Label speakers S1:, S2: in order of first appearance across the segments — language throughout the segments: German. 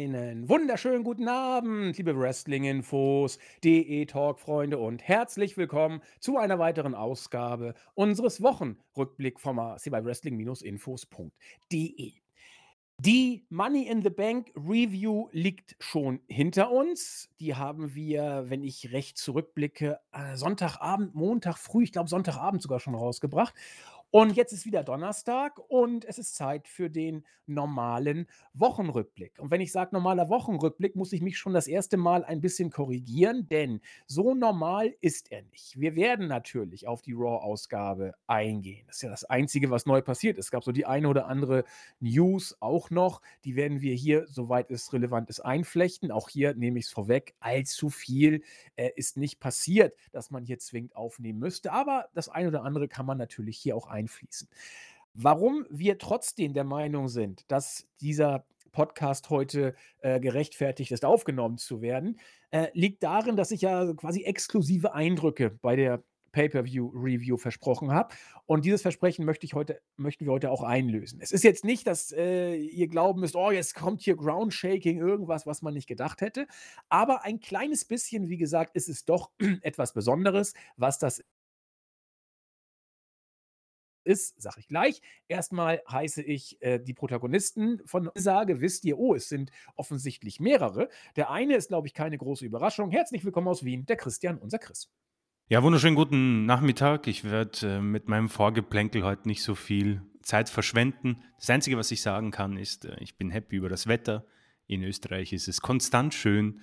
S1: Einen wunderschönen guten Abend, liebe Wrestling-Infos, DE-Talk-Freunde und herzlich willkommen zu einer weiteren Ausgabe unseres Wochenrückblickformats hier bei Wrestling-Infos.de. Die Money in the Bank Review liegt schon hinter uns. Die haben wir, wenn ich recht zurückblicke, äh, Sonntagabend, Montag früh, ich glaube Sonntagabend sogar schon rausgebracht. Und jetzt ist wieder Donnerstag und es ist Zeit für den normalen Wochenrückblick. Und wenn ich sage normaler Wochenrückblick, muss ich mich schon das erste Mal ein bisschen korrigieren, denn so normal ist er nicht. Wir werden natürlich auf die Raw-Ausgabe eingehen. Das ist ja das Einzige, was neu passiert ist. Es gab so die eine oder andere News auch noch. Die werden wir hier, soweit es relevant ist, einflechten. Auch hier nehme ich es vorweg. Allzu viel äh, ist nicht passiert, dass man hier zwingend aufnehmen müsste. Aber das eine oder andere kann man natürlich hier auch einflechten einfließen. Warum wir trotzdem der Meinung sind, dass dieser Podcast heute äh, gerechtfertigt ist, aufgenommen zu werden, äh, liegt darin, dass ich ja quasi exklusive Eindrücke bei der Pay-per-View-Review versprochen habe. Und dieses Versprechen möchte ich heute, möchten wir heute auch einlösen. Es ist jetzt nicht, dass äh, ihr glauben müsst, oh, jetzt kommt hier Groundshaking, irgendwas, was man nicht gedacht hätte. Aber ein kleines bisschen, wie gesagt, ist es doch etwas Besonderes, was das ist, sage ich gleich. Erstmal heiße ich äh, die Protagonisten von Sage. Wisst ihr, oh, es sind offensichtlich mehrere. Der eine ist, glaube ich, keine große Überraschung. Herzlich willkommen aus Wien, der Christian, unser Chris.
S2: Ja, wunderschönen guten Nachmittag. Ich werde äh, mit meinem Vorgeplänkel heute nicht so viel Zeit verschwenden. Das Einzige, was ich sagen kann, ist, äh, ich bin happy über das Wetter. In Österreich ist es konstant schön,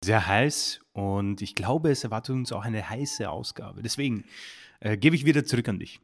S2: sehr heiß und ich glaube, es erwartet uns auch eine heiße Ausgabe. Deswegen äh, gebe ich wieder zurück an dich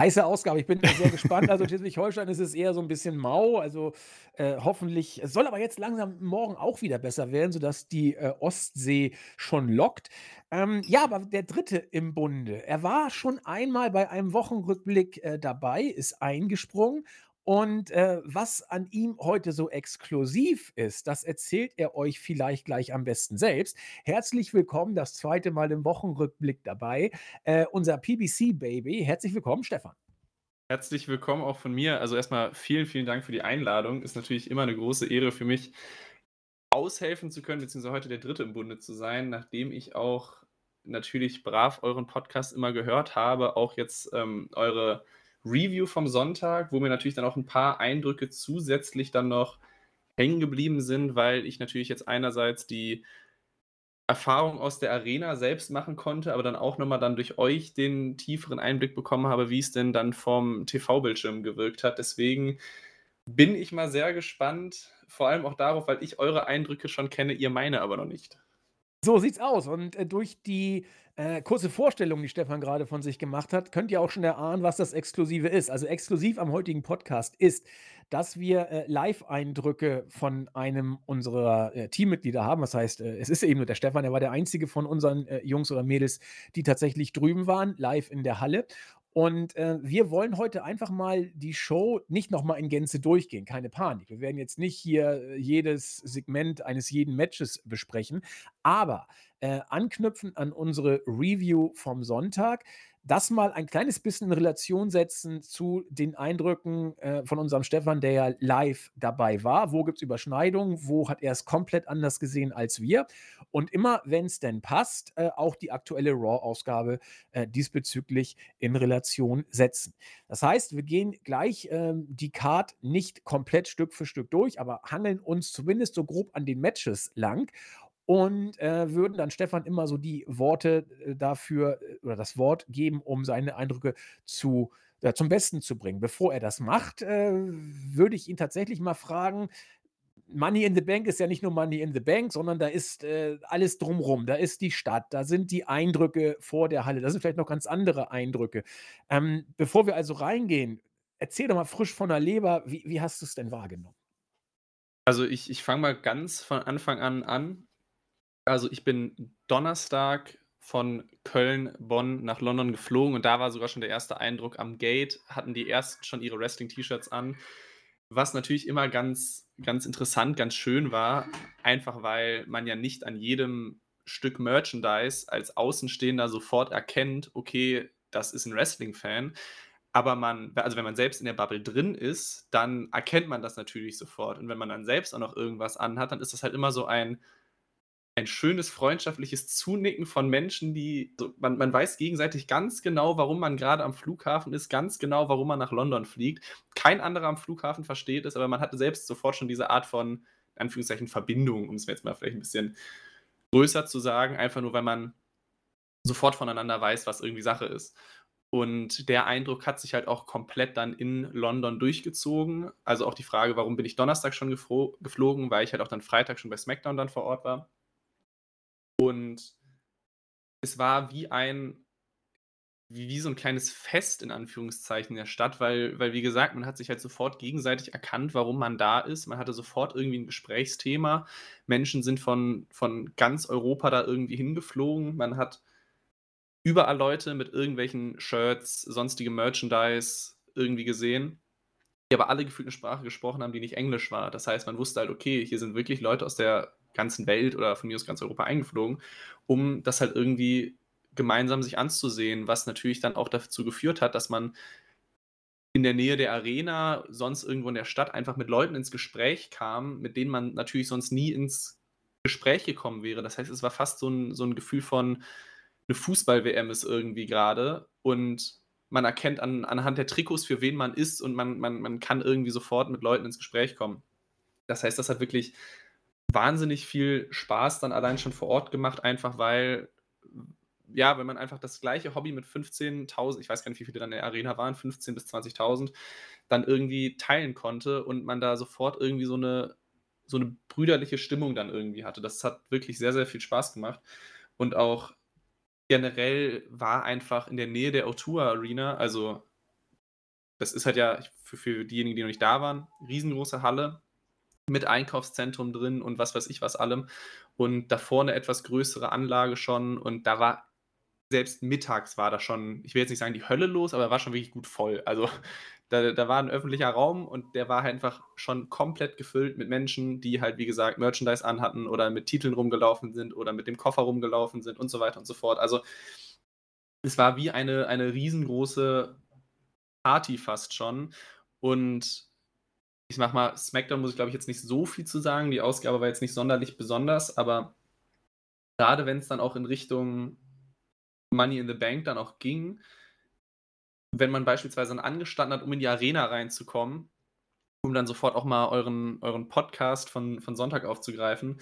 S1: heiße Ausgabe. Ich bin sehr gespannt. Also Schleswig-Holstein ist es eher so ein bisschen mau. Also äh, hoffentlich, es soll aber jetzt langsam morgen auch wieder besser werden, sodass die äh, Ostsee schon lockt. Ähm, ja, aber der dritte im Bunde, er war schon einmal bei einem Wochenrückblick äh, dabei, ist eingesprungen und äh, was an ihm heute so exklusiv ist, das erzählt er euch vielleicht gleich am besten selbst. Herzlich willkommen, das zweite Mal im Wochenrückblick dabei, äh, unser PBC-Baby. Herzlich willkommen, Stefan.
S3: Herzlich willkommen auch von mir. Also erstmal vielen, vielen Dank für die Einladung. Ist natürlich immer eine große Ehre für mich, aushelfen zu können, beziehungsweise heute der Dritte im Bunde zu sein, nachdem ich auch natürlich brav euren Podcast immer gehört habe, auch jetzt ähm, eure Review vom Sonntag, wo mir natürlich dann auch ein paar Eindrücke zusätzlich dann noch hängen geblieben sind, weil ich natürlich jetzt einerseits die Erfahrung aus der Arena selbst machen konnte, aber dann auch nochmal dann durch euch den tieferen Einblick bekommen habe, wie es denn dann vom TV-Bildschirm gewirkt hat. Deswegen bin ich mal sehr gespannt, vor allem auch darauf, weil ich eure Eindrücke schon kenne, ihr meine aber noch nicht.
S1: So sieht's aus. Und äh, durch die äh, kurze Vorstellung, die Stefan gerade von sich gemacht hat, könnt ihr auch schon erahnen, was das Exklusive ist. Also exklusiv am heutigen Podcast ist, dass wir äh, Live-Eindrücke von einem unserer äh, Teammitglieder haben. Das heißt, äh, es ist eben nur der Stefan, er war der einzige von unseren äh, Jungs oder Mädels, die tatsächlich drüben waren, live in der Halle. Und äh, wir wollen heute einfach mal die Show nicht nochmal in Gänze durchgehen, keine Panik. Wir werden jetzt nicht hier äh, jedes Segment eines jeden Matches besprechen, aber äh, anknüpfen an unsere Review vom Sonntag das mal ein kleines bisschen in Relation setzen zu den Eindrücken äh, von unserem Stefan, der ja live dabei war. Wo gibt es Überschneidungen? Wo hat er es komplett anders gesehen als wir? Und immer, wenn es denn passt, äh, auch die aktuelle Raw-Ausgabe äh, diesbezüglich in Relation setzen. Das heißt, wir gehen gleich ähm, die Card nicht komplett Stück für Stück durch, aber hangeln uns zumindest so grob an den Matches lang und äh, würden dann Stefan immer so die Worte äh, dafür äh, oder das Wort geben, um seine Eindrücke zu, äh, zum Besten zu bringen. Bevor er das macht, äh, würde ich ihn tatsächlich mal fragen, Money in the Bank ist ja nicht nur Money in the Bank, sondern da ist äh, alles drumrum. Da ist die Stadt, da sind die Eindrücke vor der Halle, da sind vielleicht noch ganz andere Eindrücke. Ähm, bevor wir also reingehen, erzähl doch mal frisch von der Leber, wie, wie hast du es denn wahrgenommen?
S3: Also ich, ich fange mal ganz von Anfang an an. Also ich bin Donnerstag von Köln, Bonn nach London geflogen und da war sogar schon der erste Eindruck am Gate, hatten die ersten schon ihre Wrestling-T-Shirts an, was natürlich immer ganz, ganz interessant, ganz schön war, einfach weil man ja nicht an jedem Stück Merchandise als Außenstehender sofort erkennt, okay, das ist ein Wrestling-Fan. Aber man, also wenn man selbst in der Bubble drin ist, dann erkennt man das natürlich sofort. Und wenn man dann selbst auch noch irgendwas anhat, dann ist das halt immer so ein, ein schönes freundschaftliches Zunicken von Menschen, die so, man, man weiß gegenseitig ganz genau, warum man gerade am Flughafen ist, ganz genau, warum man nach London fliegt. Kein anderer am Flughafen versteht es, aber man hatte selbst sofort schon diese Art von, Anführungszeichen, Verbindung, um es jetzt mal vielleicht ein bisschen größer zu sagen, einfach nur, weil man sofort voneinander weiß, was irgendwie Sache ist. Und der Eindruck hat sich halt auch komplett dann in London durchgezogen. Also auch die Frage, warum bin ich Donnerstag schon geflogen, weil ich halt auch dann Freitag schon bei SmackDown dann vor Ort war. Und es war wie ein, wie, wie so ein kleines Fest in Anführungszeichen der Stadt, weil, weil, wie gesagt, man hat sich halt sofort gegenseitig erkannt, warum man da ist. Man hatte sofort irgendwie ein Gesprächsthema. Menschen sind von, von ganz Europa da irgendwie hingeflogen. Man hat überall Leute mit irgendwelchen Shirts, sonstige Merchandise irgendwie gesehen, die aber alle gefühlt eine Sprache gesprochen haben, die nicht Englisch war. Das heißt, man wusste halt, okay, hier sind wirklich Leute aus der ganzen Welt oder von mir aus ganz Europa eingeflogen, um das halt irgendwie gemeinsam sich anzusehen, was natürlich dann auch dazu geführt hat, dass man in der Nähe der Arena, sonst irgendwo in der Stadt einfach mit Leuten ins Gespräch kam, mit denen man natürlich sonst nie ins Gespräch gekommen wäre. Das heißt, es war fast so ein, so ein Gefühl von, eine Fußball-WM ist irgendwie gerade und man erkennt an, anhand der Trikots, für wen man ist und man, man, man kann irgendwie sofort mit Leuten ins Gespräch kommen. Das heißt, das hat wirklich wahnsinnig viel Spaß dann allein schon vor Ort gemacht, einfach weil, ja, wenn man einfach das gleiche Hobby mit 15.000, ich weiß gar nicht, wie viele dann in der Arena waren, 15.000 bis 20.000, dann irgendwie teilen konnte und man da sofort irgendwie so eine, so eine brüderliche Stimmung dann irgendwie hatte. Das hat wirklich sehr, sehr viel Spaß gemacht. Und auch generell war einfach in der Nähe der O2 Arena, also das ist halt ja für, für diejenigen, die noch nicht da waren, riesengroße Halle mit Einkaufszentrum drin und was weiß ich was allem. Und davor eine etwas größere Anlage schon und da war selbst mittags war da schon, ich will jetzt nicht sagen die Hölle los, aber war schon wirklich gut voll. Also da, da war ein öffentlicher Raum und der war halt einfach schon komplett gefüllt mit Menschen, die halt, wie gesagt, Merchandise anhatten oder mit Titeln rumgelaufen sind oder mit dem Koffer rumgelaufen sind und so weiter und so fort. Also es war wie eine, eine riesengroße Party fast schon. Und ich mach mal, SmackDown muss ich glaube ich jetzt nicht so viel zu sagen. Die Ausgabe war jetzt nicht sonderlich besonders, aber gerade wenn es dann auch in Richtung Money in the Bank dann auch ging, wenn man beispielsweise angestanden hat, um in die Arena reinzukommen, um dann sofort auch mal euren, euren Podcast von, von Sonntag aufzugreifen,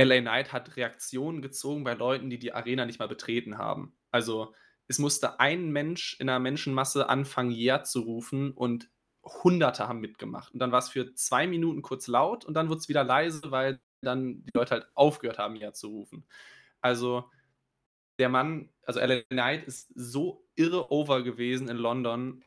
S3: LA Knight hat Reaktionen gezogen bei Leuten, die die Arena nicht mal betreten haben. Also es musste ein Mensch in einer Menschenmasse anfangen, Yeah zu rufen und Hunderte haben mitgemacht. Und dann war es für zwei Minuten kurz laut und dann wurde es wieder leise, weil dann die Leute halt aufgehört haben, Yeah zu rufen. Also der Mann, also LA Knight ist so irre over gewesen in London.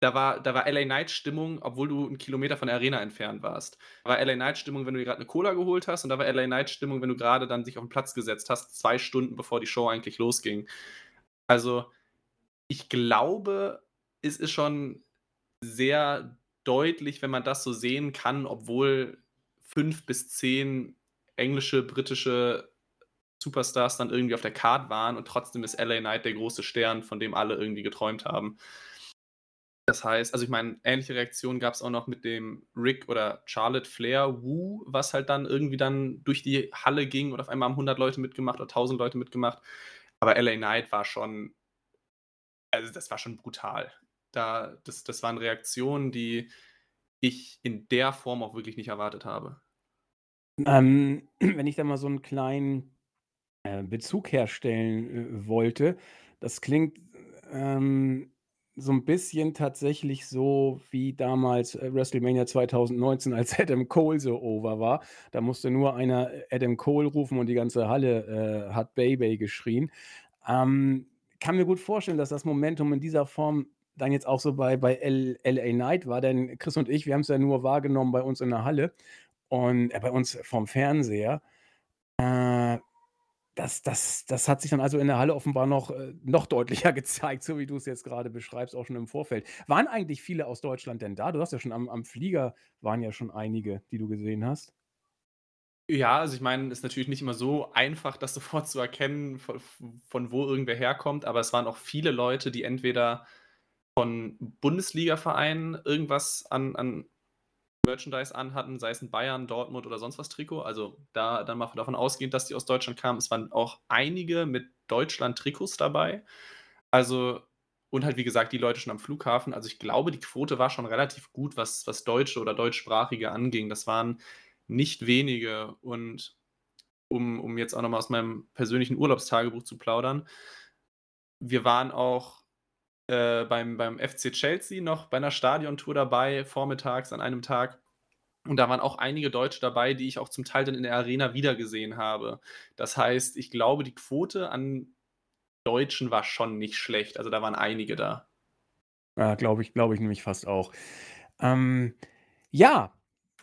S3: Da war, da war LA Knight Stimmung, obwohl du einen Kilometer von der Arena entfernt warst. Da war LA Knight Stimmung, wenn du dir gerade eine Cola geholt hast, und da war LA Knight Stimmung, wenn du gerade dann dich auf den Platz gesetzt hast, zwei Stunden bevor die Show eigentlich losging. Also, ich glaube, es ist schon sehr deutlich, wenn man das so sehen kann, obwohl fünf bis zehn englische, britische Superstars dann irgendwie auf der Card waren und trotzdem ist LA Knight der große Stern, von dem alle irgendwie geträumt haben. Das heißt, also ich meine, ähnliche Reaktionen gab es auch noch mit dem Rick oder Charlotte Flair Woo, was halt dann irgendwie dann durch die Halle ging und auf einmal haben 100 Leute mitgemacht oder 1000 Leute mitgemacht. Aber LA Knight war schon, also das war schon brutal. Da, das, das waren Reaktionen, die ich in der Form auch wirklich nicht erwartet habe.
S1: Ähm, wenn ich da mal so einen kleinen äh, Bezug herstellen, äh, wollte. Das klingt, ähm, so ein bisschen tatsächlich so wie damals, äh, WrestleMania 2019, als Adam Cole so over war. Da musste nur einer, äh, Adam Cole rufen und die ganze Halle, äh, hat „Baby“ geschrien. Ähm, kann mir gut vorstellen, dass das Momentum in dieser Form dann jetzt auch so bei bei LA Knight war, denn Chris und ich, wir haben es ja nur wahrgenommen bei uns in der Halle und äh, bei uns vom Fernseher. Äh das das das hat sich dann also in der Halle offenbar noch äh, noch deutlicher gezeigt, so wie du es jetzt gerade beschreibst, auch schon im Vorfeld. Waren eigentlich viele aus Deutschland denn da? Du hast ja schon am am Flieger waren ja schon einige, die du gesehen hast.
S3: Ja, also ich meine, ist natürlich nicht immer so einfach, das sofort zu erkennen, von von wo irgendwer herkommt, aber es waren auch viele Leute, die entweder von Bundesliga-Vereinen irgendwas an, an Merchandise anhatten, sei es ein Bayern, Dortmund oder sonst was Trikot. Also da dann mal davon ausgehend, dass die aus Deutschland kamen. Es waren auch einige mit Deutschland-Trikots dabei. Also, und halt wie gesagt, die Leute schon am Flughafen. Also ich glaube, die Quote war schon relativ gut, was, was Deutsche oder Deutschsprachige anging. Das waren nicht wenige. Und um, um jetzt auch nochmal aus meinem persönlichen Urlaubstagebuch zu plaudern, wir waren auch äh, beim, beim FC Chelsea noch bei einer Stadiontour dabei, vormittags an einem Tag. Und da waren auch einige Deutsche dabei, die ich auch zum Teil dann in der Arena wiedergesehen habe. Das heißt, ich glaube, die Quote an Deutschen war schon nicht schlecht. Also da waren einige da.
S1: Ja, glaube ich, glaube ich nämlich fast auch. Ähm, ja,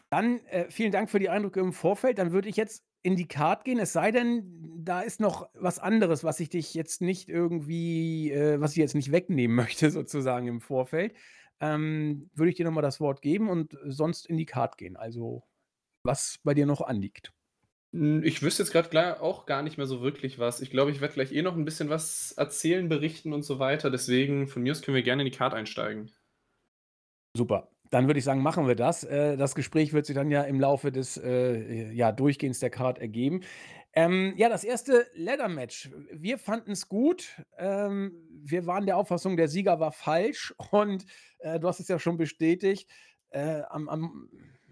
S1: dann äh, vielen Dank für die Eindrücke im Vorfeld. Dann würde ich jetzt in die Card gehen, es sei denn, da ist noch was anderes, was ich dich jetzt nicht irgendwie, äh, was ich jetzt nicht wegnehmen möchte, sozusagen im Vorfeld. Ähm, würde ich dir nochmal das Wort geben und sonst in die Card gehen. Also, was bei dir noch anliegt.
S3: Hm, ich wüsste jetzt gerade auch gar nicht mehr so wirklich was. Ich glaube, ich werde gleich eh noch ein bisschen was erzählen, berichten und so weiter. Deswegen, von mir aus können wir gerne in die Card einsteigen.
S1: Super. Dann würde ich sagen, machen wir das. Äh, das Gespräch wird sich dann ja im Laufe des äh, ja, Durchgehens der Card ergeben. Ähm, ja, das erste Leather-Match. Wir fanden es gut. Ähm, wir waren der Auffassung, der Sieger war falsch. Und äh, du hast es ja schon bestätigt. Äh, am, am,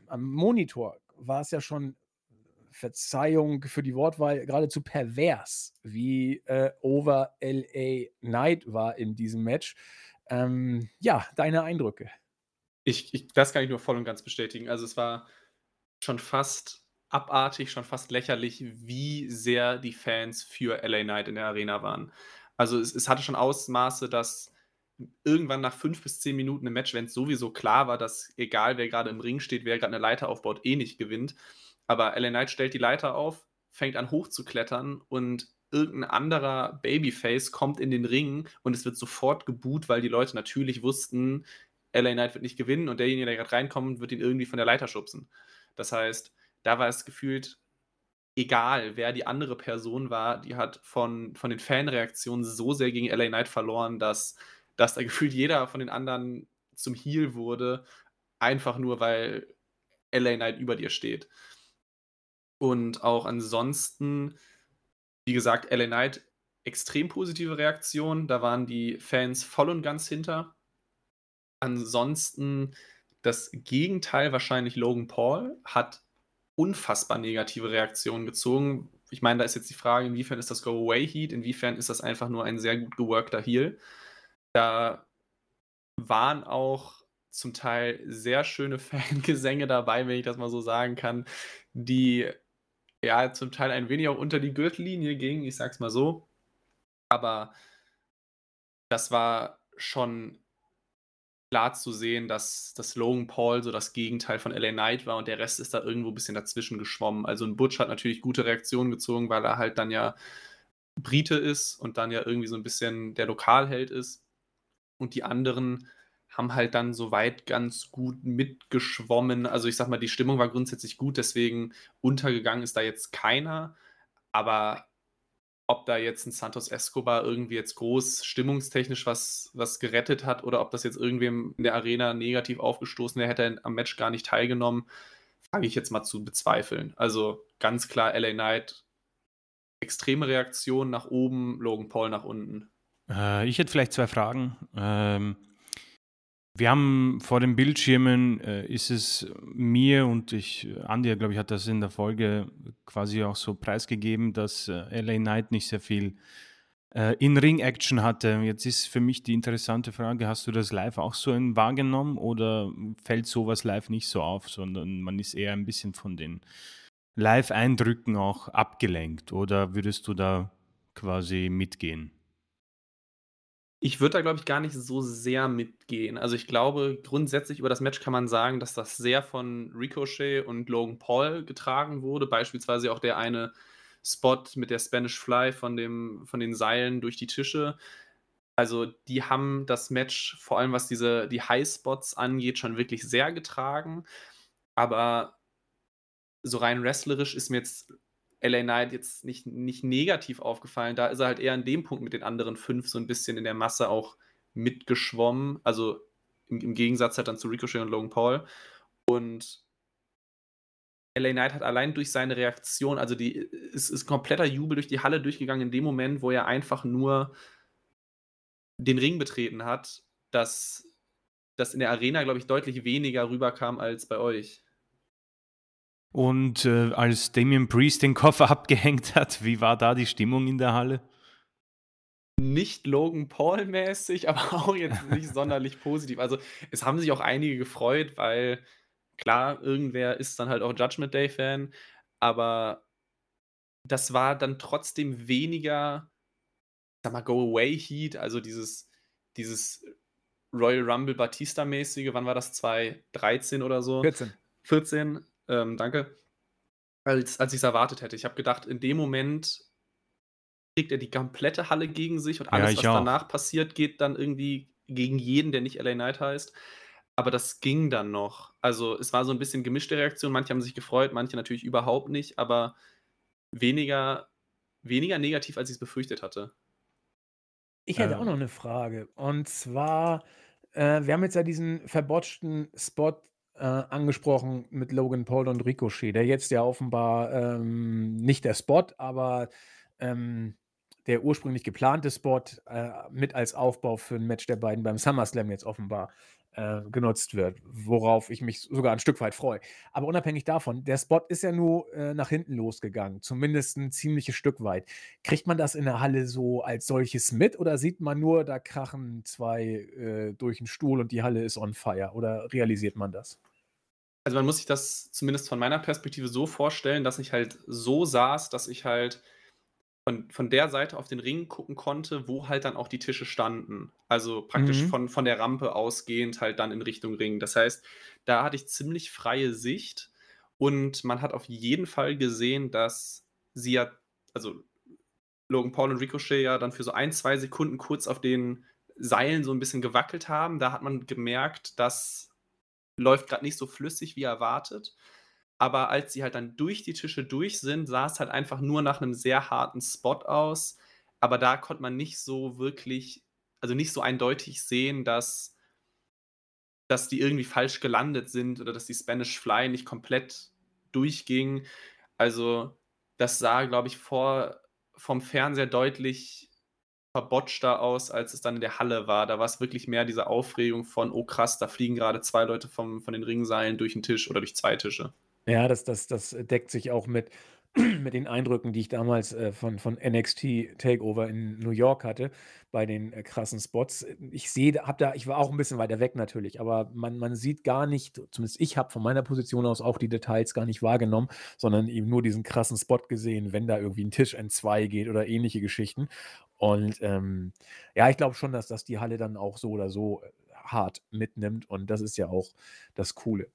S1: am Monitor war es ja schon Verzeihung für die Wortwahl, geradezu pervers, wie äh, Over LA Knight war in diesem Match. Ähm, ja, deine Eindrücke.
S3: Ich, ich, das kann ich nur voll und ganz bestätigen. Also es war schon fast abartig, schon fast lächerlich, wie sehr die Fans für LA Knight in der Arena waren. Also es, es hatte schon Ausmaße, dass irgendwann nach fünf bis zehn Minuten im Match, wenn es sowieso klar war, dass egal wer gerade im Ring steht, wer gerade eine Leiter aufbaut, eh nicht gewinnt. Aber LA Knight stellt die Leiter auf, fängt an hochzuklettern und irgendein anderer Babyface kommt in den Ring und es wird sofort geboot, weil die Leute natürlich wussten, LA Knight wird nicht gewinnen und derjenige, der gerade reinkommt, wird ihn irgendwie von der Leiter schubsen. Das heißt, da war es gefühlt egal, wer die andere Person war, die hat von, von den Fanreaktionen so sehr gegen LA Knight verloren, dass, dass da gefühlt jeder von den anderen zum Heal wurde, einfach nur weil LA Knight über dir steht. Und auch ansonsten, wie gesagt, LA Knight extrem positive Reaktion. Da waren die Fans voll und ganz hinter. Ansonsten das Gegenteil wahrscheinlich Logan Paul hat unfassbar negative Reaktionen gezogen. Ich meine, da ist jetzt die Frage, inwiefern ist das Go-Away-Heat, inwiefern ist das einfach nur ein sehr gut geworkter Heal. Da waren auch zum Teil sehr schöne Fangesänge dabei, wenn ich das mal so sagen kann, die ja zum Teil ein wenig auch unter die Gürtellinie gingen, ich sag's mal so. Aber das war schon klar zu sehen, dass, dass Logan Paul so das Gegenteil von LA Knight war und der Rest ist da irgendwo ein bisschen dazwischen geschwommen. Also ein Butch hat natürlich gute Reaktionen gezogen, weil er halt dann ja Brite ist und dann ja irgendwie so ein bisschen der Lokalheld ist. Und die anderen haben halt dann soweit ganz gut mitgeschwommen. Also ich sag mal, die Stimmung war grundsätzlich gut, deswegen untergegangen ist da jetzt keiner. Aber ob da jetzt ein Santos Escobar irgendwie jetzt groß stimmungstechnisch was, was gerettet hat oder ob das jetzt irgendwem in der Arena negativ aufgestoßen wäre, hätte er am Match gar nicht teilgenommen, frage ich jetzt mal zu bezweifeln. Also ganz klar LA Knight, extreme Reaktion nach oben, Logan Paul nach unten.
S2: Äh, ich hätte vielleicht zwei Fragen. Ähm, wir haben vor den Bildschirmen, äh, ist es mir und ich, Andi, glaube ich, hat das in der Folge quasi auch so preisgegeben, dass äh, LA Knight nicht sehr viel äh, In-Ring-Action hatte. Jetzt ist für mich die interessante Frage, hast du das live auch so wahrgenommen oder fällt sowas live nicht so auf, sondern man ist eher ein bisschen von den Live-Eindrücken auch abgelenkt oder würdest du da quasi mitgehen?
S3: Ich würde da, glaube ich, gar nicht so sehr mitgehen. Also ich glaube, grundsätzlich über das Match kann man sagen, dass das sehr von Ricochet und Logan Paul getragen wurde. Beispielsweise auch der eine Spot mit der Spanish Fly von, dem, von den Seilen durch die Tische. Also die haben das Match, vor allem was diese, die High-Spots angeht, schon wirklich sehr getragen. Aber so rein wrestlerisch ist mir jetzt LA Knight jetzt nicht, nicht negativ aufgefallen. Da ist er halt eher an dem Punkt mit den anderen fünf so ein bisschen in der Masse auch mitgeschwommen. Also im, im Gegensatz halt dann zu Ricochet und Logan Paul. Und LA Knight hat allein durch seine Reaktion, also die es ist kompletter Jubel durch die Halle durchgegangen in dem Moment, wo er einfach nur den Ring betreten hat, dass das in der Arena, glaube ich, deutlich weniger rüberkam als bei euch.
S2: Und äh, als Damien Priest den Koffer abgehängt hat, wie war da die Stimmung in der Halle?
S3: Nicht Logan Paul-mäßig, aber auch jetzt nicht sonderlich positiv. Also es haben sich auch einige gefreut, weil klar, irgendwer ist dann halt auch Judgment Day-Fan, aber das war dann trotzdem weniger, sag mal, Go-Away-Heat, also dieses, dieses Royal Rumble Batista-mäßige, wann war das? 2013 oder so?
S1: 14.
S3: 14, ähm, danke. Als, als ich es erwartet hätte. Ich habe gedacht, in dem Moment kriegt er die komplette Halle gegen sich und alles, ja, was auch. danach passiert, geht dann irgendwie gegen jeden, der nicht LA Knight heißt. Aber das ging dann noch. Also es war so ein bisschen gemischte Reaktion. Manche haben sich gefreut, manche natürlich überhaupt nicht, aber weniger, weniger negativ, als ich es befürchtet hatte.
S1: Ich hätte äh. auch noch eine Frage. Und zwar, äh, wir haben jetzt ja diesen verbotschten Spot äh, angesprochen mit Logan Paul und Ricochet, der jetzt ja offenbar ähm, nicht der Spot, aber ähm, der ursprünglich geplante Spot äh, mit als Aufbau für ein Match der beiden beim SummerSlam jetzt offenbar äh, genutzt wird, worauf ich mich sogar ein Stück weit freue. Aber unabhängig davon, der Spot ist ja nur äh, nach hinten losgegangen, zumindest ein ziemliches Stück weit. Kriegt man das in der Halle so als solches mit oder sieht man nur, da krachen zwei äh, durch den Stuhl und die Halle ist on fire? Oder realisiert man das?
S3: Also man muss sich das zumindest von meiner Perspektive so vorstellen, dass ich halt so saß, dass ich halt von, von der Seite auf den Ring gucken konnte, wo halt dann auch die Tische standen. Also praktisch mhm. von, von der Rampe ausgehend halt dann in Richtung Ring. Das heißt, da hatte ich ziemlich freie Sicht und man hat auf jeden Fall gesehen, dass sie ja, also Logan Paul und Ricochet ja dann für so ein, zwei Sekunden kurz auf den Seilen so ein bisschen gewackelt haben. Da hat man gemerkt, das läuft gerade nicht so flüssig wie erwartet. Aber als sie halt dann durch die Tische durch sind, sah es halt einfach nur nach einem sehr harten Spot aus. Aber da konnte man nicht so wirklich, also nicht so eindeutig sehen, dass, dass die irgendwie falsch gelandet sind oder dass die Spanish Fly nicht komplett durchging. Also das sah, glaube ich, vor, vom Fernseher deutlich verbotschter aus, als es dann in der Halle war. Da war es wirklich mehr diese Aufregung von, oh krass, da fliegen gerade zwei Leute vom, von den Ringseilen durch den Tisch oder durch zwei Tische.
S1: Ja, das das das deckt sich auch mit mit den Eindrücken, die ich damals, äh, von von NXT Takeover in New York hatte, bei den, äh, krassen Spots. Ich sehe habe da ich war auch ein bisschen weiter weg natürlich, aber man man sieht gar nicht zumindest ich habe von meiner Position aus auch die Details gar nicht wahrgenommen, sondern eben nur diesen krassen Spot gesehen, wenn da irgendwie ein Tisch entzwei geht oder ähnliche Geschichten. Und, ähm, ja, ich glaube schon, dass das die Halle dann auch so oder so, äh, hart mitnimmt und das ist ja auch das Coole.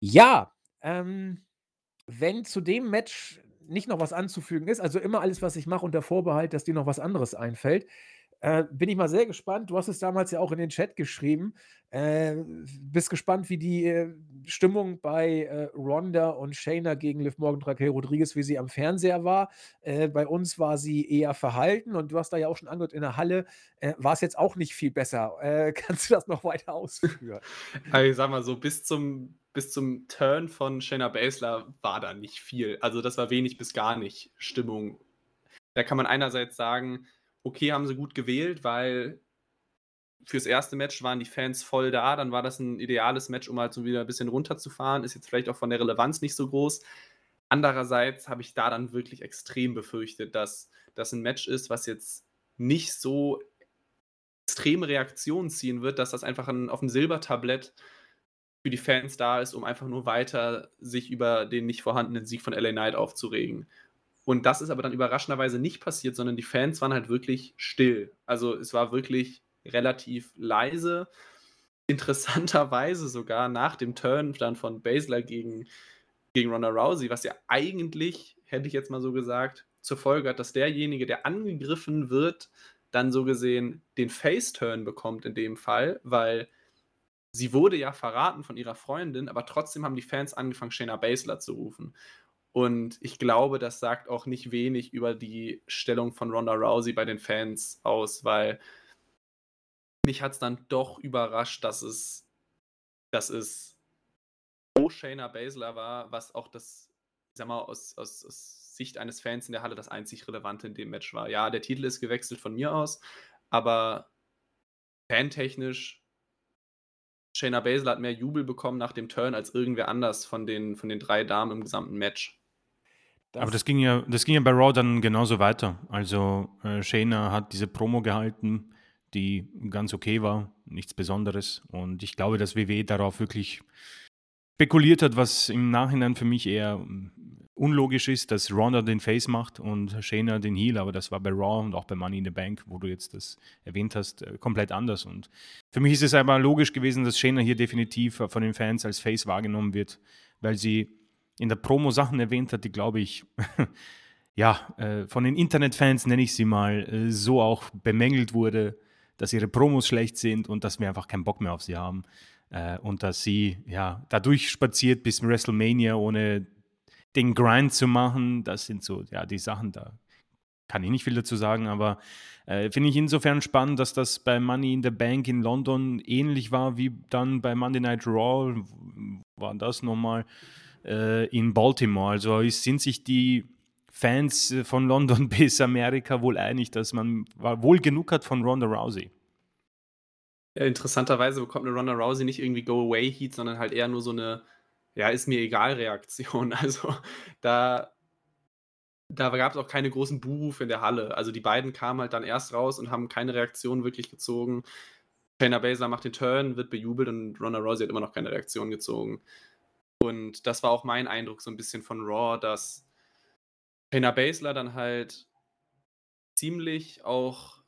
S1: Ja ähm, wenn zu dem Match nicht noch was anzufügen ist, also immer alles, was ich mache, unter Vorbehalt, dass dir noch was anderes einfällt, äh, bin ich mal sehr gespannt. Du hast es damals ja auch in den Chat geschrieben. Äh, bist gespannt, wie die äh, Stimmung bei äh, Ronda und Shayna gegen Liv Morgan Raquel Rodriguez, wie sie am Fernseher war. Äh, bei uns war sie eher verhalten und du hast da ja auch schon angehört in der Halle, äh, war es jetzt auch nicht viel besser. kannst du das noch weiter ausführen?
S3: Also ich sag mal so, bis zum bis zum Turn von Shayna Baszler war da nicht viel. Also das war wenig bis gar nicht Stimmung. Da kann man einerseits sagen, okay, haben sie gut gewählt, weil fürs erste Match waren die Fans voll da, dann war das ein ideales Match, um halt so wieder ein bisschen runterzufahren, ist jetzt vielleicht auch von der Relevanz nicht so groß. Andererseits habe ich da dann wirklich extrem befürchtet, dass das ein Match ist, was jetzt nicht so extreme Reaktionen ziehen wird, dass das einfach ein, auf dem Silbertablett für die Fans da ist, um einfach nur weiter sich über den nicht vorhandenen Sieg von LA Knight aufzuregen. Und das ist aber dann überraschenderweise nicht passiert, sondern die Fans waren halt wirklich still. Also es war wirklich relativ leise. Interessanterweise sogar nach dem Turn dann von Baszler gegen, gegen Ronda Rousey, was ja eigentlich, hätte ich jetzt mal so gesagt, zur Folge hat, dass derjenige, der angegriffen wird, dann so gesehen den Face-Turn bekommt in dem Fall, weil sie wurde ja verraten von ihrer Freundin, aber trotzdem haben die Fans angefangen, Shayna Baszler zu rufen. Und ich glaube, das sagt auch nicht wenig über die Stellung von Ronda Rousey bei den Fans aus, weil mich hat es dann doch überrascht, dass es, dass es pro Shayna Baszler war, was auch das, ich sag mal, aus, aus, aus Sicht eines Fans in der Halle das einzig Relevante in dem Match war. Ja, der Titel ist gewechselt von mir aus, aber fantechnisch, Shayna Baszler hat mehr Jubel bekommen nach dem Turn als irgendwer anders von den, von den drei Damen im gesamten Match.
S2: Das Aber das ging, ja, das ging ja bei Raw dann genauso weiter. Also äh, Shayna hat diese Promo gehalten, die ganz okay war, nichts Besonderes. Und ich glaube, dass WWE darauf wirklich spekuliert hat, was im Nachhinein für mich eher unlogisch ist, dass Ronda den Face macht und Shayna den Heel, aber das war bei Raw und auch bei Money in the Bank, wo du jetzt das erwähnt hast, äh, komplett anders. Und für mich ist es aber logisch gewesen, dass Shayna hier definitiv von den Fans als Face wahrgenommen wird, weil sie in der Promo Sachen erwähnt hat, die, glaube ich, ja, äh, von den Internetfans, nenne ich sie mal, äh, so auch bemängelt wurde, dass ihre Promos schlecht sind und dass wir einfach keinen Bock mehr auf sie haben. Äh, und dass sie ja dadurch spaziert bis WrestleMania, ohne den Grind zu machen. Das sind so ja die Sachen, da kann ich nicht viel dazu sagen, aber äh, finde ich insofern spannend, dass das bei Money in the Bank in London ähnlich war wie dann bei Monday Night Raw. War das nochmal? In Baltimore. Also sind sich die Fans äh, von London bis Amerika wohl einig, dass man wohl genug hat von Ronda Rousey.
S3: Interessanterweise bekommt eine Ronda Rousey nicht irgendwie Go-Away-Heat, sondern halt eher nur so eine, ja, ist mir egal Reaktion. Also da, da gab es auch keine großen Buhrufe in der Halle. Also die beiden kamen halt dann erst raus und haben keine Reaktion wirklich gezogen. Shayna Baszler macht den Turn, wird bejubelt und Ronda Rousey hat immer noch keine Reaktion gezogen. Und das war auch mein Eindruck so ein bisschen von Raw, dass Shayna Baszler dann halt ziemlich auch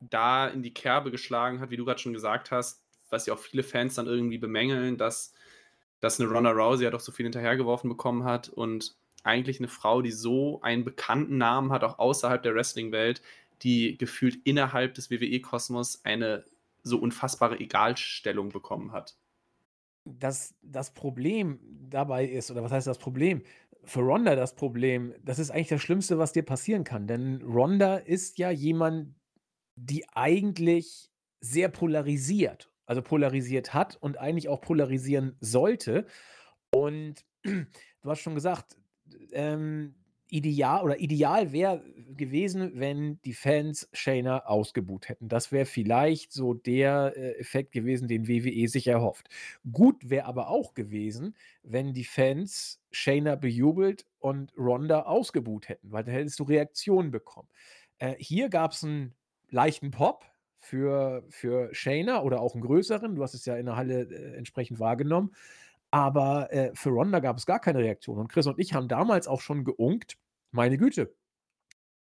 S3: da in die Kerbe geschlagen hat, wie du gerade schon gesagt hast, was ja auch viele Fans dann irgendwie bemängeln, dass, dass eine Ronda Rousey ja doch so viel hinterhergeworfen bekommen hat und eigentlich eine Frau, die so einen bekannten Namen hat, auch außerhalb der Wrestling-Welt, die gefühlt innerhalb des WWE-Kosmos eine so unfassbare Egalstellung bekommen hat
S1: das, das Problem dabei ist, oder was heißt das Problem? Für Ronda das Problem, das ist eigentlich das Schlimmste, was dir passieren kann. Denn Ronda ist ja jemand, die eigentlich sehr polarisiert, also polarisiert hat und eigentlich auch polarisieren sollte. Und du hast schon gesagt, ähm, ideal oder ideal wäre gewesen, wenn die Fans Shayna ausgebuht hätten. Das wäre vielleicht so der äh, Effekt gewesen, den WWE sich erhofft. Gut wäre aber auch gewesen, wenn die Fans Shayna bejubelt und Ronda ausgebuht hätten, weil dann hättest du Reaktionen bekommen. Äh, hier gab es einen leichten Pop für, für Shayna oder auch einen größeren. Du hast es ja in der Halle äh, entsprechend wahrgenommen. Aber äh, für Ronda gab es gar keine Reaktion. Und Chris und ich haben damals auch schon geunkt, meine Güte.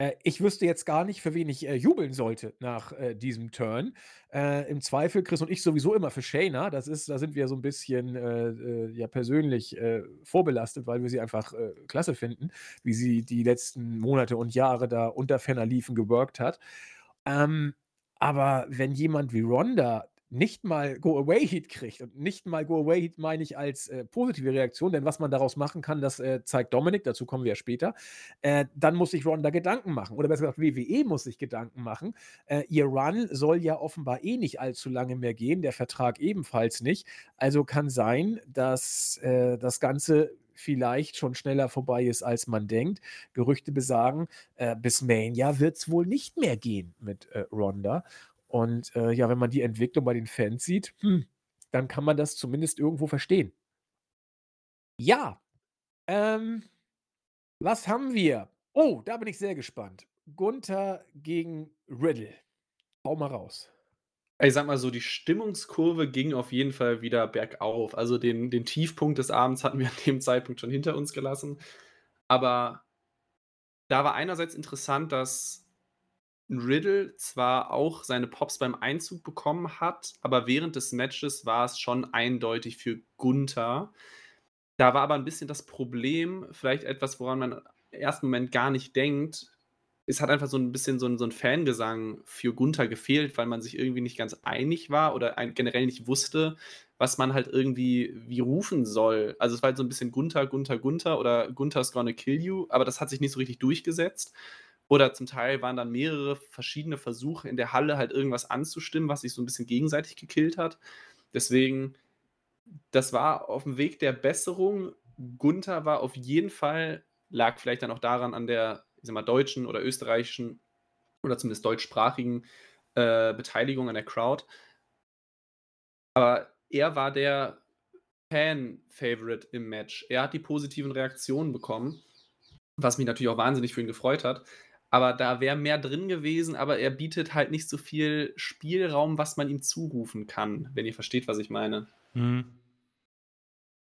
S1: Äh, ich wüsste jetzt gar nicht, für wen ich äh, jubeln sollte nach äh, diesem Turn. Äh, Im Zweifel, Chris und ich sowieso immer für Shayna. Das ist, da sind wir so ein bisschen äh, ja persönlich vorbelastet, weil wir sie einfach klasse finden, wie sie die letzten Monate und Jahre da unter Ferner liefen geworkt hat. Ähm, aber wenn jemand wie Ronda nicht mal Go-Away-Heat kriegt und nicht mal Go-Away-Heat meine ich als äh, positive Reaktion, denn was man daraus machen kann, das äh, zeigt Dominik, dazu kommen wir ja später, äh, dann muss sich Ronda Gedanken machen. Oder besser gesagt, WWE muss sich Gedanken machen. Äh, ihr Run soll ja offenbar eh nicht allzu lange mehr gehen, der Vertrag ebenfalls nicht. Also kann sein, dass äh, das Ganze vielleicht schon schneller vorbei ist, als man denkt. Gerüchte besagen, äh, bis Mania wird es wohl nicht mehr gehen mit Ronda. Und äh, ja, wenn man die Entwicklung bei den Fans sieht, hm, dann kann man das zumindest irgendwo verstehen. Ja, ähm, was haben wir? Oh, da bin ich sehr gespannt. Gunther gegen Riddle. Hau mal raus.
S3: Ich sag mal so, die Stimmungskurve ging auf jeden Fall wieder bergauf. Also den, den Tiefpunkt des Abends hatten wir an dem Zeitpunkt schon hinter uns gelassen. Aber da war einerseits interessant, dass Riddle zwar auch seine Pops beim Einzug bekommen hat, aber während des Matches war es schon eindeutig für Gunther. Da war aber ein bisschen das Problem, vielleicht etwas, woran man im ersten Moment gar nicht denkt. Es hat einfach so ein bisschen so ein, so ein Fangesang für Gunther gefehlt, weil man sich irgendwie nicht ganz einig war oder generell nicht wusste, was man halt irgendwie wie rufen soll. Also es war halt so ein bisschen Gunther, Gunther, Gunther oder Gunther's gonna kill you, aber das hat sich nicht so richtig durchgesetzt. Oder zum Teil waren dann mehrere verschiedene Versuche in der Halle halt irgendwas anzustimmen, was sich so ein bisschen gegenseitig gekillt hat. Deswegen, das war auf dem Weg der Besserung. Gunther war auf jeden Fall, lag vielleicht dann auch daran an der, ich sag mal, deutschen oder österreichischen oder zumindest deutschsprachigen äh, Beteiligung an der Crowd. Aber er war der Fan-Favorite im Match. Er hat die positiven Reaktionen bekommen, was mich natürlich auch wahnsinnig für ihn gefreut hat. Aber da wäre mehr drin gewesen, aber er bietet halt nicht so viel Spielraum, was man ihm zurufen kann, wenn ihr versteht, was ich meine. Mhm.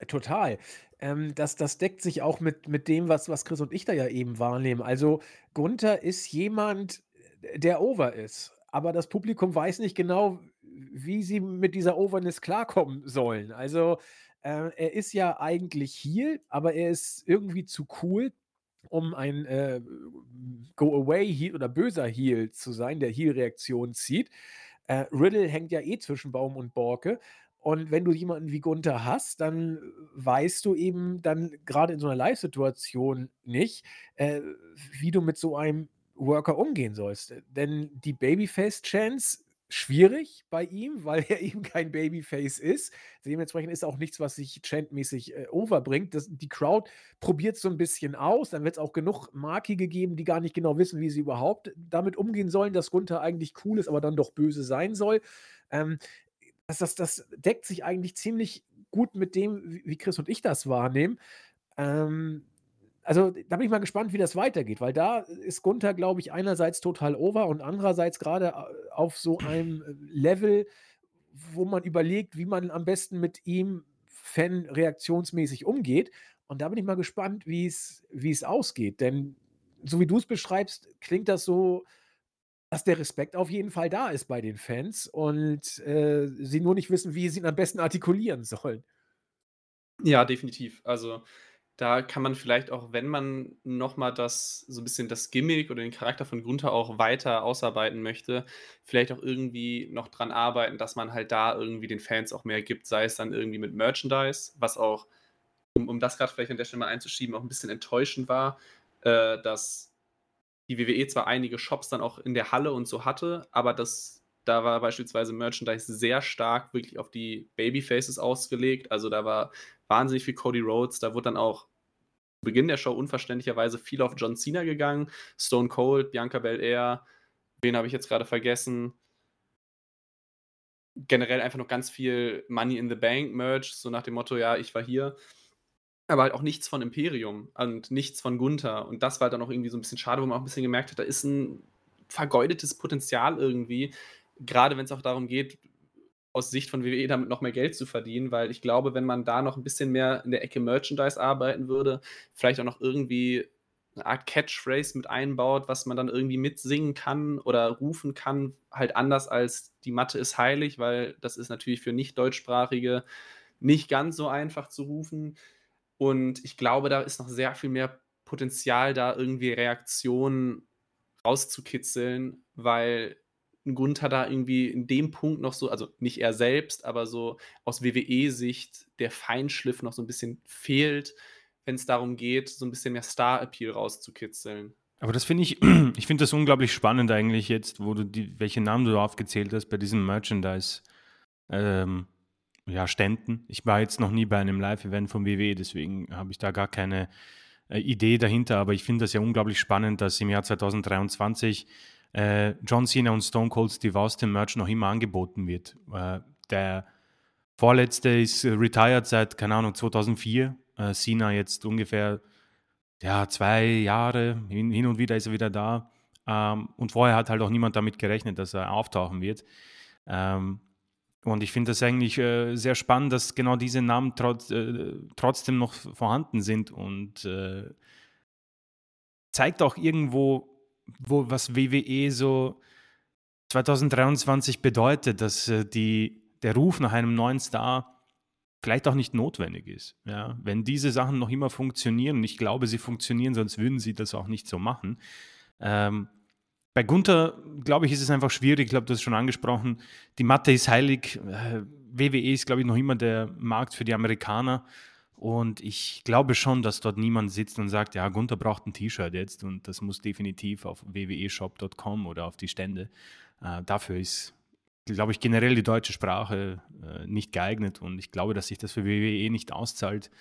S1: Total. Ähm, das, das deckt sich auch mit, mit dem, was, was Chris und ich da ja eben wahrnehmen. Also Gunther ist jemand, der over ist. Aber das Publikum weiß nicht genau, wie sie mit dieser Overness klarkommen sollen. Also äh, er ist ja eigentlich Heal, aber er ist irgendwie zu cool, um ein äh, Go-Away-Heal oder böser Heal zu sein, der Heal-Reaktion zieht. Äh, Riddle hängt ja eh zwischen Baum und Borke. Und wenn du jemanden wie Gunther hast, dann weißt du eben dann gerade in so einer Live-Situation nicht, äh, wie du mit so einem Worker umgehen sollst. Denn die Babyface-Chance schwierig bei ihm, weil er eben kein Babyface ist. Dementsprechend ist auch nichts, was sich chantmäßig äh, overbringt. Das, die Crowd probiert so ein bisschen aus. Dann wird es auch genug Marki gegeben, die gar nicht genau wissen, wie sie überhaupt damit umgehen sollen, dass Gunther eigentlich cool ist, aber dann doch böse sein soll. Ähm, das, das, das deckt sich eigentlich ziemlich gut mit dem, wie Chris und ich das wahrnehmen. Ähm, also da bin ich mal gespannt, wie das weitergeht, weil da ist Gunther, glaube ich, einerseits total over und andererseits gerade äh, auf so einem äh, Level, wo man überlegt, wie man am besten mit ihm fan-reaktionsmäßig umgeht. Und da bin ich mal gespannt, wie es ausgeht. Denn so wie du es beschreibst, klingt das so, dass der Respekt auf jeden Fall da ist bei den Fans und äh, sie nur nicht wissen, wie sie ihn am besten artikulieren sollen.
S3: Ja, definitiv. Also da kann man vielleicht auch, wenn man nochmal das so ein bisschen das Gimmick oder den Charakter von Gunther auch weiter ausarbeiten möchte, vielleicht auch irgendwie noch dran arbeiten, dass man halt da irgendwie den Fans auch mehr gibt, sei es dann irgendwie mit Merchandise, was auch, um, um das gerade vielleicht an der Stelle mal einzuschieben, auch ein bisschen enttäuschend war, äh, dass die WWE zwar einige Shops dann auch in der Halle und so hatte, aber das da war beispielsweise Merchandise sehr stark wirklich auf die Babyfaces ausgelegt. Also da war wahnsinnig viel Cody Rhodes. Da wurde dann auch zu Beginn der Show unverständlicherweise viel auf John Cena gegangen. Stone Cold, Bianca Belair, wen habe ich jetzt gerade vergessen? Generell einfach noch ganz viel Money in the Bank Merch, so nach dem Motto, ja, ich war hier. Aber halt auch nichts von Imperium und nichts von Gunther. Und das war halt dann auch irgendwie so ein bisschen schade, wo man auch ein bisschen gemerkt hat, da ist ein vergeudetes Potenzial irgendwie. Gerade wenn es auch darum geht, aus Sicht von WWE damit noch mehr Geld zu verdienen, weil ich glaube, wenn man da noch ein bisschen mehr in der Ecke Merchandise arbeiten würde, vielleicht auch noch irgendwie eine Art Catchphrase mit einbaut, was man dann irgendwie mitsingen kann oder rufen kann, halt anders als die Matte ist heilig, weil das ist natürlich für nicht-deutschsprachige nicht ganz so einfach zu rufen. Und ich glaube, da ist noch sehr viel mehr Potenzial, da irgendwie Reaktionen rauszukitzeln, weil Gunther da irgendwie in dem Punkt noch so, also nicht er selbst, aber so aus WWE-Sicht der Feinschliff noch so ein bisschen fehlt, wenn es darum geht, so ein bisschen mehr Star-Appeal rauszukitzeln.
S2: Aber das finde ich, ich finde das unglaublich spannend eigentlich jetzt, wo du die, welche Namen du aufgezählt hast bei diesem Merchandise. Ähm, ja, Ständen. Ich war jetzt noch nie bei einem Live-Event vom WWE, deswegen habe ich da gar keine äh, Idee dahinter, aber ich finde das ja unglaublich spannend, dass im Jahr 2023 äh, John Cena und Stone Cold Steve Austin Merch noch immer angeboten wird. Äh, der vorletzte ist äh, retired seit, keine Ahnung, 2004. Äh, Cena jetzt ungefähr ja, zwei Jahre, hin, hin und wieder ist er wieder da. Ähm, und vorher hat halt auch niemand damit gerechnet, dass er auftauchen wird. Ähm, und ich finde das eigentlich äh, sehr spannend, dass genau diese Namen trotz, äh, trotzdem noch vorhanden sind und äh, zeigt auch irgendwo, wo, was WWE so 2023 bedeutet, dass äh, die, der Ruf nach einem neuen Star vielleicht auch nicht notwendig ist. Ja? Wenn diese Sachen noch immer funktionieren, ich glaube, sie funktionieren, sonst würden sie das auch nicht so machen. Ähm, bei Gunther, glaube ich, ist es einfach schwierig. Ich glaube, du hast es schon angesprochen. Die Mathe ist heilig. Äh, WWE ist, glaube ich, noch immer der Markt für die Amerikaner. Und ich glaube schon, dass dort niemand sitzt und sagt, ja, Gunther braucht ein T-Shirt jetzt und das muss definitiv auf www.shop.com oder auf die Stände. Äh, dafür ist, glaube ich, generell die deutsche Sprache äh, nicht geeignet und ich glaube, dass sich das für WWE nicht auszahlt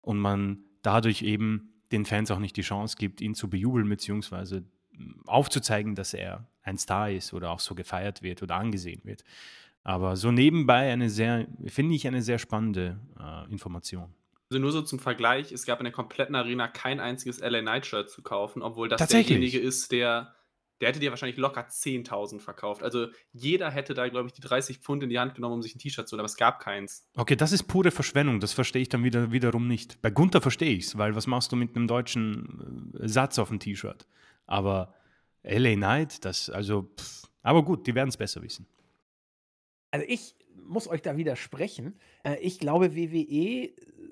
S2: und man dadurch eben den Fans auch nicht die Chance gibt, ihn zu bejubeln beziehungsweise hm, aufzuzeigen, dass er ein Star ist oder auch so gefeiert wird oder angesehen wird. Aber so nebenbei eine sehr, finde ich, eine sehr spannende äh, Information.
S3: Also nur so zum Vergleich, es gab in der kompletten Arena kein einziges LA Knight Shirt zu kaufen, obwohl das derjenige ist, der, der hätte dir wahrscheinlich locker 10.000 verkauft. Also jeder hätte da, glaube ich, die 30 Pfund in die Hand genommen, um sich ein T-Shirt zu holen, aber es gab keins.
S2: Okay, das ist pure Verschwendung, das verstehe ich dann wieder, wiederum nicht. Bei Gunther verstehe ich es, weil was machst du mit einem deutschen äh, Satz auf dem T-Shirt? Aber LA Knight, das, also, pff, aber gut, die werden es besser wissen.
S1: Also ich muss euch da widersprechen. Äh, ich glaube, WWE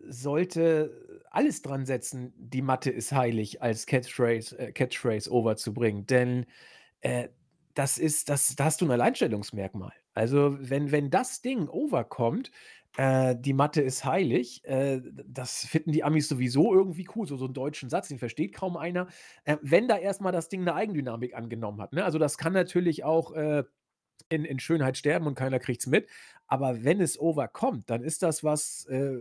S1: sollte alles dran setzen, die Matte ist heilig als Catchphrase, äh, Catchphrase overzubringen. Denn äh, das ist, das, da hast du ein Alleinstellungsmerkmal. Also, wenn, wenn das Ding overkommt, äh, die Matte ist heilig, äh, das finden die Amis sowieso irgendwie cool, so, so einen deutschen Satz, den versteht kaum einer. Äh, wenn da erstmal das Ding eine Eigendynamik angenommen hat. Ne? Also, das kann natürlich auch äh, in, in Schönheit sterben und keiner kriegt es mit. Aber wenn es overkommt, dann ist das was, äh,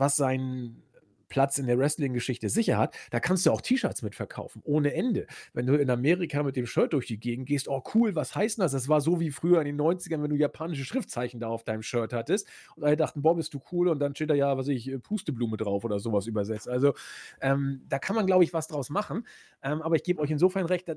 S1: was seinen Platz in der Wrestling-Geschichte sicher hat, da kannst du auch T-Shirts mitverkaufen, ohne Ende. Wenn du in Amerika mit dem Shirt durch die Gegend gehst, oh cool, was heißt das? Das war so wie früher in den 90ern, wenn du japanische Schriftzeichen da auf deinem Shirt hattest und alle dachten, boah, bist du cool und dann steht da ja, was ich, Pusteblume drauf oder sowas übersetzt. Also ähm, da kann man, glaube ich, was draus machen. Ähm, aber ich gebe euch insofern recht,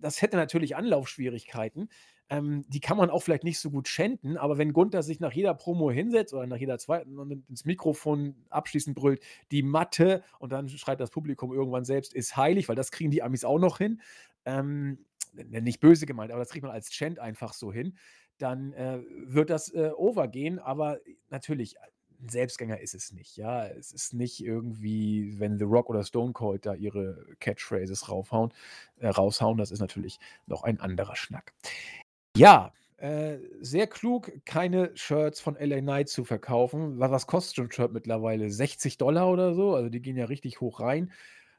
S1: das hätte natürlich Anlaufschwierigkeiten. Ähm, die kann man auch vielleicht nicht so gut schänden, aber wenn Gunther sich nach jeder Promo hinsetzt oder nach jeder zweiten und ins Mikrofon abschließend brüllt, die Matte und dann schreit das Publikum irgendwann selbst, ist heilig, weil das kriegen die Amis auch noch hin. Ähm, nicht böse gemeint, aber das kriegt man als Chant einfach so hin. Dann äh, wird das äh, overgehen, aber natürlich, ein Selbstgänger ist es nicht, ja. Es ist nicht irgendwie, wenn The Rock oder Stone Cold da ihre Catchphrases raufhauen, äh, raushauen, das ist natürlich noch ein anderer Schnack. Ja, äh, sehr klug, keine Shirts von LA Knight zu verkaufen. Was, was kostet so ein Shirt mittlerweile? 60 Dollar oder so? Also die gehen ja richtig hoch rein.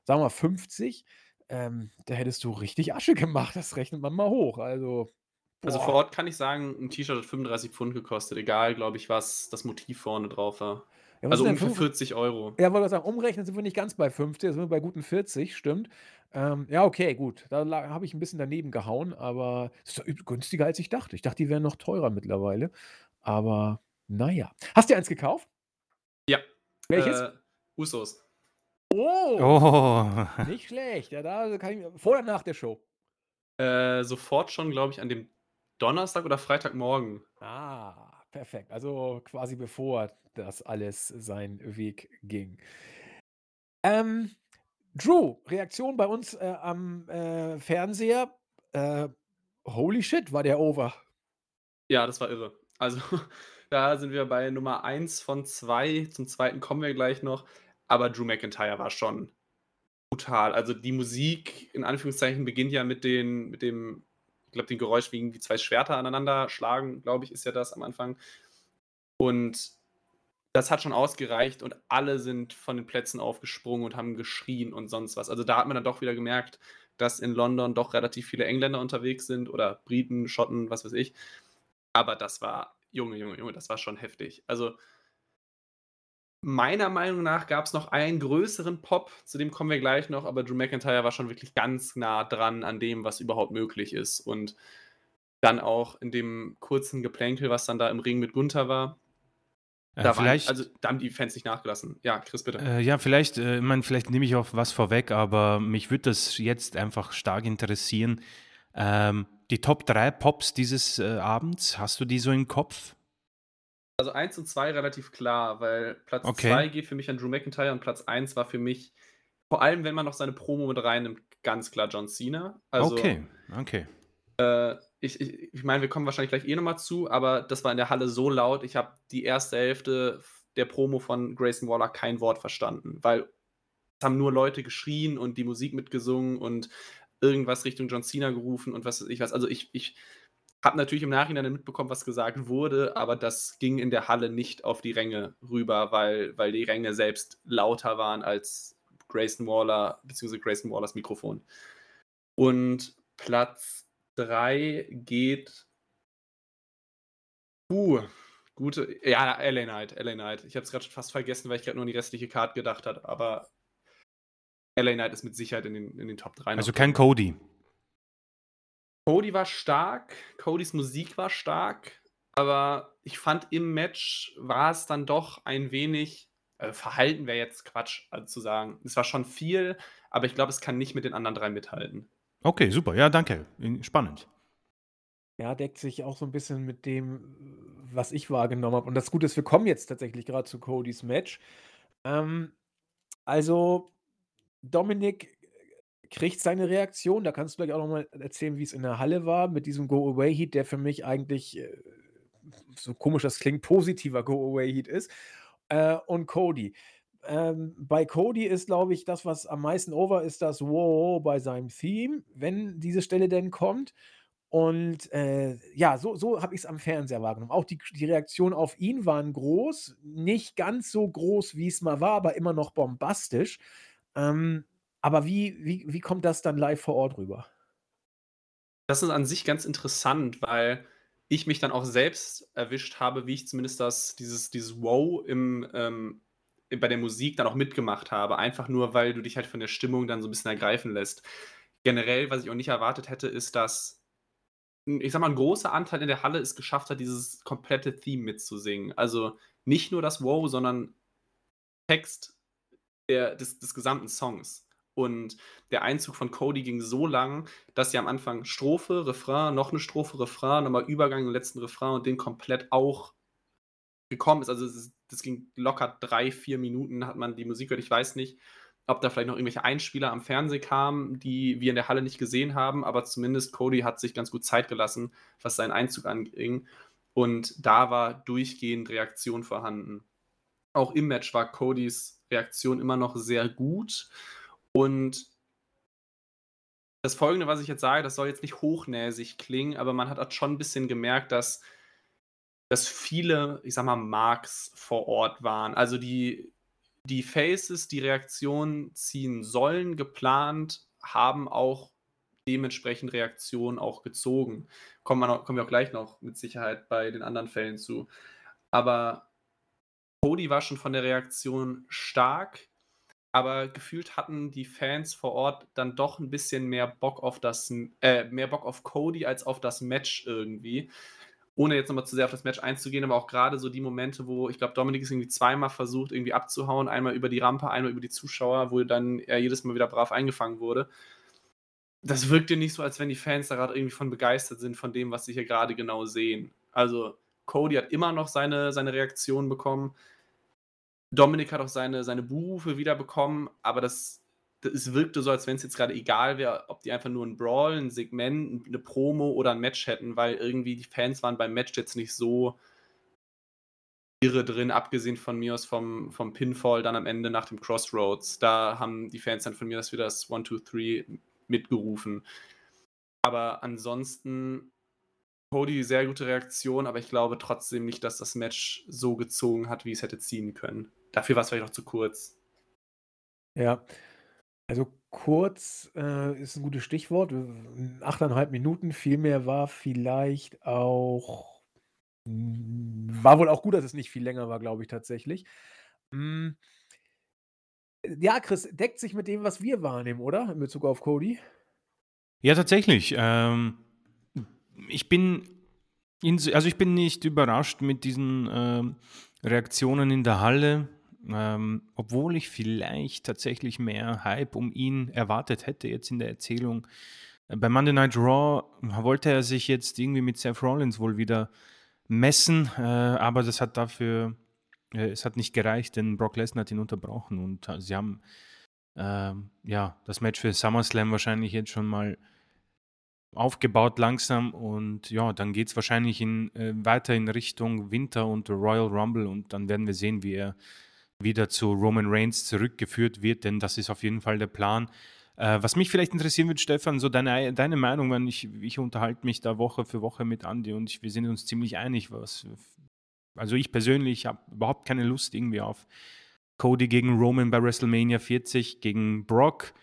S1: Sagen wir mal 50. Ähm, da hättest du richtig Asche gemacht. Das rechnet man mal hoch. Also,
S3: also vor Ort kann ich sagen, ein T-Shirt hat 35 Pfund gekostet. Egal, glaube ich, was das Motiv vorne drauf war. Ja, also ungefähr 40 Euro.
S1: Ja, wollte ich sagen, umrechnen sind wir nicht ganz bei 50, sind wir bei guten 40, stimmt. Ähm, ja, okay, gut. Da habe ich ein bisschen daneben gehauen, aber es ist doch günstiger, als ich dachte. Ich dachte, die wären noch teurer mittlerweile. Aber naja. Hast du eins gekauft?
S3: Ja.
S1: Welches?
S3: Äh, Usos.
S1: Oh,
S2: Oh,
S1: nicht schlecht. Ja, da kann ich, vor oder nach der Show?
S3: Äh, sofort schon, glaube ich, an dem Donnerstag oder Freitagmorgen.
S1: Ah, perfekt. Also quasi bevor das alles seinen Weg ging. Ähm, Drew, Reaktion bei uns äh, am äh, Fernseher. Äh, holy shit, war der over.
S3: Ja, das war irre. Also, da sind wir bei Nummer 1 von 2. Zum zweiten kommen wir gleich noch. Aber Drew McIntyre war schon brutal. Also, die Musik, in Anführungszeichen, beginnt ja mit, den, mit dem, ich glaube, dem Geräusch, wie irgendwie zwei Schwerter aneinander schlagen, glaube ich, ist ja das am Anfang. Und das hat schon ausgereicht und alle sind von den Plätzen aufgesprungen und haben geschrien und sonst was. Also da hat man dann doch wieder gemerkt, dass in London doch relativ viele Engländer unterwegs sind oder Briten, Schotten, was weiß ich. Aber das war, Junge, Junge, Junge, das war schon heftig. Also meiner Meinung nach gab es noch einen größeren Pop, zu dem kommen wir gleich noch, aber Drew McIntyre war schon wirklich ganz nah dran an dem, was überhaupt möglich ist. Und dann auch in dem kurzen Geplänkel, was dann da im Ring mit Gunther war,
S2: äh,
S3: da
S2: vielleicht,
S3: waren, also da haben die Fans nicht nachgelassen. Ja, Chris, bitte.
S2: äh, ja, vielleicht, äh, ich meine, vielleicht nehme ich auch was vorweg, aber mich würde das jetzt einfach stark interessieren. Ähm, die Top 3 Pops dieses äh, Abends, hast du die so im Kopf?
S3: Also 1 und 2 relativ klar, weil Platz 2
S2: Okay.
S3: geht für mich an Drew McIntyre und Platz 1 war für mich, vor allem wenn man noch seine Promo mit reinnimmt, ganz klar John Cena. Also
S2: Okay, okay.
S3: ich, ich, ich meine, wir kommen wahrscheinlich gleich eh nochmal zu, aber das war in der Halle so laut, ich habe die erste Hälfte der Promo von Grayson Waller kein Wort verstanden, weil es haben nur Leute geschrien und die Musik mitgesungen und irgendwas Richtung John Cena gerufen und was weiß ich was. Also ich, ich habe natürlich im Nachhinein mitbekommen, was gesagt wurde, aber das ging in der Halle nicht auf die Ränge rüber, weil, weil die Ränge selbst lauter waren als Grayson Waller bzw. Grayson Wallers Mikrofon. Und Platz 3 geht. Uh, gute. Ja, LA Knight. LA Knight. Ich habe es gerade schon fast vergessen, weil ich gerade nur an die restliche Card gedacht habe, aber LA Knight ist mit Sicherheit in den, in den Top 3.
S2: Also kein Cody.
S3: Cody war stark, Codys Musik war stark, aber ich fand im Match war es dann doch ein wenig. Äh, Verhalten wäre jetzt Quatsch also zu sagen. Es war schon viel, aber ich glaube, es kann nicht mit den anderen drei mithalten.
S2: Okay, super. Ja, danke. Spannend.
S1: Ja, deckt sich auch so ein bisschen mit dem, was ich wahrgenommen habe. Und das Gute ist, wir kommen jetzt tatsächlich gerade zu Codys Match. Ähm, also, Dominik kriegt seine Reaktion. Da kannst du gleich auch noch mal erzählen, wie es in der Halle war mit diesem Go-Away-Heat, der für mich eigentlich, äh, so komisch das klingt, positiver Go-Away-Heat ist. Äh, und Cody. Ähm, bei Cody ist, glaube ich, das, was am meisten over ist, das Wow bei seinem Theme, wenn diese Stelle denn kommt. Und äh, ja, so, so habe ich es am Fernseher wahrgenommen. Auch die, die Reaktionen auf ihn waren groß, nicht ganz so groß, wie es mal war, aber immer noch bombastisch. Ähm, aber wie, wie, wie kommt das dann live vor Ort rüber?
S3: Das ist an sich ganz interessant, weil ich mich dann auch selbst erwischt habe, wie ich zumindest das, dieses, dieses Wow im, ähm, bei der Musik dann auch mitgemacht habe. Einfach nur, weil du dich halt von der Stimmung dann so ein bisschen ergreifen lässt. Generell, was ich auch nicht erwartet hätte, ist, dass, ich sag mal, ein großer Anteil in der Halle es geschafft hat, dieses komplette Theme mitzusingen. Also nicht nur das Wow, sondern Text der, des, des gesamten Songs. Und der Einzug von Cody ging so lang, dass sie am Anfang Strophe, Refrain, noch eine Strophe, Refrain, nochmal Übergang im letzten Refrain und den komplett auch gekommen ist. Also das ging locker drei, vier Minuten, hat man die Musik gehört. Ich weiß nicht, ob da vielleicht noch irgendwelche Einspieler am Fernsehen kamen, die wir in der Halle nicht gesehen haben, aber zumindest Cody hat sich ganz gut Zeit gelassen, was seinen Einzug anging. Und da war durchgehend Reaktion vorhanden. Auch im Match war Codys Reaktion immer noch sehr gut. Und das Folgende, was ich jetzt sage, das soll jetzt nicht hochnäsig klingen, aber man hat halt schon ein bisschen gemerkt, dass, dass viele, ich sag mal, Marks vor Ort waren. Also die, die Faces, die Reaktionen ziehen sollen, geplant, haben auch dementsprechend Reaktionen auch gezogen. Kommen wir, noch, kommen wir auch gleich noch mit Sicherheit bei den anderen Fällen zu. Aber Cody war schon von der Reaktion stark aber gefühlt hatten die Fans vor Ort dann doch ein bisschen mehr Bock auf das, äh, mehr Bock auf Cody als auf das Match irgendwie. Ohne jetzt nochmal zu sehr auf das Match einzugehen, aber auch gerade so die Momente, wo ich glaube, Dominik ist irgendwie zweimal versucht, irgendwie abzuhauen, einmal über die Rampe, einmal über die Zuschauer, wo dann er jedes Mal wieder brav eingefangen wurde. Das wirkte nicht so, als wenn die Fans da gerade irgendwie von begeistert sind, von dem, was sie hier gerade genau sehen. Also, Cody hat immer noch seine, seine Reaktion bekommen. Dominik hat auch seine, seine Buhrufe wiederbekommen, aber das, das wirkte so, als wenn es jetzt gerade egal wäre, ob die einfach nur ein Brawl, ein Segment, eine Promo oder ein Match hätten, weil irgendwie die Fans waren beim Match jetzt nicht so irre drin, abgesehen von mir aus vom, vom Pinfall dann am Ende nach dem Crossroads. Da haben die Fans dann von mir aus wieder das 1, 2, 3 mitgerufen. Aber ansonsten Cody sehr gute Reaktion, aber ich glaube trotzdem nicht, dass das Match so gezogen hat, wie es hätte ziehen können. Dafür war es vielleicht noch zu kurz.
S1: Ja. Also kurz äh, ist ein gutes Stichwort. Achteinhalb Minuten, viel mehr war vielleicht auch. War wohl auch gut, dass es nicht viel länger war, glaube ich tatsächlich. Hm. Ja, Chris, deckt sich mit dem, was wir wahrnehmen, oder? In Bezug auf Cody?
S2: Ja, tatsächlich. Ähm, ich bin, also ich bin nicht überrascht mit diesen ähm, Reaktionen in der Halle. Ähm, obwohl ich vielleicht tatsächlich mehr Hype um ihn erwartet hätte jetzt in der Erzählung. Äh, bei Monday Night Raw wollte er sich jetzt irgendwie mit Seth Rollins wohl wieder messen, äh, aber das hat dafür, äh, es hat nicht gereicht, denn Brock Lesnar hat ihn unterbrochen und äh, sie haben äh, ja das Match für SummerSlam wahrscheinlich jetzt schon mal aufgebaut langsam und ja, dann geht es wahrscheinlich in, äh, weiter in Richtung Winter und Royal Rumble und dann werden wir sehen, wie er wieder zu Roman Reigns zurückgeführt wird, denn das ist auf jeden Fall der Plan. Äh, was mich vielleicht interessieren würde, Stefan, so deine, deine Meinung, wenn ich, ich unterhalte mich da Woche für Woche mit Andy und ich, wir sind uns ziemlich einig, was. Also ich persönlich habe überhaupt keine Lust irgendwie auf Cody gegen Roman bei WrestleMania 40, gegen Brock.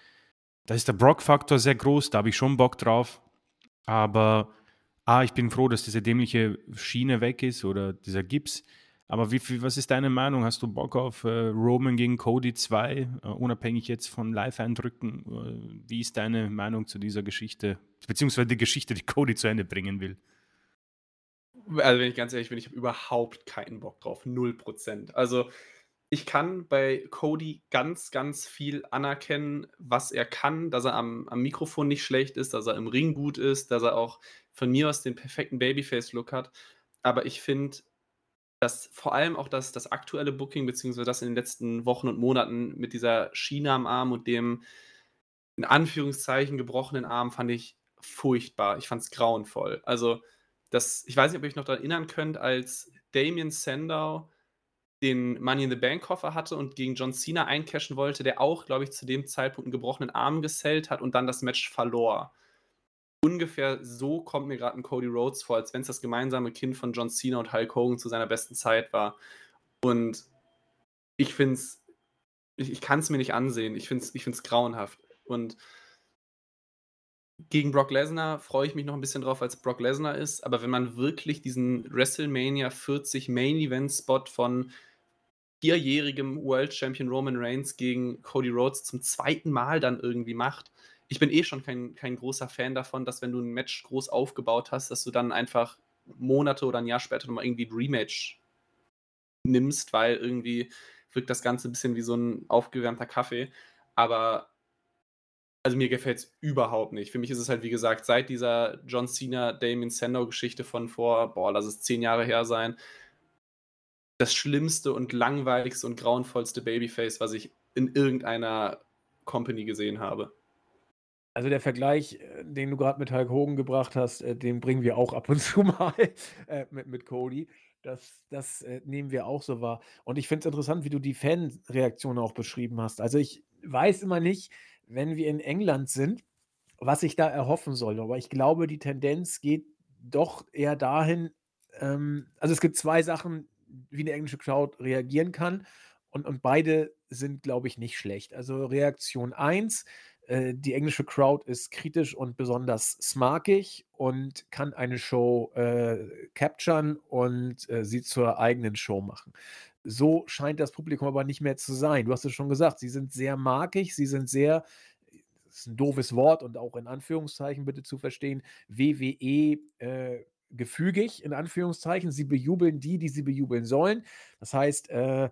S2: Da ist der Brock-Faktor sehr groß, da habe ich schon Bock drauf. Aber ah, ich bin froh, dass diese dämliche Schiene weg ist oder dieser Gips. Aber wie, wie, was ist deine Meinung? Hast du Bock auf äh, Roman gegen Cody 2, äh, unabhängig jetzt von Live-Eindrücken? Äh, wie ist deine Meinung zu dieser Geschichte, beziehungsweise die Geschichte, die Cody zu Ende bringen will?
S3: Also, wenn ich ganz ehrlich bin, ich habe überhaupt keinen Bock drauf. Null Prozent. Also, ich kann bei Cody ganz, ganz viel anerkennen, was er kann, dass er am, am Mikrofon nicht schlecht ist, dass er im Ring gut ist, dass er auch von mir aus den perfekten Babyface-Look hat. Aber ich finde, dass vor allem auch das, das aktuelle Booking, beziehungsweise das in den letzten Wochen und Monaten mit dieser Schiene am Arm und dem in Anführungszeichen gebrochenen Arm fand ich furchtbar. Ich fand es grauenvoll. Also, das, ich weiß nicht, ob ihr euch noch daran erinnern könnt, als Damien Sandow den Money in the Bank Koffer hatte und gegen John Cena eincashen wollte, der auch, glaube ich, zu dem Zeitpunkt einen gebrochenen Arm gesellt hat und dann das Match verlor ungefähr so kommt mir gerade ein Cody Rhodes vor, als wenn es das gemeinsame Kind von John Cena und Hulk Hogan zu seiner besten Zeit war. Und ich finde es, ich, ich kann es mir nicht ansehen. Ich finde es ich find's grauenhaft. Und gegen Brock Lesnar freue ich mich noch ein bisschen drauf, als Brock Lesnar ist. Aber wenn man wirklich diesen WrestleMania 40 Main Event Spot von vierjährigem World Champion Roman Reigns gegen Cody Rhodes zum zweiten Mal dann irgendwie macht, ich bin eh schon kein, kein großer Fan davon, dass wenn du ein Match groß aufgebaut hast, dass du dann einfach Monate oder ein Jahr später nochmal irgendwie ein Rematch nimmst, weil irgendwie wirkt das Ganze ein bisschen wie so ein aufgewärmter Kaffee. Aber also mir gefällt es überhaupt nicht. Für mich ist es halt, wie gesagt, seit dieser John Cena, Damien Sandow-Geschichte von vor, boah, lass es zehn Jahre her sein, das schlimmste und langweiligste und grauenvollste Babyface, was ich in irgendeiner Company gesehen habe.
S1: Also der Vergleich, äh, den du gerade mit Hulk Hogan gebracht hast, äh, den bringen wir auch ab und zu mal äh, mit, mit Cody. Das, das äh, nehmen wir auch so wahr. Und ich finde es interessant, wie du die Fanreaktion auch beschrieben hast. Also ich weiß immer nicht, wenn wir in England sind, was ich da erhoffen soll. Aber ich glaube, die Tendenz geht doch eher dahin, ähm, also es gibt zwei Sachen, wie eine englische Crowd reagieren kann. Und, und beide sind, glaube ich, nicht schlecht. Also Reaktion 1, äh, die englische Crowd ist kritisch und besonders smarkig und kann eine Show äh, capturen und äh, sie zur eigenen Show machen. So scheint das Publikum aber nicht mehr zu sein. Du hast es schon gesagt, sie sind sehr markig, sie sind sehr, das ist ein doofes Wort und auch in Anführungszeichen bitte zu verstehen, WWE äh, gefügig, in Anführungszeichen. Sie bejubeln die, die sie bejubeln sollen. Das heißt, äh,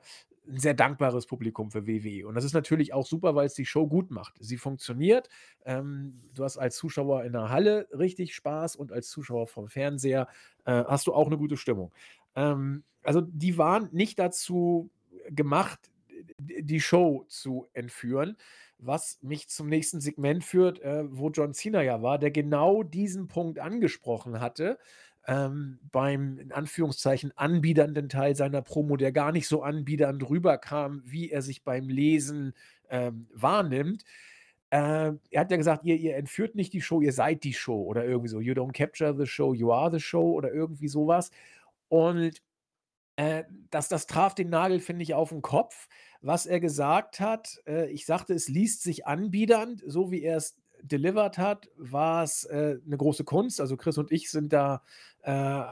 S1: ein sehr dankbares Publikum für WWE. Und das ist natürlich auch super, weil es die Show gut macht. Sie funktioniert. Ähm, du hast als Zuschauer in der Halle richtig Spaß und als Zuschauer vom Fernseher äh, hast du auch eine gute Stimmung. Ähm, also die waren nicht dazu gemacht, die Show zu entführen, was mich zum nächsten Segment führt, äh, wo John Cena ja war, der genau diesen Punkt angesprochen hatte ähm, beim in Anführungszeichen anbiedernden Teil seiner Promo, der gar nicht so anbiedernd rüberkam, wie er sich beim Lesen ähm, wahrnimmt. Äh, er hat ja gesagt, ihr, ihr entführt nicht die Show, ihr seid die Show oder irgendwie so. You don't capture the show, you are the show oder irgendwie sowas. Und äh, das, das traf den Nagel, finde ich, auf den Kopf, was er gesagt hat. Äh, ich sagte, es liest sich anbiedernd, so wie er es delivered hat, war es äh, eine große Kunst. Also Chris und ich sind da äh,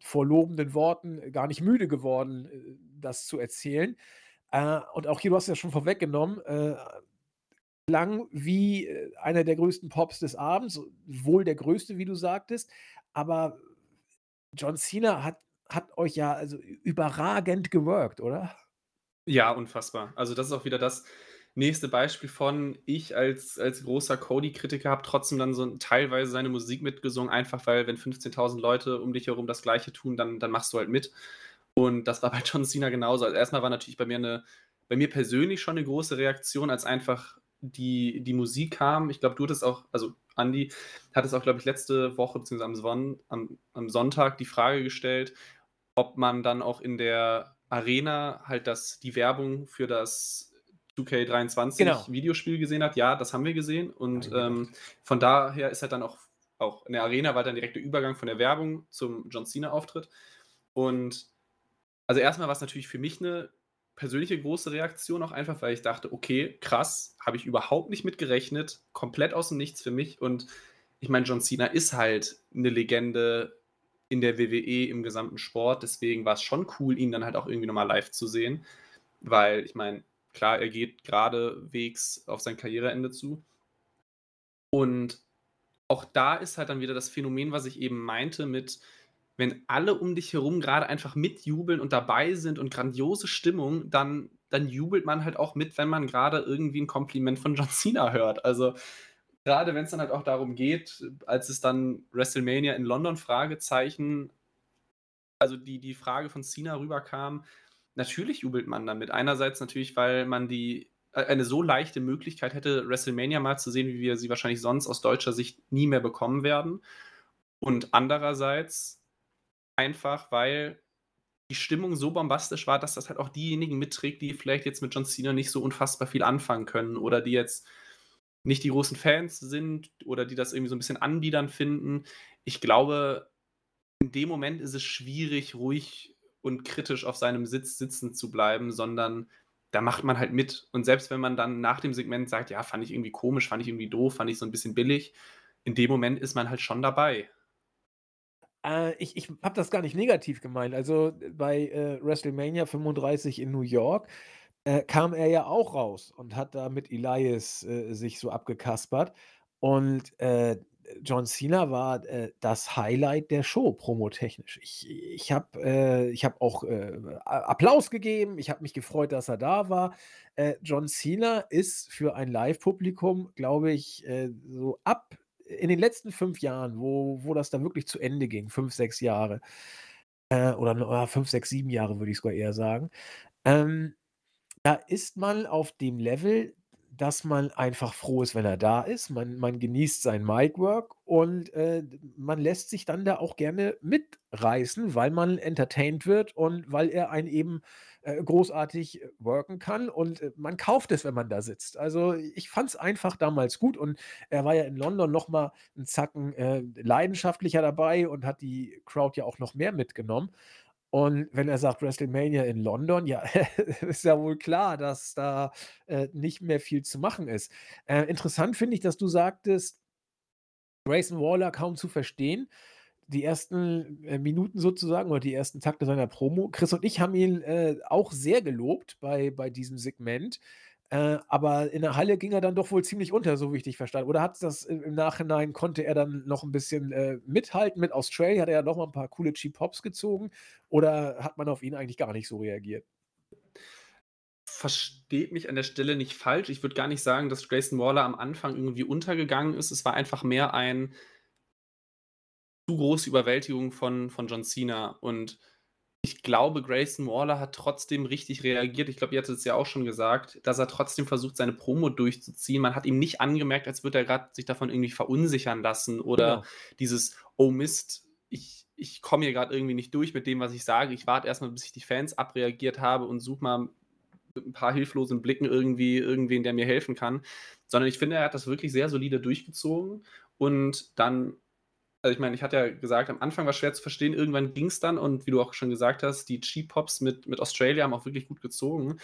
S1: vor lobenden Worten gar nicht müde geworden, äh, das zu erzählen. Äh, und auch hier, du hast ja schon vorweggenommen, äh, lang wie äh, einer der größten Pops des Abends, wohl der größte, wie du sagtest, aber John Cena hat, hat euch ja also überragend gewirkt, oder?
S3: Ja, unfassbar. Also das ist auch wieder das, nächste Beispiel von ich als, als großer Cody-Kritiker habe trotzdem dann so teilweise seine Musik mitgesungen, einfach weil, wenn 15.000 Leute um dich herum das Gleiche tun, dann, dann machst du halt mit. Und das war bei John Cena genauso. Also erstmal war natürlich bei mir eine, bei mir persönlich schon eine große Reaktion, als einfach die, die Musik kam. Ich glaube, du hattest auch, also Andy hat es auch, glaube ich, letzte Woche, beziehungsweise am, am, am Sonntag die Frage gestellt, ob man dann auch in der Arena halt das, die Werbung für das 2K23
S1: Genau.
S3: Videospiel gesehen hat. Ja, das haben wir gesehen. Und ähm, von daher ist halt dann auch, auch in der Arena war dann direkt der Übergang von der Werbung zum John Cena-Auftritt. Und also erstmal war es natürlich für mich eine persönliche große Reaktion, auch einfach, weil ich dachte, okay, krass, habe ich überhaupt nicht mit gerechnet, komplett aus dem Nichts für mich. Und ich meine, John Cena ist halt eine Legende in der WWE im gesamten Sport, deswegen war es schon cool, ihn dann halt auch irgendwie nochmal live zu sehen, weil ich meine, klar, er geht geradewegs auf sein Karriereende zu. Und auch da ist halt dann wieder das Phänomen, was ich eben meinte, mit wenn alle um dich herum gerade einfach mitjubeln und dabei sind und grandiose Stimmung, dann, dann jubelt man halt auch mit, wenn man gerade irgendwie ein Kompliment von John Cena hört. Also gerade wenn es dann halt auch darum geht, als es dann WrestleMania in London Fragezeichen, also die, die Frage von Cena rüberkam, natürlich jubelt man damit. Einerseits natürlich, weil man die äh, eine so leichte Möglichkeit hätte, WrestleMania mal zu sehen, wie wir sie wahrscheinlich sonst aus deutscher Sicht nie mehr bekommen werden. Und andererseits einfach, weil die Stimmung so bombastisch war, dass das halt auch diejenigen mitträgt, die vielleicht jetzt mit John Cena nicht so unfassbar viel anfangen können oder die jetzt nicht die großen Fans sind oder die das irgendwie so ein bisschen anbiedern finden. Ich glaube, in dem Moment ist es schwierig, ruhig und kritisch auf seinem Sitz sitzen zu bleiben, sondern da macht man halt mit. Und selbst wenn man dann nach dem Segment sagt, ja, fand ich irgendwie komisch, fand ich irgendwie doof, fand ich so ein bisschen billig, in dem Moment ist man halt schon dabei.
S1: Äh, ich ich habe das gar nicht negativ gemeint. Also, bei, äh, WrestleMania 35 in New York, äh, kam er ja auch raus und hat da mit Elias, äh, sich so abgekaspert. Und, äh, John Cena war, äh, das Highlight der Show promotechnisch. Ich ich habe äh, habe auch, äh, Applaus gegeben. Ich habe mich gefreut, dass er da war. Äh, John Cena ist für ein Live-Publikum, glaube ich, äh, so ab in den letzten fünf Jahren, wo, wo das dann wirklich zu Ende ging, fünf, sechs Jahre, äh, oder fünf, sechs, sieben Jahre, würde ich sogar eher sagen, ähm, da ist man auf dem Level, dass man einfach froh ist, wenn er da ist. Man man genießt sein Micwork und, äh, man lässt sich dann da auch gerne mitreißen, weil man entertained wird und weil er einen eben, äh, großartig äh, worken kann und, äh, man kauft es, wenn man da sitzt. Also, ich fand es einfach damals gut und er war ja in London noch mal 'n Zacken, äh, leidenschaftlicher dabei und hat die Crowd ja auch noch mehr mitgenommen. Und wenn er sagt WrestleMania in London, ja, ist ja wohl klar, dass da, äh, nicht mehr viel zu machen ist. Äh, interessant finde ich, dass du sagtest, Grayson Waller kaum zu verstehen. Die ersten, äh, Minuten sozusagen oder die ersten Takte seiner Promo. Chris und ich haben ihn, äh, auch sehr gelobt bei bei diesem Segment. Äh, aber in der Halle ging er dann doch wohl ziemlich unter, so wie ich dich verstanden Oder hat das im im Nachhinein konnte er dann noch ein bisschen, äh, mithalten mit Australia? Hat er ja noch mal 'n paar coole Cheap Hops gezogen oder hat man auf ihn eigentlich gar nicht so reagiert?
S3: Versteht mich an der Stelle nicht falsch. Ich würde gar nicht sagen, dass Grayson Waller am Anfang irgendwie untergegangen ist. Es war einfach mehr ein zu große Überwältigung von von John Cena und ich glaube, Grayson Waller hat trotzdem richtig reagiert. Ich glaube, ihr hattet es ja auch schon gesagt, dass er trotzdem versucht, seine Promo durchzuziehen. Man hat ihm nicht angemerkt, als würde er gerade sich davon irgendwie verunsichern lassen oder
S1: Genau.
S3: dieses: „Oh Mist, ich ich komme hier gerade irgendwie nicht durch mit dem, was ich sage. Ich warte erst mal, bis ich die Fans abreagiert habe und suche mal mit ein paar hilflosen Blicken irgendwie irgendwen, der mir helfen kann.“ Sondern ich finde, er hat das wirklich sehr solide durchgezogen und dann also ich meine, ich hatte ja gesagt, am Anfang war es schwer zu verstehen, irgendwann ging es dann und wie du auch schon gesagt hast, die Cheap Pops mit mit Australia haben auch wirklich gut gezogen.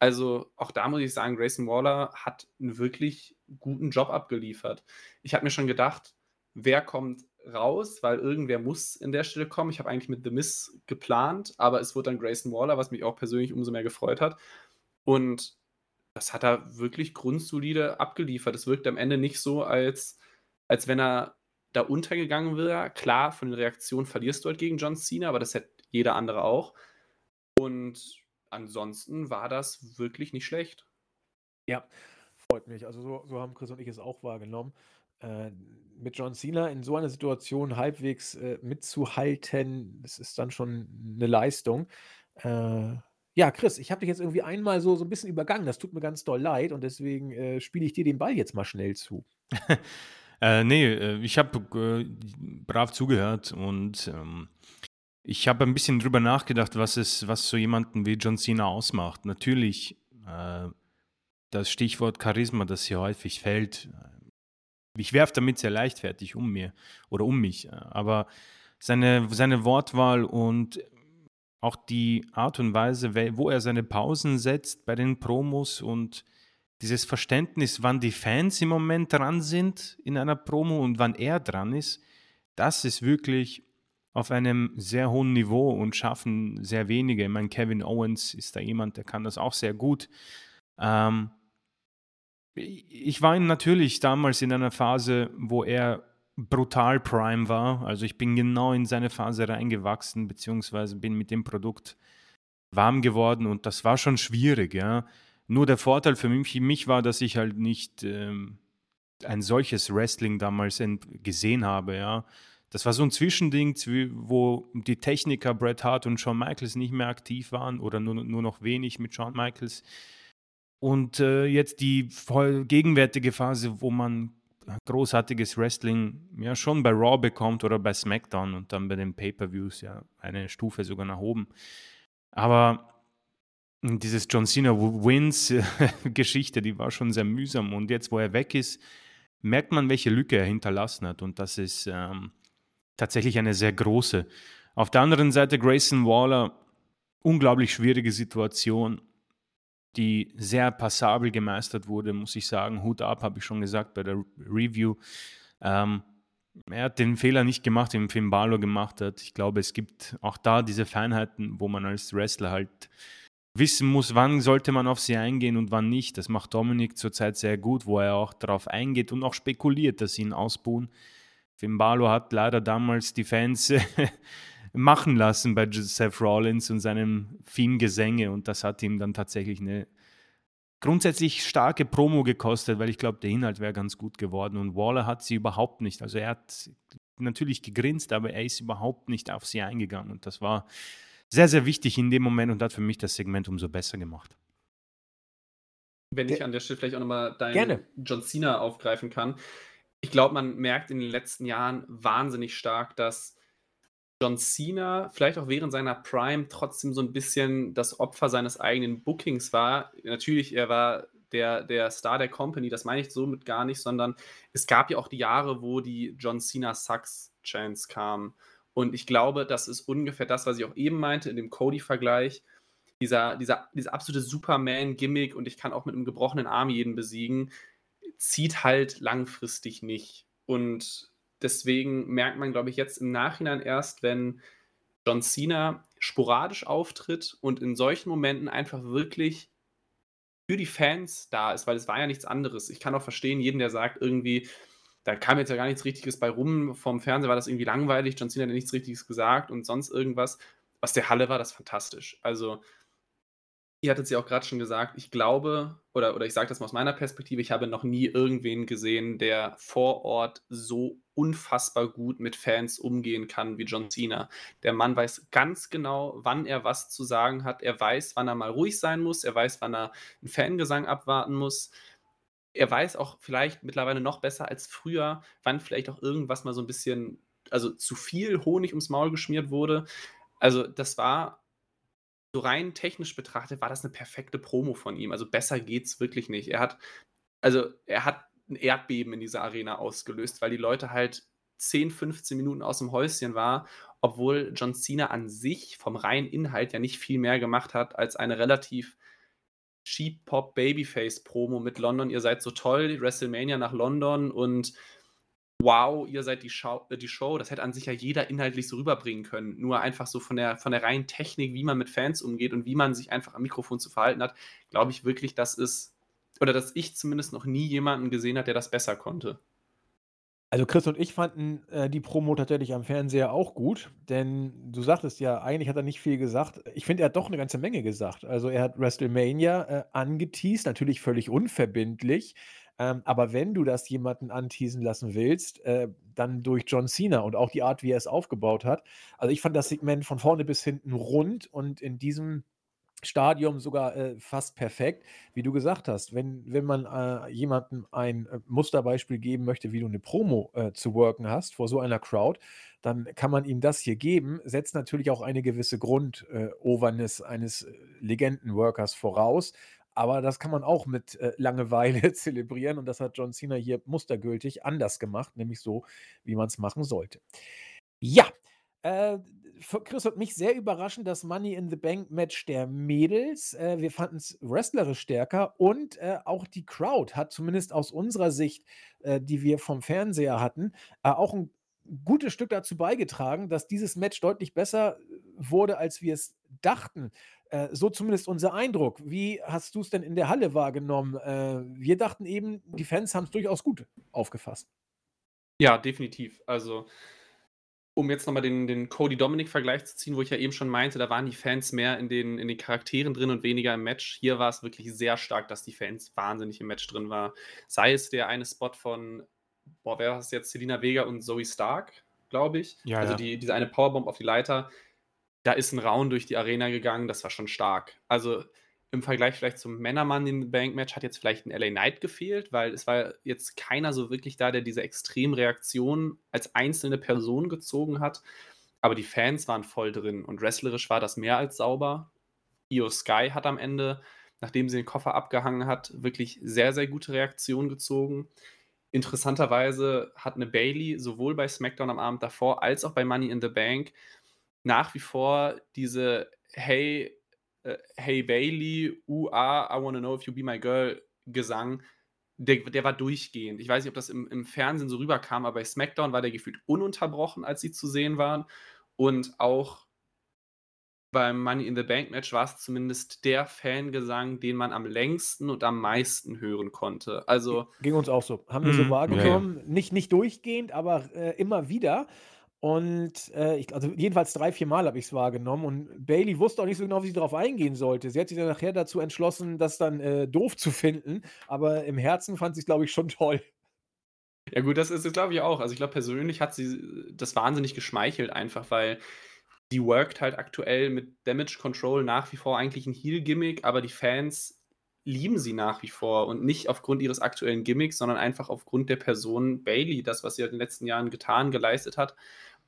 S3: Also, auch da muss ich sagen, Grayson Waller hat einen wirklich guten Job abgeliefert. Ich habe mir schon gedacht: „Wer kommt raus?“ Weil irgendwer muss in der Stelle kommen. Ich habe eigentlich mit The Miz geplant, aber es wurde dann Grayson Waller, was mich auch persönlich umso mehr gefreut hat. Und das hat er wirklich grundsolide abgeliefert. Es wirkt am Ende nicht so, als als wenn er da untergegangen wäre. Klar, von den Reaktionen verlierst du halt gegen John Cena, aber das hätte jeder andere auch. Und ansonsten war das wirklich nicht schlecht.
S1: Ja, freut mich. Also, so so haben Chris und ich es auch wahrgenommen. Äh, mit John Cena in so einer Situation halbwegs, äh, mitzuhalten, das ist dann schon eine Leistung. Äh, ja, Chris, ich habe dich jetzt irgendwie einmal so so 'n bisschen übergangen. Das tut mir ganz doll leid und deswegen, äh, spiele ich dir den Ball jetzt mal schnell zu.
S2: Äh, ne, äh, ich habe, äh, brav zugehört und, ähm, ich habe ein bisschen drüber nachgedacht, was es was so jemanden wie John Cena ausmacht. Natürlich, äh, das Stichwort Charisma, das hier häufig fällt. Ich werfe damit sehr leichtfertig um mir oder um mich, aber seine, seine Wortwahl und auch die Art und Weise, wo er seine Pausen setzt bei den Promos und dieses Verständnis, wann die Fans im Moment dran sind in einer Promo und wann er dran ist, das ist wirklich auf einem sehr hohen Niveau und schaffen sehr wenige. Ich meine, Kevin Owens ist da jemand, der kann das auch sehr gut. Ähm, ich war natürlich damals in einer Phase, wo er brutal Prime war. Also ich bin genau in seine Phase reingewachsen, beziehungsweise bin mit dem Produkt warm geworden und das war schon schwierig, ja. Nur der Vorteil für mich, mich war, dass ich halt nicht ähm, ein solches Wrestling damals gesehen habe, ja. Das war so ein Zwischending, wo die Techniker Bret Hart und Shawn Michaels nicht mehr aktiv waren oder nur, nur noch wenig mit Shawn Michaels. Und äh, jetzt die gegenwärtige Phase, wo man großartiges Wrestling ja schon bei Raw bekommt oder bei SmackDown und dann bei den Pay-per-Views ja eine Stufe sogar nach oben. Aber dieses John Cena Wins Geschichte, die war schon sehr mühsam und jetzt, wo er weg ist, merkt man, welche Lücke er hinterlassen hat und das ist ähm, tatsächlich eine sehr große. Auf der anderen Seite Grayson Waller, unglaublich schwierige Situation, die sehr passabel gemeistert wurde, muss ich sagen. Hut ab, habe ich schon gesagt bei der Review. Ähm, er hat den Fehler nicht gemacht, den Finn Balor gemacht hat. Ich glaube, es gibt auch da diese Feinheiten, wo man als Wrestler halt wissen muss, wann sollte man auf sie eingehen und wann nicht. Das macht Dominik zurzeit sehr gut, wo er auch darauf eingeht und auch spekuliert, dass sie ihn ausbuhen. Finn Balor hat leider damals die Fans machen lassen bei Seth Rollins und seinem Theme-Gesänge und das hat ihm dann tatsächlich eine grundsätzlich starke Promo gekostet, weil ich glaube, der Inhalt wäre ganz gut geworden und Waller hat sie überhaupt nicht. Also er hat natürlich gegrinst, aber er ist überhaupt nicht auf sie eingegangen und das war sehr, sehr wichtig in dem Moment und hat für mich das Segment umso besser gemacht.
S3: Wenn ich an der Stelle vielleicht auch nochmal deinen John Cena aufgreifen kann ich glaube, man merkt in den letzten Jahren wahnsinnig stark, dass John Cena vielleicht auch während seiner Prime trotzdem so ein bisschen das Opfer seines eigenen Bookings war. Natürlich, er war der, der Star der Company, das meine ich somit gar nicht, sondern es gab ja auch die Jahre, wo die John Cena Sucks Chance kam. Und ich glaube, das ist ungefähr das, was ich auch eben meinte in dem Cody-Vergleich. Dieser, dieser, dieser absolute Superman-Gimmick und ich kann auch mit einem gebrochenen Arm jeden besiegen zieht halt langfristig nicht. Und deswegen merkt man, glaube ich, jetzt im Nachhinein erst, wenn John Cena sporadisch auftritt und in solchen Momenten einfach wirklich für die Fans da ist, weil es war ja nichts anderes. Ich kann auch verstehen, jeden, der sagt, irgendwie, da kam jetzt ja gar nichts Richtiges bei rum. Vom Fernseher war das irgendwie langweilig. John Cena hat nichts Richtiges gesagt und sonst irgendwas. Aus der Halle war das fantastisch. Also, Ihr hattet es ja auch gerade schon gesagt, ich glaube, oder, oder ich sage das mal aus meiner Perspektive, ich habe noch nie irgendwen gesehen, der vor Ort so unfassbar gut mit Fans umgehen kann wie John Cena. Der Mann weiß ganz genau, wann er was zu sagen hat. Er weiß, wann er mal ruhig sein muss. Er weiß, wann er einen Fangesang abwarten muss. Er weiß auch vielleicht mittlerweile noch besser als früher, wann vielleicht auch irgendwas mal so ein bisschen, also zu viel Honig ums Maul geschmiert wurde. Also das war so rein technisch betrachtet war das eine perfekte Promo von ihm. Also besser geht's wirklich nicht. Er hat, also er hat ein Erdbeben in dieser Arena ausgelöst, weil die Leute halt 10, 15 Minuten aus dem Häuschen war, obwohl John Cena an sich vom reinen Inhalt ja nicht viel mehr gemacht hat als eine relativ Cheap Pop Babyface Promo mit London. Ihr seid so toll, WrestleMania nach London und wow, ihr seid die, Show, äh, die Show. Das hätte an sich ja jeder inhaltlich so rüberbringen können. Nur einfach so von der, von der reinen Technik, wie man mit Fans umgeht und wie man sich einfach am Mikrofon zu verhalten hat, glaube ich wirklich, dass es, oder dass ich zumindest noch nie jemanden gesehen habe, der das besser konnte.
S1: Also Chris und ich fanden äh, die Promo tatsächlich am Fernseher auch gut, denn du sagtest ja, eigentlich hat er nicht viel gesagt. Ich finde, er hat doch eine ganze Menge gesagt. Also er hat WrestleMania äh, angeteased, natürlich völlig unverbindlich, ähm, aber wenn du das jemanden anteasen lassen willst, äh, dann durch John Cena und auch die Art, wie er es aufgebaut hat. Also ich fand das Segment von vorne bis hinten rund und in diesem Stadium sogar äh, fast perfekt, wie du gesagt hast. Wenn, wenn man äh, jemandem ein äh, Musterbeispiel geben möchte, wie du eine Promo äh, zu worken hast vor so einer Crowd, dann kann man ihm das hier geben, setzt natürlich auch eine gewisse Grundoverness eines äh, Legendenworkers voraus. aber das kann man auch mit äh, Langeweile zelebrieren und das hat John Cena hier mustergültig anders gemacht, nämlich so, wie man es machen sollte. Ja, äh, Chris und mich sehr überraschend das Money in the Bank Match der Mädels. Äh, wir fanden es wrestlerisch stärker und äh, auch die Crowd hat zumindest aus unserer Sicht, äh, die wir vom Fernseher hatten, äh, auch ein gutes Stück dazu beigetragen, dass dieses Match deutlich besser wurde, als wir es dachten. Äh, so zumindest unser Eindruck. Wie hast du es denn in der Halle wahrgenommen? Äh, wir dachten eben, die Fans haben es durchaus gut aufgefasst.
S3: Ja, definitiv. Also um jetzt nochmal den, den Cody-Dominic-Vergleich zu ziehen, wo ich ja eben schon meinte, da waren die Fans mehr in den, in den Charakteren drin und weniger im Match. Hier war es wirklich sehr stark, dass die Fans wahnsinnig im Match drin waren. Sei es der eine Spot von, boah, wer war es jetzt? Selina Vega und Zoe Stark, glaube ich. Ja, also ja. Die, diese eine Powerbomb auf die Leiter. Da ist ein Raun durch die Arena gegangen, das war schon stark. Also im Vergleich vielleicht zum Männermann in den Bank Match hat jetzt vielleicht ein LA Knight gefehlt, weil es war jetzt keiner so wirklich da, der diese Extremreaktion als einzelne Person gezogen hat. Aber die Fans waren voll drin und wrestlerisch war das mehr als sauber. Io Sky hat am Ende, nachdem sie den Koffer abgehangen hat, wirklich sehr, sehr gute Reaktionen gezogen. Interessanterweise hat eine Bailey sowohl bei SmackDown am Abend davor als auch bei Money in the Bank nach wie vor diese Hey, äh, Hey Bailey, UA, I wanna know if you be my girl Gesang, der, der war durchgehend. Ich weiß nicht, ob das im, im Fernsehen so rüberkam, aber bei SmackDown war der gefühlt ununterbrochen, als sie zu sehen waren. Und auch beim Money in the Bank Match war es zumindest der Fangesang, den man am längsten und am meisten hören konnte. Also
S1: ging uns auch so. Haben wir so mhm. wahrgenommen. Ja. Nicht, nicht durchgehend, aber äh, immer wieder. Und äh, ich, also jedenfalls drei, vier Mal habe ich es wahrgenommen. Und Bailey wusste auch nicht so genau, wie sie darauf eingehen sollte. Sie hat sich dann nachher dazu entschlossen, das dann äh, doof zu finden. Aber im Herzen fand sie es, glaube ich, schon toll.
S3: Ja, gut, das ist es, glaube ich, auch. Also, ich glaube, persönlich hat sie das wahnsinnig geschmeichelt, einfach, weil die workt halt aktuell mit Damage Control nach wie vor eigentlich ein Heal-Gimmick, aber die Fans lieben sie nach wie vor und nicht aufgrund ihres aktuellen Gimmicks, sondern einfach aufgrund der Person Bailey, das, was sie halt in den letzten Jahren getan, geleistet hat.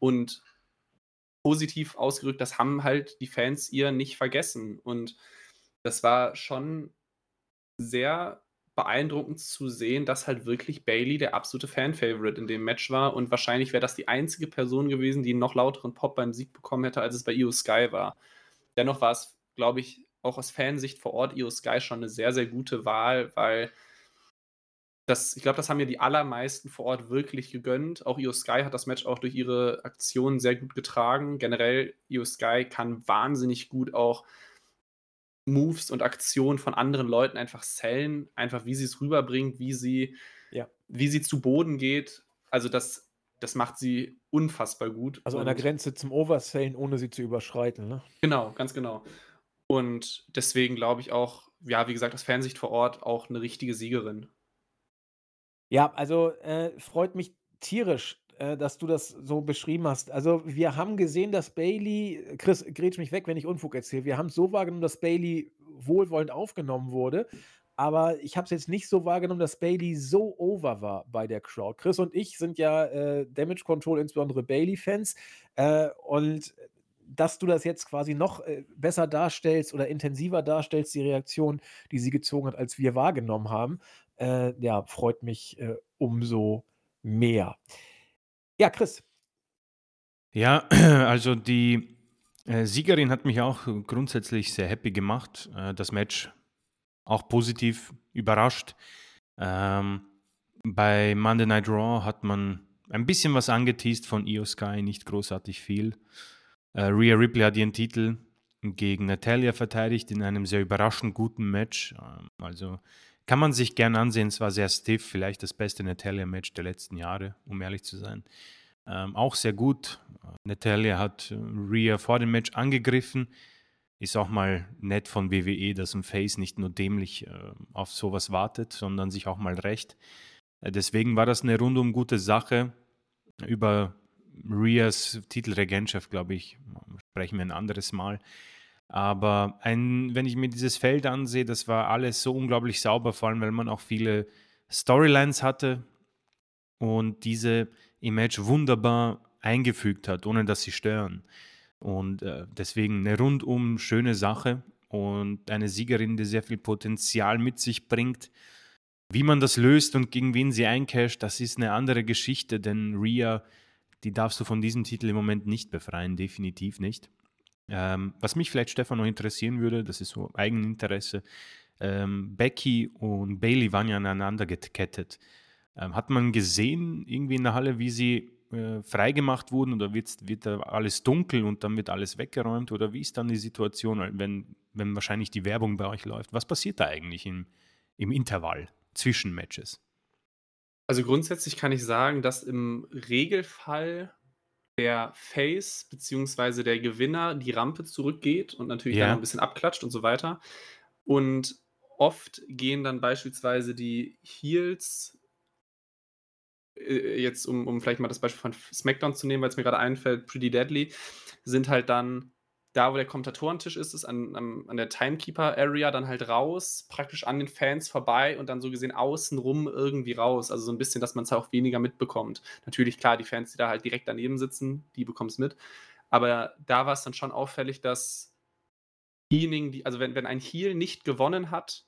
S3: Und positiv ausgerückt, das haben halt die Fans ihr nicht vergessen. Und das war schon sehr beeindruckend zu sehen, dass halt wirklich Bailey der absolute Fan-Favorite in dem Match war. Und wahrscheinlich wäre das die einzige Person gewesen, die einen noch lauteren Pop beim Sieg bekommen hätte, als es bei Io Sky war. Dennoch war es, glaube ich, auch aus Fansicht vor Ort Io Sky schon eine sehr, sehr gute Wahl, weil das, ich glaube, das haben ja die allermeisten vor Ort wirklich gegönnt. Auch Io Sky hat das Match auch durch ihre Aktionen sehr gut getragen. Generell, Io Sky kann wahnsinnig gut auch Moves und Aktionen von anderen Leuten einfach sellen, einfach wie sie es rüberbringt, wie sie, ja. wie sie zu Boden geht. Also das, das macht sie unfassbar gut.
S1: Also an der Grenze zum Oversellen, ohne sie zu überschreiten, ne?
S3: Genau, ganz genau. Und deswegen glaube ich auch, ja, wie gesagt, aus Fansicht vor Ort auch eine richtige Siegerin.
S1: Ja, also äh, freut mich tierisch, äh, dass du das so beschrieben hast. Also wir haben gesehen, dass Bailey, Chris, grätsch mich weg, wenn ich Unfug erzähle. Wir haben so wahrgenommen, dass Bailey wohlwollend aufgenommen wurde. Aber ich habe es jetzt nicht so wahrgenommen, dass Bailey so over war bei der Crowd. Chris und ich sind ja äh, Damage Control, insbesondere Bailey-Fans. Äh, und dass du das jetzt quasi noch äh, besser darstellst oder intensiver darstellst, die Reaktion, die sie gezogen hat, als wir wahrgenommen haben, äh, ja, freut mich äh, umso mehr. Ja, Chris.
S2: Ja, also die äh, Siegerin hat mich auch grundsätzlich sehr happy gemacht. Äh, das Match auch positiv überrascht. Ähm, bei Monday Night Raw hat man ein bisschen was angeteased von Io Sky, nicht großartig viel. Äh, Rhea Ripley hat ihren Titel gegen Natalia verteidigt in einem sehr überraschend guten Match. Ähm, also kann man sich gern ansehen. Es war sehr stiff, vielleicht das beste Natalia-Match der letzten Jahre, um ehrlich zu sein. Ähm, auch sehr gut. Natalia hat äh, Rhea vor dem Match angegriffen. Ist auch mal nett von WWE, dass ein Face nicht nur dämlich äh, auf sowas wartet, sondern sich auch mal recht. Äh, deswegen war das eine rundum gute Sache. Über Rias Titelregentschaft, glaube ich, sprechen wir ein anderes Mal. Aber ein, wenn ich mir dieses Feld ansehe, das war alles so unglaublich sauber, vor allem weil man auch viele Storylines hatte und diese im Match wunderbar eingefügt hat, ohne dass sie stören. Und äh, deswegen eine rundum schöne Sache. und eine Siegerin, die sehr viel Potenzial mit sich bringt. Wie man das löst und gegen wen sie eincasht, das ist eine andere Geschichte, denn Rhea, die darfst du von diesem Titel im Moment nicht befreien, definitiv nicht. Ähm, was mich vielleicht, Stefan, noch interessieren würde, das ist so Eigeninteresse, ähm, Becky und Bailey waren ja aneinander gekettet. Ähm, hat man gesehen, irgendwie in der Halle, wie sie äh, freigemacht wurden oder wird, wird da alles dunkel und dann wird alles weggeräumt? Oder wie ist dann die Situation, wenn, wenn wahrscheinlich die Werbung bei euch läuft? Was passiert da eigentlich im, im Intervall? zwischen Matches?
S3: Also grundsätzlich kann ich sagen, dass im Regelfall der Face bzw. der Gewinner die Rampe zurückgeht und natürlich ja. dann ein bisschen abklatscht und so weiter. Und oft gehen dann beispielsweise die Heels, äh, jetzt um, um vielleicht mal das Beispiel von SmackDown zu nehmen, weil es mir gerade einfällt, Pretty Deadly, sind halt dann da, wo der Kommentatorentisch ist, ist an, an, an der Timekeeper-Area dann halt raus, praktisch an den Fans vorbei und dann so gesehen außenrum irgendwie raus. Also so ein bisschen, dass man es auch weniger mitbekommt. Natürlich, klar, die Fans, die da halt direkt daneben sitzen, die bekommen es mit. Aber da war es dann schon auffällig, dass diejenigen, die, also wenn, wenn ein Heal nicht gewonnen hat,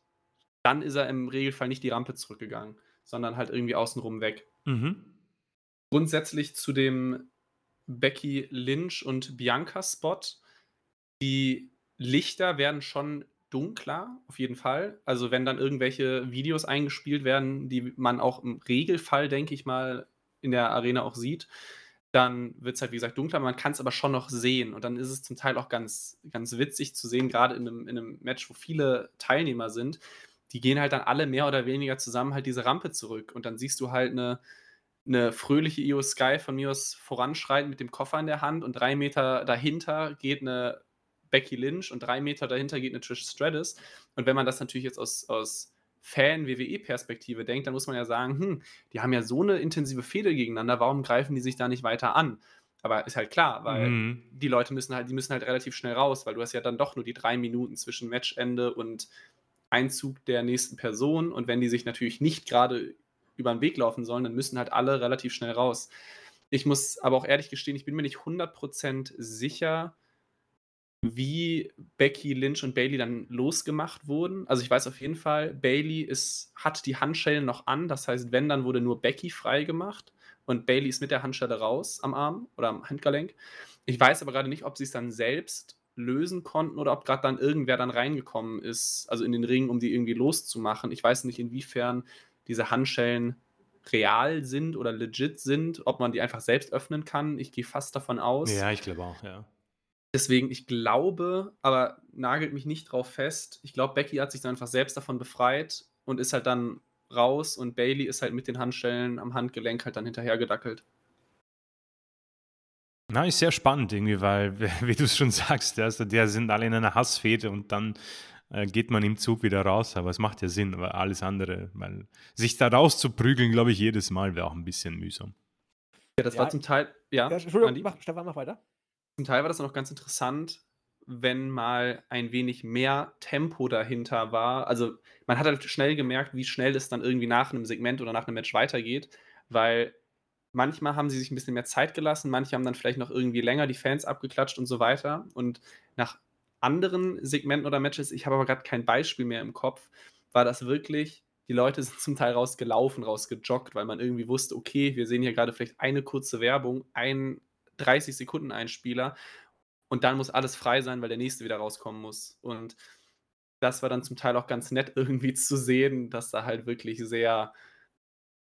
S3: dann ist er im Regelfall nicht die Rampe zurückgegangen, sondern halt irgendwie außenrum weg. Mhm. Grundsätzlich zu dem Becky Lynch und Bianca Spot die Lichter werden schon dunkler, auf jeden Fall. Also wenn dann irgendwelche Videos eingespielt werden, die man auch im Regelfall, denke ich mal, in der Arena auch sieht, dann wird es halt, wie gesagt, dunkler, man kann es aber schon noch sehen. Und dann ist es zum Teil auch ganz, ganz witzig zu sehen, gerade in einem, in einem Match, wo viele Teilnehmer sind, die gehen halt dann alle mehr oder weniger zusammen halt diese Rampe zurück. Und dann siehst du halt eine, eine fröhliche Io Sky von mir aus voranschreiten mit dem Koffer in der Hand und drei Meter dahinter geht eine Becky Lynch und drei Meter dahinter geht eine Trish Stratus. Und wenn man das natürlich jetzt aus, aus Fan-WWE-Perspektive denkt, dann muss man ja sagen, hm, die haben ja so eine intensive Fehde gegeneinander, warum greifen die sich da nicht weiter an? Aber ist halt klar, weil mhm. die Leute müssen halt, die müssen halt relativ schnell raus, weil du hast ja dann doch nur die drei Minuten zwischen Matchende und Einzug der nächsten Person. Und wenn die sich natürlich nicht gerade über den Weg laufen sollen, dann müssen halt alle relativ schnell raus. Ich muss aber auch ehrlich gestehen, ich bin mir nicht 100% sicher, wie Becky Lynch und Bailey dann losgemacht wurden. Also ich weiß auf jeden Fall, Bailey ist, hat die Handschellen noch an. Das heißt, wenn, dann wurde nur Becky freigemacht und Bailey ist mit der Handschelle raus am Arm oder am Handgelenk. Ich weiß aber gerade nicht, ob sie es dann selbst lösen konnten oder ob gerade dann irgendwer dann reingekommen ist, also in den Ring, um die irgendwie loszumachen. Ich weiß nicht, inwiefern diese Handschellen real sind oder legit sind, ob man die einfach selbst öffnen kann. Ich gehe fast davon aus.
S2: Ja, ich glaube auch, ja.
S3: Deswegen, ich glaube, aber nagelt mich nicht drauf fest. Ich glaube, Becky hat sich dann einfach selbst davon befreit und ist halt dann raus und Bailey ist halt mit den Handschellen am Handgelenk halt dann hinterhergedackelt.
S2: Na, ist sehr spannend irgendwie, weil, wie du es schon sagst, also der sind alle in einer Hassfete und dann äh, geht man im Zug wieder raus, aber es macht ja Sinn, aber alles andere, weil sich da rauszuprügeln, glaube ich, jedes Mal wäre auch ein bisschen mühsam.
S3: Ja, das ja, war zum Teil, ja. ja
S1: Entschuldigung, mach, Stefan, mach weiter
S3: zum Teil war das noch ganz interessant, wenn mal ein wenig mehr Tempo dahinter war. Also man hat halt schnell gemerkt, wie schnell es dann irgendwie nach einem Segment oder nach einem Match weitergeht, weil manchmal haben sie sich ein bisschen mehr Zeit gelassen, manche haben dann vielleicht noch irgendwie länger die Fans abgeklatscht und so weiter. Und nach anderen Segmenten oder Matches, ich habe aber gerade kein Beispiel mehr im Kopf, war das wirklich, die Leute sind zum Teil rausgelaufen, rausgejoggt, weil man irgendwie wusste, okay, wir sehen hier gerade vielleicht eine kurze Werbung, ein 30 Sekunden Einspieler und dann muss alles frei sein, weil der nächste wieder rauskommen muss. Und das war dann zum Teil auch ganz nett irgendwie zu sehen, dass da halt wirklich sehr,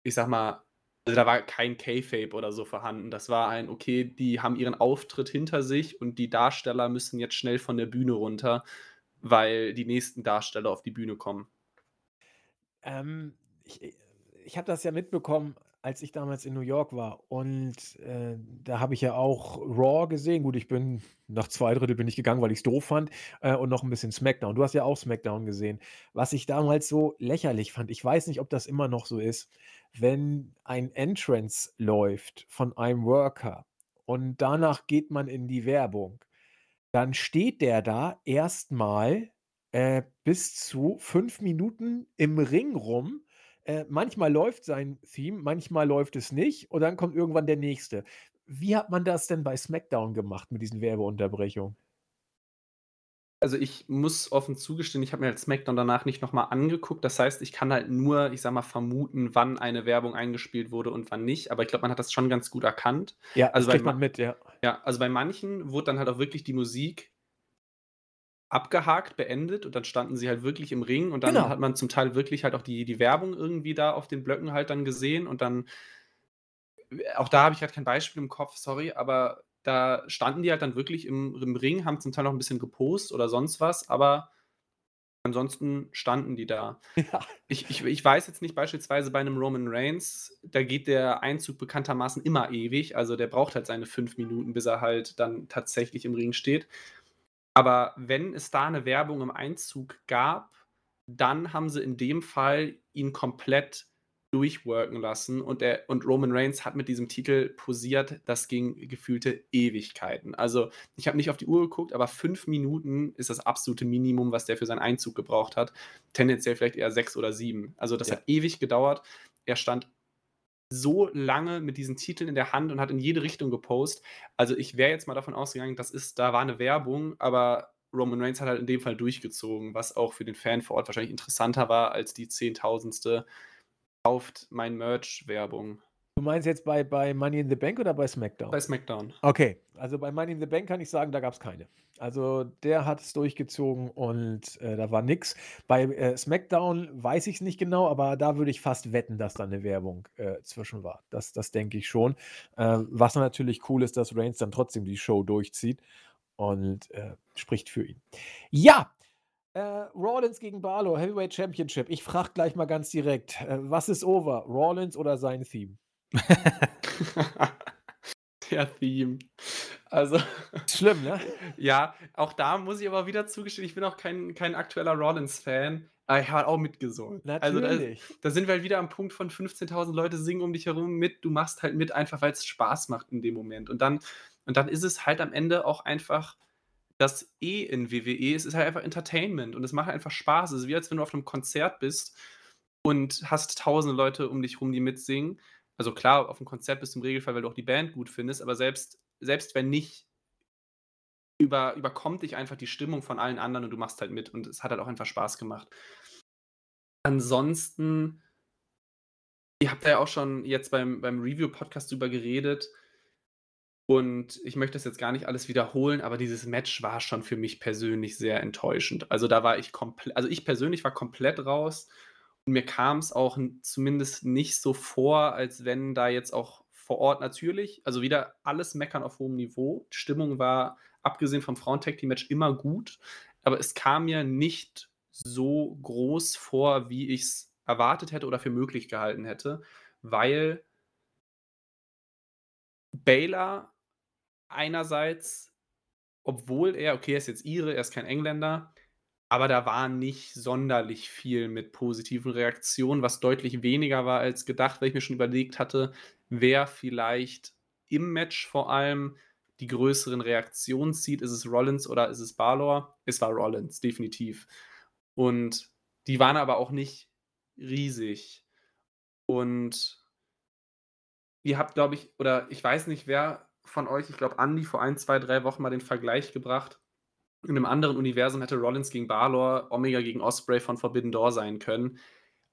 S3: ich sag mal, also da war kein K-Fape oder so vorhanden. Das war ein, okay, die haben ihren Auftritt hinter sich und die Darsteller müssen jetzt schnell von der Bühne runter, weil die nächsten Darsteller auf die Bühne kommen.
S1: Ähm, ich ich habe das ja mitbekommen, als ich damals in New York war und, äh, da habe ich ja auch Raw gesehen. Gut, ich bin nach zwei Drittel bin ich gegangen, weil ich es doof fand, äh, und noch ein bisschen SmackDown. Du hast ja auch SmackDown gesehen. Was ich damals so lächerlich fand, ich weiß nicht, ob das immer noch so ist, wenn ein Entrance läuft von einem Worker und danach geht man in die Werbung, dann steht der da erstmal äh, bis zu fünf Minuten im Ring rum äh, manchmal läuft sein Theme, manchmal läuft es nicht und dann kommt irgendwann der nächste. Wie hat man das denn bei SmackDown gemacht mit diesen Werbeunterbrechungen?
S3: Also, ich muss offen zugestehen, ich habe mir halt SmackDown danach nicht noch mal angeguckt. Das heißt, ich kann halt nur, ich sage mal, vermuten, wann eine Werbung eingespielt wurde und wann nicht. Aber ich glaube, man hat das schon ganz gut erkannt.
S1: Ja, das
S3: Also, bei
S1: kriegt
S3: ma
S1: man mit, ja.
S3: ja, also, bei manchen wurde dann halt auch wirklich die Musik abgehakt, beendet und dann standen sie halt wirklich im Ring und dann
S1: Genau.
S3: hat man zum Teil wirklich halt auch die die Werbung irgendwie da auf den Blöcken halt dann gesehen und dann auch da habe ich halt kein Beispiel im Kopf, sorry, aber da standen die halt dann wirklich im im Ring, haben zum Teil noch 'n bisschen gepostet oder sonst was, aber ansonsten standen die da.
S1: Ja.
S3: Ich ich ich weiß jetzt nicht, beispielsweise bei 'nem Roman Reigns, da geht der Einzug bekanntermaßen immer ewig. Also, der braucht halt seine 5 Minuten, bis er halt dann tatsächlich im Ring steht. Aber wenn es da 'ne Werbung im Einzug gab, dann haben sie in dem Fall ihn komplett durchworken lassen und der und Roman Reigns hat mit diesem Titel posiert, das ging gefühlte Ewigkeiten. Also, ich habe nicht auf die Uhr geguckt, aber 5 Minuten ist das absolute Minimum, was der für seinen Einzug gebraucht hat. Tendenziell vielleicht eher 6 oder 7. Also, das
S1: Ja.
S3: hat ewig gedauert. Er stand so lange mit diesen Titeln in der Hand und hat in jede Richtung gepostet. Also, ich wäre jetzt mal davon ausgegangen, das ist da war 'ne Werbung, aber Roman Reigns hat halt in dem Fall durchgezogen, was auch für den Fan vor Ort wahrscheinlich interessanter war als die zehntausendste „Kauft mein Merch“-Werbung.
S1: Du meinst jetzt bei bei Money in the Bank oder bei SmackDown?
S3: Bei SmackDown.
S1: Okay, also bei Money in the Bank kann ich sagen, da gab's keine. Also, der hat es durchgezogen und, äh, da war nix. Bei, äh, SmackDown weiß ich's nicht genau, aber da würde ich fast wetten, dass da 'ne Werbung, äh, zwischen war. Das das denke ich schon. Äh, was natürlich cool ist, dass Reigns dann trotzdem die Show durchzieht und, äh, spricht für ihn. Ja, äh, Rollins gegen Balor, Heavyweight Championship. Ich frage gleich mal ganz direkt, äh, was ist over, Rollins oder sein Theme?
S3: Der Theme. Also
S1: Schlimm, ne?
S3: Ja, auch da muss ich aber wieder zugestehen, ich bin auch kein kein aktueller Rollins-Fan, aber ich habe auch mitgesungen. Also, da
S1: Natürlich.
S3: da sind wir halt wieder am Punkt von 15.000 Leute singen um dich herum mit. Du machst halt mit, einfach weil's Spaß macht in dem Moment. Und dann und dann ist es halt am Ende auch einfach das E in WWE, es ist halt einfach Entertainment und es macht einfach Spaß. Es ist wie, als wenn du auf 'nem Konzert bist und hast tausende Leute um dich rum, die mitsingen. Also klar, auf'm Konzert bist du im Regelfall, weil du auch die Band gut findest, aber selbst selbst wenn nicht über überkommt dich einfach die Stimmung von allen anderen und du machst halt mit und es hat halt auch einfach Spaß gemacht. Ansonsten ihr habt da ja auch schon jetzt beim beim Review-Podcast drüber geredet und ich möchte das jetzt gar nicht alles wiederholen, aber dieses Match war schon für mich persönlich sehr enttäuschend. Also, da war ich komple also, ich persönlich war komplett raus mir kam's auch n zumindest nicht so vor, als wenn da jetzt auch vor Ort natürlich also, wieder alles Meckern auf hohem Niveau. Die Stimmung war, abgesehen vom Frauen-Tag-Team-Match, immer gut, aber es kam mir nicht so groß vor, wie ich's erwartet hätte oder für möglich gehalten hätte, weil Baylor einerseits, obwohl er okay, er ist jetzt Ire, er ist kein Engländer, aber da war nicht sonderlich viel mit positiven Reaktionen, was deutlich weniger war als gedacht, weil ich mir schon überlegt hatte, wer vielleicht im Match vor allem die größeren Reaktionen zieht. Ist es Rollins oder ist es Balor? Es war Rollins, definitiv. Und die waren aber auch nicht riesig. Und ihr habt, glaube ich oder ich weiß nicht, wer von euch ich glaube, Andi vor 1, 2, 3 Wochen mal den Vergleich gebracht. In 'nem anderen Universum hätte Rollins gegen Balor, Omega gegen Ospreay von Forbidden Door sein können.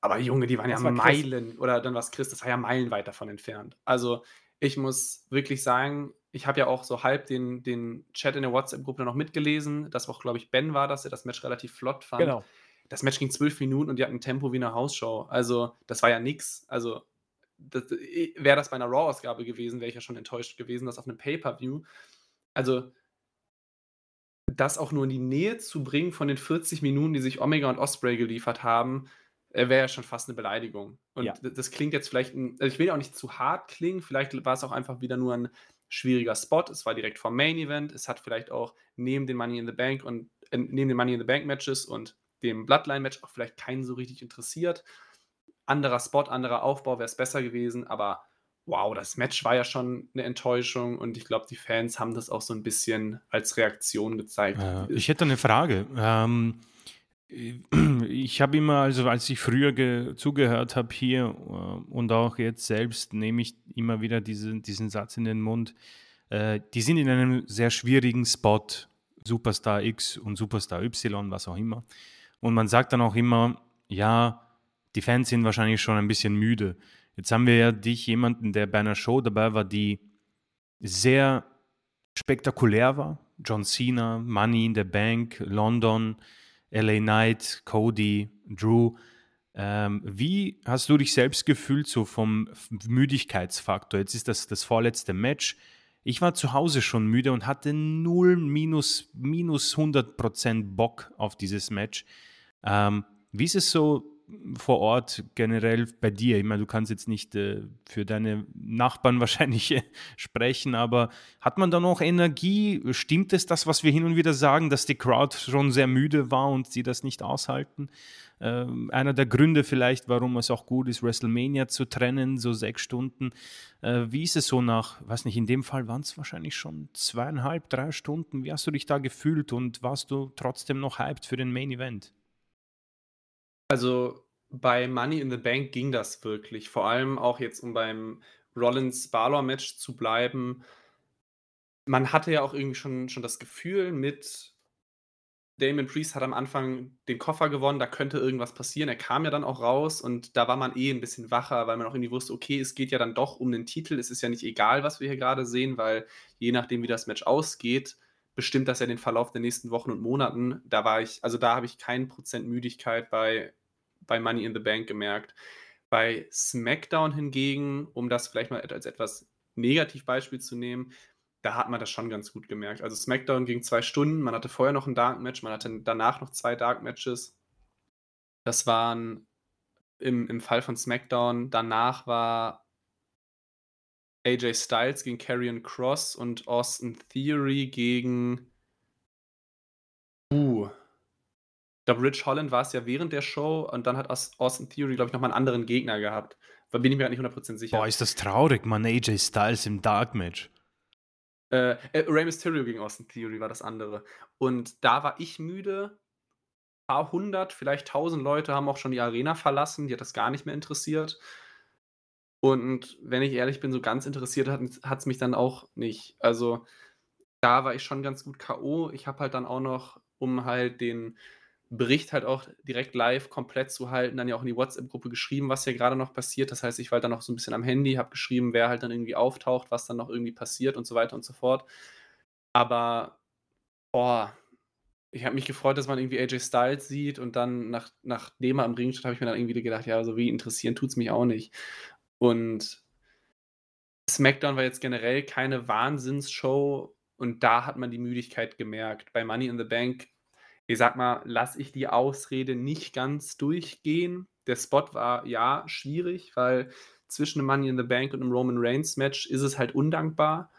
S3: Aber Junge, die waren ja
S1: Das war Chris.
S3: Meilen oder dann war's Chris, das war ja meilenweit davon entfernt. Also, ich muss wirklich sagen, ich habe ja auch so halb den den Chat in der WhatsApp-Gruppe noch mitgelesen. Das auch, glaube ich, Ben war das, der das Match relativ flott fand.
S1: Genau.
S3: Das Match ging 12 Minuten und die hatten 'n Tempo wie 'ne Hausshow. Also, das war ja nix. Also, wäre das bei 'ner Raw-Ausgabe gewesen, wäre ich ja schon enttäuscht gewesen, das auf 'nem Pay-per-View. Also das auch nur in die Nähe zu bringen von den 40 Minuten, die sich Omega und Ospreay geliefert haben, äh, wäre ja schon fast 'ne Beleidigung. Und
S1: Ja.
S3: das klingt jetzt vielleicht also, ich will ja auch nicht zu hart klingen, vielleicht war's auch einfach wieder nur 'n schwieriger Spot. Es war direkt vorm Main Event. Es hat vielleicht auch neben den Money in the Bank und äh, neben den Money in the Bank Matches und dem Bloodline-Match auch vielleicht keinen so richtig interessiert. Anderer Spot, anderer Aufbau wär's besser gewesen, aber wow, das Match war ja schon 'ne Enttäuschung und ich glaube, die Fans haben das auch so 'n bisschen als Reaktion gezeigt.
S2: Äh, ich hätte 'ne Frage. Ähm, äh, ich habe immer also, als ich früher ge zugehört habe hier, äh, und auch jetzt selbst nehme ich immer wieder diesen diesen Satz in den Mund, äh, die sind in einem sehr schwierigen Spot Superstar X und Superstar Y, was auch immer. Und man sagt dann auch immer, ja, die Fans sind wahrscheinlich schon ein bisschen müde. Jetzt haben wir ja dich, jemanden, der bei einer Show dabei war, die sehr spektakulär war. John Cena, Money in the Bank, London, LA Knight, Cody, Drew. Ähm, wie hast du dich selbst gefühlt, so vom Müdigkeitsfaktor? Jetzt ist das das vorletzte Match. Ich war zu Hause schon müde und hatte 0 minus, minus 100 Prozent Bock auf dieses Match. Ähm, wie ist es so vor Ort generell bei dir? Ich meine, du kannst jetzt nicht äh, für deine Nachbarn wahrscheinlich äh, sprechen, aber hat man da noch Energie? Stimmt es das, was wir hin und wieder sagen, dass die Crowd schon sehr müde war und sie das nicht aushalten? Äh, einer der Gründe vielleicht, warum es auch gut ist, WrestleMania zu trennen, so sechs Stunden. Äh, wie ist es so nach, weiß nicht, in dem Fall waren es wahrscheinlich schon zweieinhalb, drei Stunden. Wie hast du dich da gefühlt und warst du trotzdem noch hyped für den Main Event?
S3: Also bei Money in the Bank ging das wirklich. Vor allem auch jetzt, um beim Rollins-Balor-Match zu bleiben. Man hatte ja auch irgendwie schon, schon das Gefühl mit Damon Priest hat am Anfang den Koffer gewonnen, da könnte irgendwas passieren. Er kam ja dann auch raus und da war man eh ein bisschen wacher, weil man auch irgendwie wusste, okay, es geht ja dann doch um den Titel. Es ist ja nicht egal, was wir hier gerade sehen, weil je nachdem, wie das Match ausgeht, bestimmt das ja den Verlauf der nächsten Wochen und Monaten. Da war ich, also da habe ich keinen Prozent Müdigkeit bei, bei Money in the Bank gemerkt. Bei SmackDown hingegen, um das vielleicht mal als etwas Negativbeispiel zu nehmen, da hat man das schon ganz gut gemerkt. Also SmackDown ging zwei Stunden, man hatte vorher noch ein Dark Match, man hatte danach noch zwei Dark Matches. Das waren im, im Fall von SmackDown, danach war AJ Styles gegen Karrion Cross und Austin Theory gegen. Uh. Ich glaube, Rich Holland war es ja während der Show und dann hat Austin Theory, glaube ich, nochmal einen anderen Gegner gehabt. Da bin ich mir gar nicht 100% sicher.
S2: Boah, ist das traurig, man. AJ Styles im Dark Match.
S3: Äh, äh, Rey Mysterio gegen Austin Theory war das andere. Und da war ich müde. Ein paar hundert, vielleicht tausend Leute haben auch schon die Arena verlassen. Die hat das gar nicht mehr interessiert. Und wenn ich ehrlich bin, so ganz interessiert hat es mich dann auch nicht. Also da war ich schon ganz gut K.O. Ich habe halt dann auch noch, um halt den Bericht halt auch direkt live komplett zu halten, dann ja auch in die WhatsApp-Gruppe geschrieben, was hier gerade noch passiert. Das heißt, ich war halt dann noch so ein bisschen am Handy, habe geschrieben, wer halt dann irgendwie auftaucht, was dann noch irgendwie passiert und so weiter und so fort. Aber, boah, ich habe mich gefreut, dass man irgendwie AJ Styles sieht und dann, nach, nachdem er am Ring steht, habe ich mir dann irgendwie gedacht, ja, so wie interessieren tut es mich auch nicht. Und SmackDown war jetzt generell keine Wahnsinnsshow und da hat man die Müdigkeit gemerkt. Bei Money in the Bank ich sag mal, lasse ich die Ausrede nicht ganz durchgehen. Der Spot war ja schwierig, weil zwischen einem Money in the Bank und einem Roman Reigns Match ist es halt undankbar.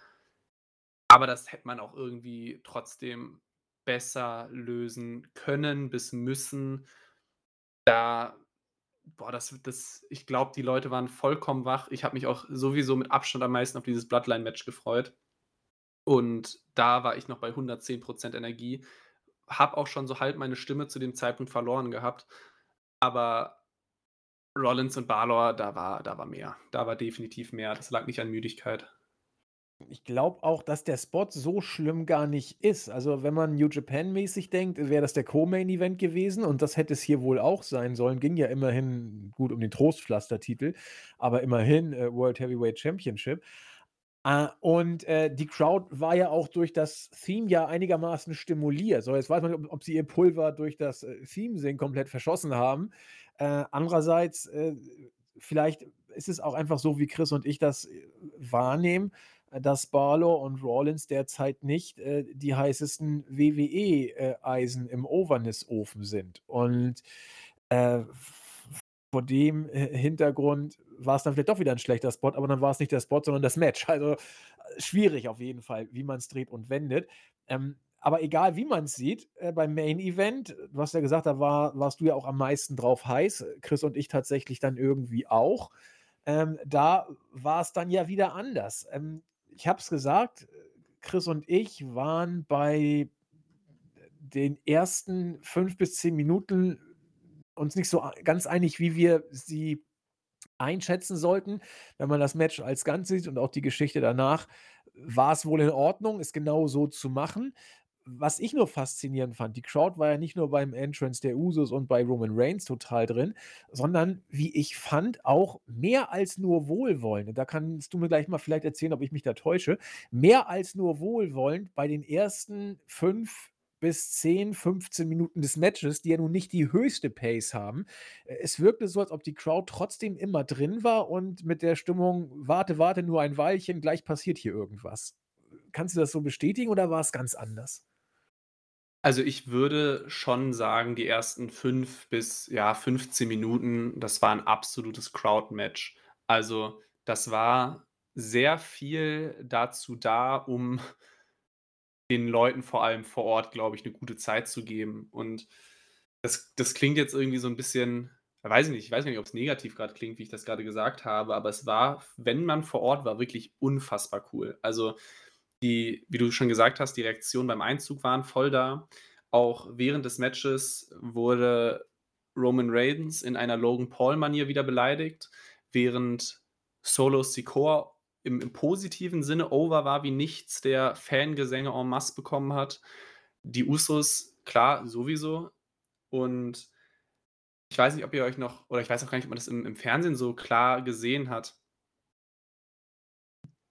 S3: Aber das hätte man auch irgendwie trotzdem besser lösen können bis müssen. Da, boah, das, das, ich glaube, die Leute waren vollkommen wach. Ich habe mich auch sowieso mit Abstand am meisten auf dieses Bloodline-Match gefreut. Und da war ich noch bei 110% Energie habe auch schon so halb meine Stimme zu dem Zeitpunkt verloren gehabt. Aber Rollins und Balor, da war, da war mehr. Da war definitiv mehr. Das lag nicht an Müdigkeit.
S1: Ich glaube auch, dass der Spot so schlimm gar nicht ist. Also, wenn man New Japan-mäßig denkt, wäre das der Co-Main-Event gewesen und das hätte es hier wohl auch sein sollen. Ging ja immerhin gut um den Trostpflaster-Titel, aber immerhin äh, World Heavyweight Championship. Äh, und äh, die Crowd war ja auch durch das Theme ja einigermaßen stimuliert. So, jetzt weiß man nicht, ob, ob sie ihr Pulver durch das äh, Theme-Singen komplett verschossen haben. Äh, andererseits, äh, vielleicht ist es auch einfach so, wie Chris und ich das äh, wahrnehmen, dass Barlow und Rawlins derzeit nicht die heißesten WWE-Eisen im Overniss-Ofen sind. Und vor dem Hintergrund war es dann vielleicht doch wieder ein schlechter Spot, aber dann war es nicht der Spot, sondern das Match. Also äh, schwierig auf jeden Fall, wie man es dreht und wendet. Ähm, aber egal, wie man es sieht, äh, beim Main Event, du hast ja gesagt, da war, warst du ja auch am meisten drauf heiß, Chris und ich tatsächlich dann irgendwie auch. Ähm, da war es dann ja wieder anders. Ähm, ich habe es gesagt, Chris und ich waren bei den ersten fünf bis zehn Minuten uns nicht so ganz einig, wie wir sie einschätzen sollten. Wenn man das Match als Ganzes sieht und auch die Geschichte danach, war es wohl in Ordnung, es genau so zu machen. Was ich nur faszinierend fand, die Crowd war ja nicht nur beim Entrance der Usos und bei Roman Reigns total drin, sondern wie ich fand, auch mehr als nur wohlwollend. Da kannst du mir gleich mal vielleicht erzählen, ob ich mich da täusche. Mehr als nur wohlwollend bei den ersten fünf bis 10, 15 Minuten des Matches, die ja nun nicht die höchste Pace haben. Es wirkte so, als ob die Crowd trotzdem immer drin war und mit der Stimmung, warte, warte, nur ein Weilchen, gleich passiert hier irgendwas. Kannst du das so bestätigen oder war es ganz anders?
S3: Also ich würde schon sagen, die ersten 5 bis ja, 15 Minuten, das war ein absolutes Crowd-Match. Also das war sehr viel dazu da, um den Leuten vor allem vor Ort, glaube ich, eine gute Zeit zu geben. Und das, das klingt jetzt irgendwie so ein bisschen, weiß ich nicht, ich weiß nicht, ob es negativ gerade klingt, wie ich das gerade gesagt habe, aber es war, wenn man vor Ort war, wirklich unfassbar cool. Also die, wie du schon gesagt hast, die Reaktionen beim Einzug waren voll da. Auch während des Matches wurde Roman Reigns in einer Logan Paul-Manier wieder beleidigt, während Solo Sikoa im, im, positiven Sinne over war wie nichts, der Fangesänge en masse bekommen hat. Die Usos, klar, sowieso. Und ich weiß nicht, ob ihr euch noch, oder ich weiß auch gar nicht, ob man das im, im Fernsehen so klar gesehen hat.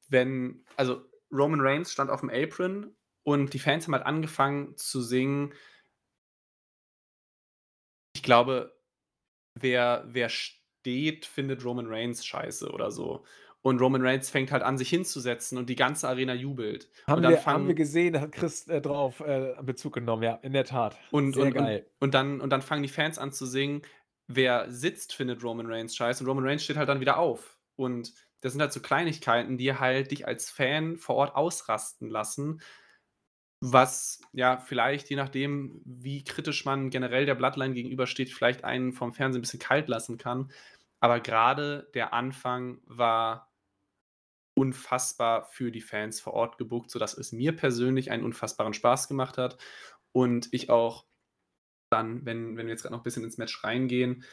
S3: Wenn, also Roman Reigns stand auf dem Apron und die Fans haben halt angefangen zu singen. Ich glaube, wer, wer steht, findet Roman Reigns scheiße oder so. Und Roman Reigns fängt halt an, sich hinzusetzen und die ganze Arena jubelt.
S1: Haben, wir, fangen, haben wir gesehen, da hat Chris äh, drauf äh, Bezug genommen, ja, in der Tat.
S3: Und, Sehr und, geil. Und, und, dann, und dann fangen die Fans an zu singen, wer sitzt, findet Roman Reigns scheiße. Und Roman Reigns steht halt dann wieder auf. Und das sind halt so Kleinigkeiten, die halt dich als Fan vor Ort ausrasten lassen. Was ja vielleicht, je nachdem, wie kritisch man generell der Bloodline gegenübersteht, vielleicht einen vom Fernsehen ein bisschen kalt lassen kann. Aber gerade der Anfang war unfassbar für die Fans vor Ort gebucht, sodass es mir persönlich einen unfassbaren Spaß gemacht hat. Und ich auch dann, wenn, wenn wir jetzt gerade noch ein bisschen ins Match reingehen,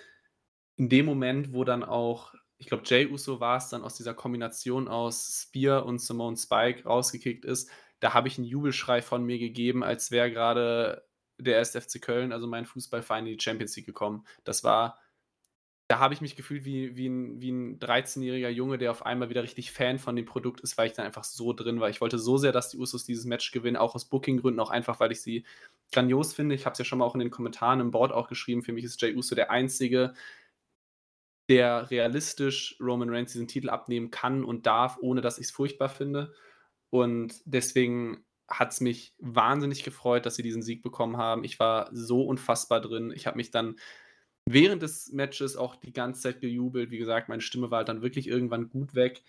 S3: in dem Moment, wo dann auch ich glaube, Jay Uso war es dann aus dieser Kombination aus Spear und Simone Spike rausgekickt ist, da habe ich einen Jubelschrei von mir gegeben, als wäre gerade der SFC Köln, also mein Fußballverein, in die Champions League gekommen. Das war, da habe ich mich gefühlt wie, wie ein, wie ein 13-jähriger Junge, der auf einmal wieder richtig Fan von dem Produkt ist, weil ich dann einfach so drin war. Ich wollte so sehr, dass die Usos dieses Match gewinnen, auch aus Booking-Gründen, auch einfach, weil ich sie grandios finde. Ich habe es ja schon mal auch in den Kommentaren im Board auch geschrieben. Für mich ist Jay Uso der einzige der realistisch Roman Reigns diesen Titel abnehmen kann und darf, ohne dass ich es furchtbar finde. Und deswegen hat es mich wahnsinnig gefreut, dass sie diesen Sieg bekommen haben. Ich war so unfassbar drin. Ich habe mich dann während des Matches auch die ganze Zeit gejubelt. Wie gesagt, meine Stimme war halt dann wirklich irgendwann gut weg.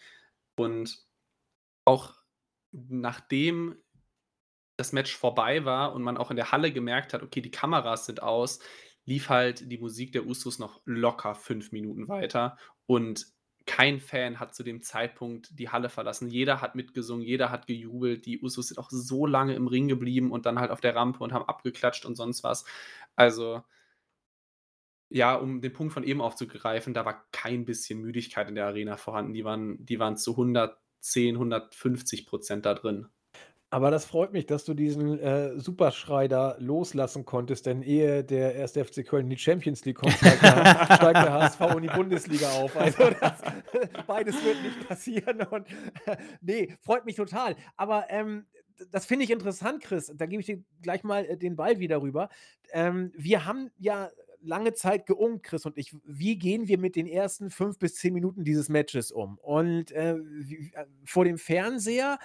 S3: Und auch nachdem das Match vorbei war und man auch in der Halle gemerkt hat, okay, die Kameras sind aus, lief halt die Musik der Usos noch locker fünf Minuten weiter und kein Fan hat zu dem Zeitpunkt die Halle verlassen. Jeder hat mitgesungen, jeder hat gejubelt. Die Usos sind auch so lange im Ring geblieben und dann halt auf der Rampe und haben abgeklatscht und sonst was. Also, ja, um den Punkt von eben aufzugreifen, da war kein bisschen Müdigkeit in der Arena vorhanden. Die waren, die waren zu 110, 150 Prozent da drin.
S1: Aber das freut mich, dass du diesen äh, Superschrei da loslassen konntest, denn ehe der 1. FC Köln in die Champions League kommt, steigt der, steigt der HSV in die Bundesliga auf. Also das, beides wird nicht passieren. Und, äh, nee, freut mich total. Aber ähm, das finde ich interessant, Chris. Da gebe ich dir gleich mal äh, den Ball wieder rüber. Ähm, wir haben ja lange Zeit geungt, Chris und ich, wie gehen wir mit den ersten fünf bis zehn Minuten dieses Matches um? Und äh, wie, äh, vor dem Fernseher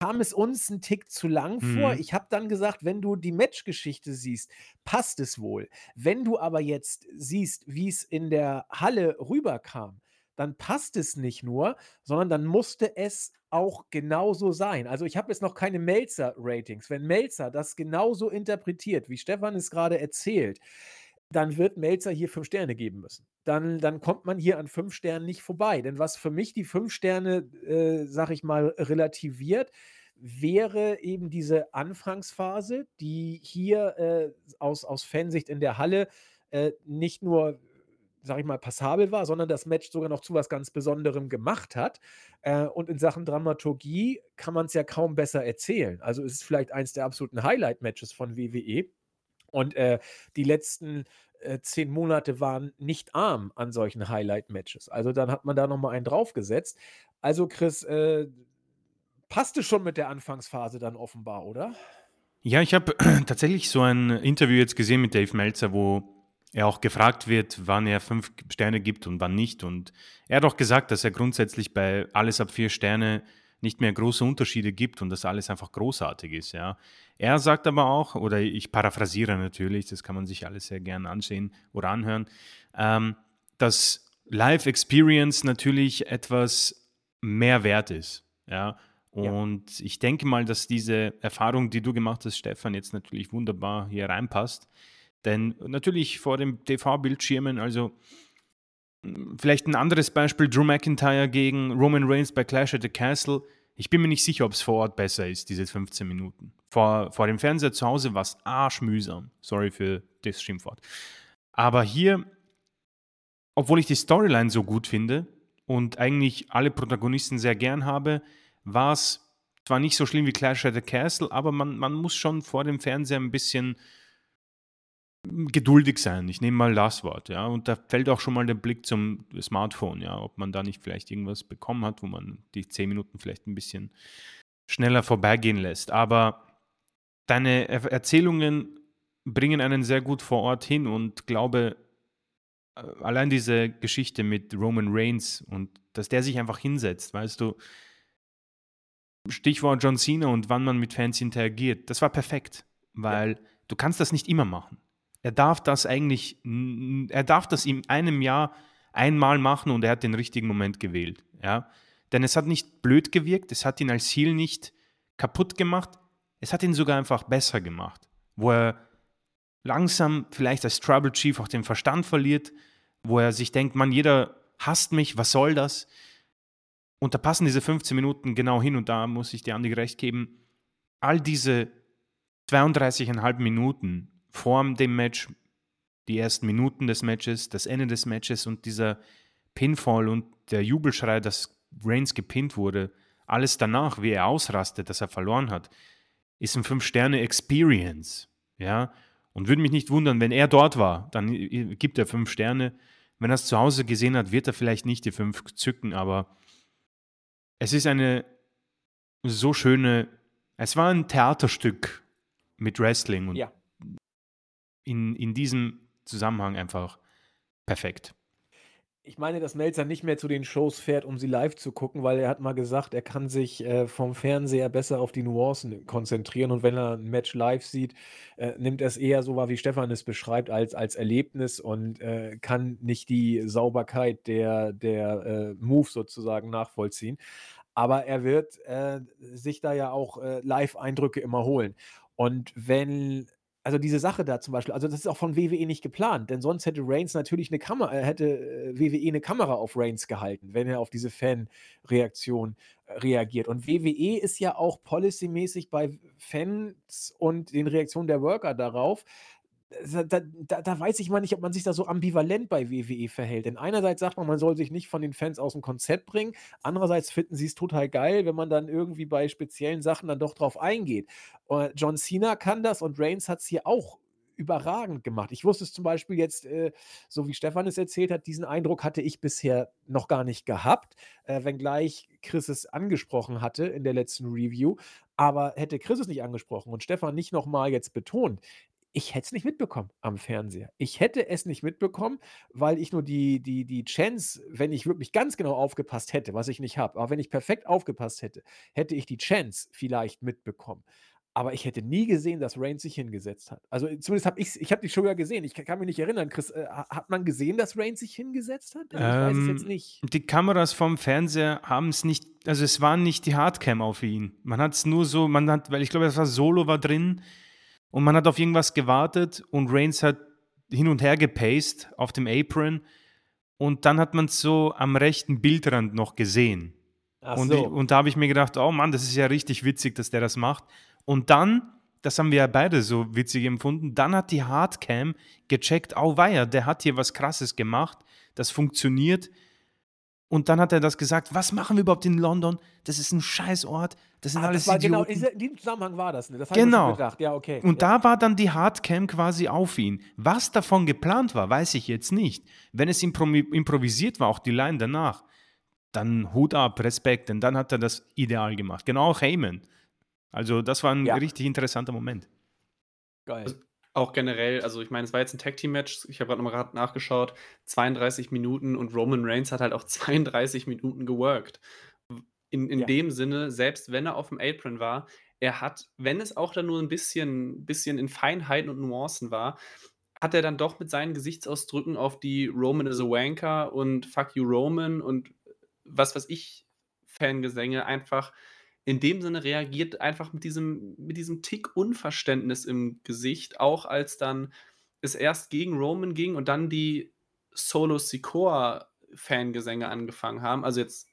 S1: kam es uns ein Tick zu lang vor.
S2: Mhm.
S1: Ich habe dann gesagt, wenn du die Matchgeschichte siehst, passt es wohl. Wenn du aber jetzt siehst, wie es in der Halle rüberkam, dann passt es nicht nur, sondern dann musste es auch genauso sein. Also ich habe jetzt noch keine Melzer-Ratings. Wenn Melzer das genauso interpretiert, wie Stefan es gerade erzählt, dann wird Melzer hier fünf Sterne geben müssen. Dann, dann kommt man hier an fünf Sternen nicht vorbei. Denn was für mich die fünf Sterne, äh, sag ich mal, relativiert, wäre eben diese Anfangsphase, die hier äh, aus, aus Fansicht in der Halle äh, nicht nur sage ich mal, passabel war, sondern das Match sogar noch zu was ganz Besonderem gemacht hat. Äh, und in Sachen Dramaturgie kann man es ja kaum besser erzählen. Also es ist vielleicht eins der absoluten Highlight-Matches von WWE. Und äh, die letzten äh, zehn Monate waren nicht arm an solchen Highlight-Matches. Also dann hat man da nochmal einen draufgesetzt. Also Chris, äh, passte schon mit der Anfangsphase dann offenbar, oder?
S2: Ja, ich habe tatsächlich so ein Interview jetzt gesehen mit Dave Meltzer, wo er auch gefragt wird, wann er fünf Sterne gibt und wann nicht. Und er hat auch gesagt, dass er grundsätzlich bei alles ab vier Sterne nicht mehr große Unterschiede gibt und dass alles einfach großartig ist. Ja. Er sagt aber auch, oder ich paraphrasiere natürlich, das kann man sich alles sehr gerne ansehen oder anhören, ähm, dass Live Experience natürlich etwas mehr wert ist. Ja. Und ja. ich denke mal, dass diese Erfahrung, die du gemacht hast, Stefan, jetzt natürlich wunderbar hier reinpasst. Denn natürlich vor dem TV-Bildschirmen, also vielleicht ein anderes Beispiel, Drew McIntyre gegen Roman Reigns bei Clash at the Castle. Ich bin mir nicht sicher, ob es vor Ort besser ist, diese 15 Minuten. Vor, vor dem Fernseher zu Hause war es arschmühsam. Sorry für das Schimpfwort. Aber hier, obwohl ich die Storyline so gut finde und eigentlich alle Protagonisten sehr gern habe, war es zwar nicht so schlimm wie Clash at the Castle, aber man, man muss schon vor dem Fernseher ein bisschen geduldig sein. Ich nehme mal das Wort, ja. Und da fällt auch schon mal der Blick zum Smartphone, ja, ob man da nicht vielleicht irgendwas bekommen hat, wo man die zehn Minuten vielleicht ein bisschen schneller vorbeigehen lässt. Aber deine Erzählungen bringen einen sehr gut vor Ort hin und glaube, äh, allein diese Geschichte mit Roman Reigns und dass der sich einfach hinsetzt, weißt du, Stichwort John Cena und wann man mit Fans interagiert, das war perfekt, weil ja. du kannst das nicht immer machen. Er darf das eigentlich, er darf das in einem Jahr einmal machen und er hat den richtigen Moment gewählt. Ja? Denn es hat nicht blöd gewirkt, es hat ihn als Ziel nicht kaputt gemacht, es hat ihn sogar einfach besser gemacht. Wo er langsam vielleicht als Trouble Chief auch den Verstand verliert, wo er sich denkt, man, jeder hasst mich, was soll das? Und da passen diese 15 Minuten genau hin und da muss ich dir Andi recht geben. All diese 32,5 Minuten vor dem Match, die ersten Minuten des Matches, das Ende des Matches und dieser Pinfall und der Jubelschrei, dass Reigns gepinnt wurde, alles danach, wie er ausrastet, dass er verloren hat, ist ein Fünf-Sterne-Experience. Ja, und würde mich nicht wundern, wenn er dort war, dann gibt er fünf Sterne. Wenn er es zu Hause gesehen hat, wird er vielleicht nicht die fünf zücken, aber es ist eine so schöne, es war ein Theaterstück mit Wrestling und ja. In, in diesem Zusammenhang einfach perfekt.
S1: Ich meine, dass Melzer nicht mehr zu den Shows fährt, um sie live zu gucken, weil er hat mal gesagt, er kann sich äh, vom Fernseher besser auf die Nuancen konzentrieren und wenn er ein Match live sieht, äh, nimmt er es eher so wahr, wie Stefan es beschreibt, als, als Erlebnis und äh, kann nicht die Sauberkeit der, der äh, Moves sozusagen nachvollziehen. Aber er wird äh, sich da ja auch äh, Live-Eindrücke immer holen. Und wenn also diese Sache da zum Beispiel, also das ist auch von WWE nicht geplant, denn sonst hätte Reigns natürlich eine Kamera, äh, hätte äh, WWE eine Kamera auf Reigns gehalten, wenn er auf diese Fan-Reaktion äh, reagiert. Und WWE ist ja auch policymäßig bei Fans und den Reaktionen der Worker darauf, da, da, da, weiß ich mal nicht, ob man sich da so ambivalent bei WWE verhält. Denn einerseits sagt man, man soll sich nicht von den Fans aus dem Konzept bringen, andererseits finden sie es total geil, wenn man dann irgendwie bei speziellen Sachen dann doch drauf eingeht. Und John Cena kann das und Reigns hat es hier auch überragend gemacht. Ich wusste es zum Beispiel jetzt, äh, so wie Stefan es erzählt hat, diesen Eindruck hatte ich bisher noch gar nicht gehabt, äh, wenngleich Chris es angesprochen hatte in der letzten Review. Aber hätte Chris es nicht angesprochen und Stefan nicht nochmal jetzt betont, ich hätte es nicht mitbekommen am Fernseher. Ich hätte es nicht mitbekommen, weil ich nur die, die, die Chance, wenn ich wirklich ganz genau aufgepasst hätte, was ich nicht habe, aber wenn ich perfekt aufgepasst hätte, hätte ich die Chance vielleicht mitbekommen. Aber ich hätte nie gesehen, dass Reigns sich hingesetzt hat. Also zumindest habe ich ich habe die Show ja gesehen. Ich kann mich nicht erinnern, Chris, äh, hat man gesehen, dass Reigns sich hingesetzt hat? Also ich
S2: ähm, weiß es jetzt ähm, nicht. Die Kameras vom Fernseher haben es nicht, also es war nicht die Hardcam auf ihn. Man hat es nur so, man hat, weil ich glaube, das war Solo war drin und man hat auf irgendwas gewartet und Reigns hat hin und her gepaced auf dem Apron und dann hat man es so am rechten Bildrand noch gesehen. Ach und, so. ich, und da habe ich mir gedacht, oh Mann, das ist ja richtig witzig, dass der das macht. Und dann das haben wir ja beide so witzig empfunden. Dann hat die Hardcam gecheckt, oh weia, der hat hier was Krasses gemacht, das funktioniert. Und dann hat er das gesagt, was machen wir überhaupt in London? Das ist ein Scheißort, das sind
S1: Ah,
S2: alles
S1: das war genau,
S2: Idioten.
S1: in diesem Zusammenhang war das, ne? Das habe ich mir
S2: Genau.
S1: Ja, okay.
S2: Und
S1: ja.
S2: da war dann die Hardcam quasi auf ihn. Was davon geplant war, weiß ich jetzt nicht. Wenn es impro improvisiert war, auch die Line danach, dann Hut ab, Respekt, denn dann hat er das ideal gemacht. Genau auch Heyman. Also das war ein
S1: Ja.
S2: richtig interessanter Moment.
S1: Geil.
S3: Auch generell, also ich meine, es war jetzt ein Tag-Team-Match, ich habe gerade nochmal nachgeschaut, 32 Minuten und Roman Reigns hat halt auch 32 Minuten geworkt. In, in
S1: Ja.
S3: dem Sinne, selbst wenn er auf dem Apron war, er hat, wenn es auch dann nur ein bisschen, bisschen in Feinheiten und Nuancen war, hat er dann doch mit seinen Gesichtsausdrücken auf die Roman is a Wanker und Fuck you Roman und was weiß ich, Fangesänge einfach in dem Sinne reagiert einfach mit diesem, mit diesem Tick Unverständnis im Gesicht, auch als dann es erst gegen Roman ging und dann die Solo Sikoa Fangesänge angefangen haben, also jetzt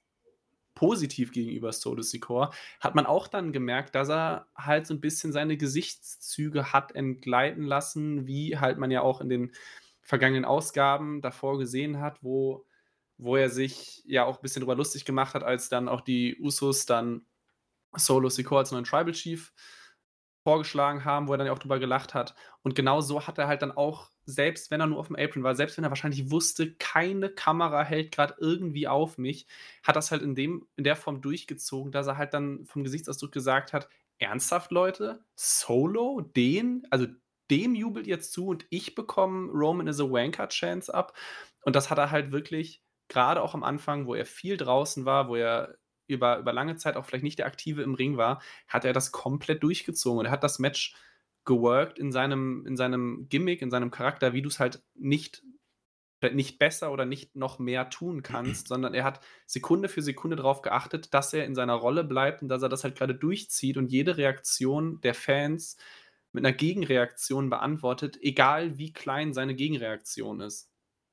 S3: positiv gegenüber Solo Sikoa, hat man auch dann gemerkt, dass er halt so ein bisschen seine Gesichtszüge hat entgleiten lassen, wie halt man ja auch in den vergangenen Ausgaben davor gesehen hat, wo, wo er sich ja auch ein bisschen drüber lustig gemacht hat, als dann auch die Usos dann Solo Sikoa als neuen Tribal Chief vorgeschlagen haben, wo er dann ja auch drüber gelacht hat. Und genau so hat er halt dann auch, selbst wenn er nur auf dem Apron war, selbst wenn er wahrscheinlich wusste, keine Kamera hält gerade irgendwie auf mich, hat das halt in, dem, in der Form durchgezogen, dass er halt dann vom Gesichtsausdruck gesagt hat, ernsthaft Leute, Solo, den, also dem jubelt jetzt zu und ich bekomme Roman is a Wanker Chance ab. Und das hat er halt wirklich, gerade auch am Anfang, wo er viel draußen war, wo er über, über lange Zeit auch vielleicht nicht der Aktive im Ring war, hat er das komplett durchgezogen und er hat das Match geworkt in seinem, in seinem Gimmick, in seinem Charakter, wie du es halt nicht, nicht besser oder nicht noch mehr tun kannst, sondern er hat Sekunde für Sekunde darauf geachtet, dass er in seiner Rolle bleibt und dass er das halt gerade durchzieht und jede Reaktion der Fans mit einer Gegenreaktion beantwortet, egal wie klein seine Gegenreaktion ist.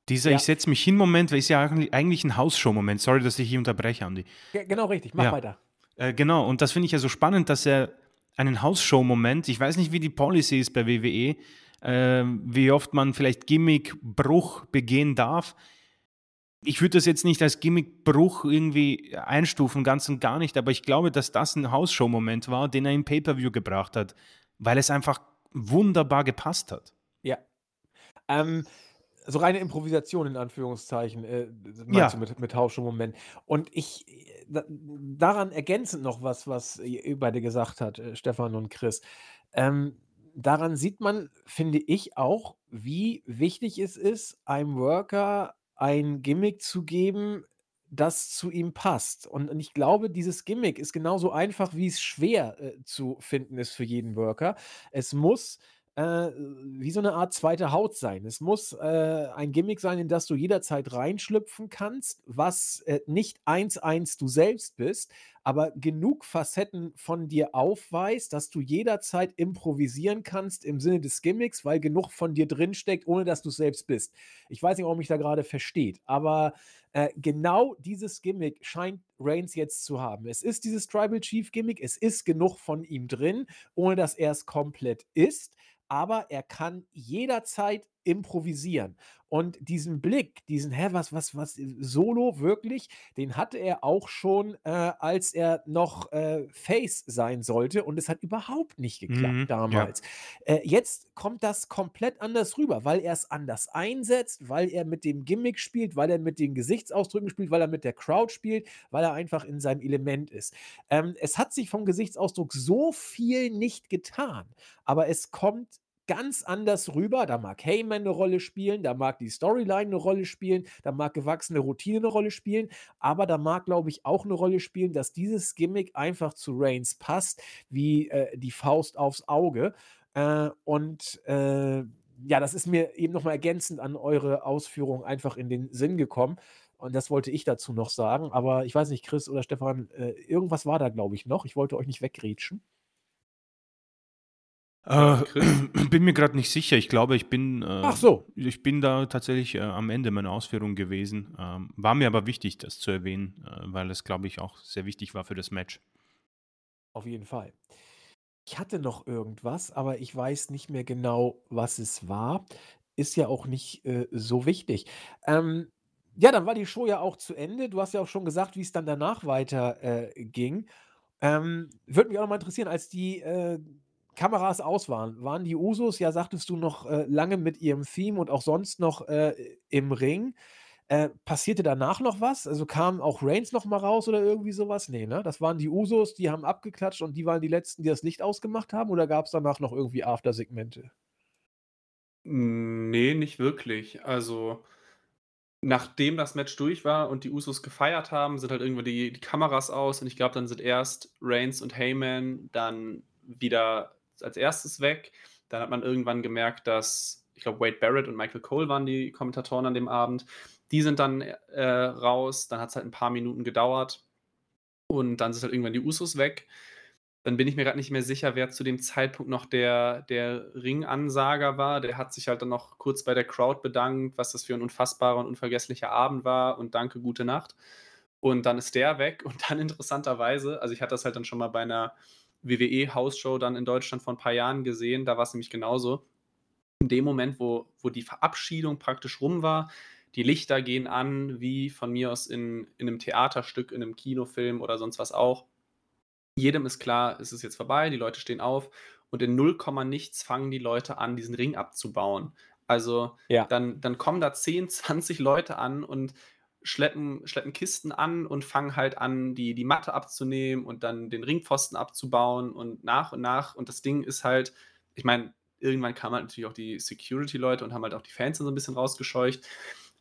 S2: Dieser
S1: Ja.
S2: Ich setze mich hin Moment, ist ja eigentlich- ein Hausshow-Moment. Sorry, dass ich hier unterbreche, Andi.
S1: Ge- Genau richtig, mach
S2: Ja.
S1: weiter.
S2: Äh, genau, und das finde ich ja so spannend, dass er einen Hausshow-Moment, ich weiß nicht, wie die Policy ist bei WWE, äh, wie oft man vielleicht Gimmickbruch begehen darf. Ich würde das jetzt nicht als Gimmickbruch irgendwie einstufen, ganz und gar nicht, aber ich glaube, dass das ein Hausshow-Moment war, den er im Pay-Per-View gebracht hat, weil es einfach wunderbar gepasst hat.
S1: Ja. Ähm, so reine Improvisation in Anführungszeichen, äh, meinst
S2: Ja.
S1: du mit, mit Hausschuh-Moment. Und ich, äh, da, daran ergänzend noch was, was ihr beide gesagt hat, äh, Stefan und Chris. Ähm, daran sieht man, finde ich, auch, wie wichtig es ist, einem Worker ein Gimmick zu geben, das zu ihm passt. Und, und ich glaube, dieses Gimmick ist genauso einfach, wie es schwer äh, zu finden ist für jeden Worker. Es muss äh, wie so eine Art zweite Haut sein. Es muss äh, ein Gimmick sein, in das du jederzeit reinschlüpfen kannst, was äh, nicht eins eins du selbst bist, aber genug Facetten von dir aufweist, dass du jederzeit improvisieren kannst im Sinne des Gimmicks, weil genug von dir drinsteckt, ohne dass du selbst bist. Ich weiß nicht, ob mich da gerade versteht, aber äh, genau dieses Gimmick scheint Reigns jetzt zu haben. Es ist dieses Tribal Chief Gimmick, es ist genug von ihm drin, ohne dass er es komplett ist aber er kann jederzeit improvisieren. Und diesen Blick, diesen, hä, was, was, was, Solo wirklich, den hatte er auch schon, äh, als er noch äh, Face sein sollte. Und es hat überhaupt nicht geklappt
S2: Mhm, ja.
S1: damals. Äh, jetzt kommt das komplett anders rüber, weil er es anders einsetzt, weil er mit dem Gimmick spielt, weil er mit den Gesichtsausdrücken spielt, weil er mit der Crowd spielt, weil er einfach in seinem Element ist. Ähm, es hat sich vom Gesichtsausdruck so viel nicht getan, aber es kommt ganz anders rüber. Da mag Heyman eine Rolle spielen, da mag die Storyline eine Rolle spielen, da mag gewachsene Routine eine Rolle spielen, aber da mag, glaube ich, auch eine Rolle spielen, dass dieses Gimmick einfach zu Reigns passt, wie äh, die Faust aufs Auge. Äh, und äh, ja, das ist mir eben nochmal ergänzend an eure Ausführungen einfach in den Sinn gekommen. Und das wollte ich dazu noch sagen. Aber ich weiß nicht, Chris oder Stefan, äh, irgendwas war da, glaube ich, noch. Ich wollte euch nicht weggrätschen.
S2: Äh, bin mir gerade nicht sicher. Ich glaube, ich bin, äh,
S1: Ach so.
S2: ich bin da tatsächlich äh, am Ende meiner Ausführungen gewesen. Ähm, war mir aber wichtig, das zu erwähnen, äh, weil es, glaube ich, auch sehr wichtig war für das Match.
S1: Auf jeden Fall. Ich hatte noch irgendwas, aber ich weiß nicht mehr genau, was es war. Ist ja auch nicht, äh, so wichtig. Ähm, ja, dann war die Show ja auch zu Ende. Du hast ja auch schon gesagt, wie's dann danach weiter, äh, ging. Ähm, würde mich auch noch mal interessieren, als die, Kameras aus waren, waren die Usos, ja, sagtest du, noch, äh, lange mit ihrem Theme und auch sonst noch, äh, im Ring. Äh, passierte danach noch was? Also, kam auch Reigns noch mal raus oder irgendwie so was? Ne? Das waren die Usos, die haben abgeklatscht und die waren die Letzten, die das Licht ausgemacht haben oder gab's danach noch irgendwie Aftersegmente?
S3: Hm, ne, nicht wirklich. Also, nachdem das Match durch war und die Usos gefeiert haben, sind halt irgendwann die die Kameras aus und ich glaube, dann sind erst Reigns und Heyman dann wieder als Erstes weg. Dann hat man irgendwann gemerkt, dass ich glaube, Wade Barrett und Michael Cole waren die Kommentatoren an dem Abend. Die sind dann, äh, raus. Dann hat's halt 'n paar Minuten gedauert und dann sind halt irgendwann die Usos weg. Dann bin ich mir grad nicht mehr sicher, wer zu dem Zeitpunkt noch der der Ringansager war. Der hat sich halt dann noch kurz bei der Crowd bedankt, was das für 'n unfassbarer und unvergesslicher Abend war und „Danke, gute Nacht.“ Und dann ist der weg und dann interessanterweise also, ich hatte das halt dann schon mal bei 'ner WWE-Hausshow dann in Deutschland vor 'n paar Jahren gesehen, da war's nämlich genauso. In dem Moment, wo wo die Verabschiedung praktisch rum war, die Lichter gehen an, wie von mir aus in in 'nem Theaterstück, in 'nem Kinofilm oder sonst was auch. Jedem ist klar, es ist jetzt vorbei, die Leute stehen auf und in null Komma nichts fangen die Leute an, diesen Ring abzubauen. Also,
S1: Ja.
S3: dann dann kommen da 10, 20 Leute an und schleppen schleppen Kisten an und fangen halt an, die die Matte abzunehmen und dann den Ringpfosten abzubauen und nach und nach und das Ding ist halt ich meine, irgendwann kamen halt natürlich auch die Security-Leute und haben halt auch die Fans dann so 'n bisschen rausgescheucht.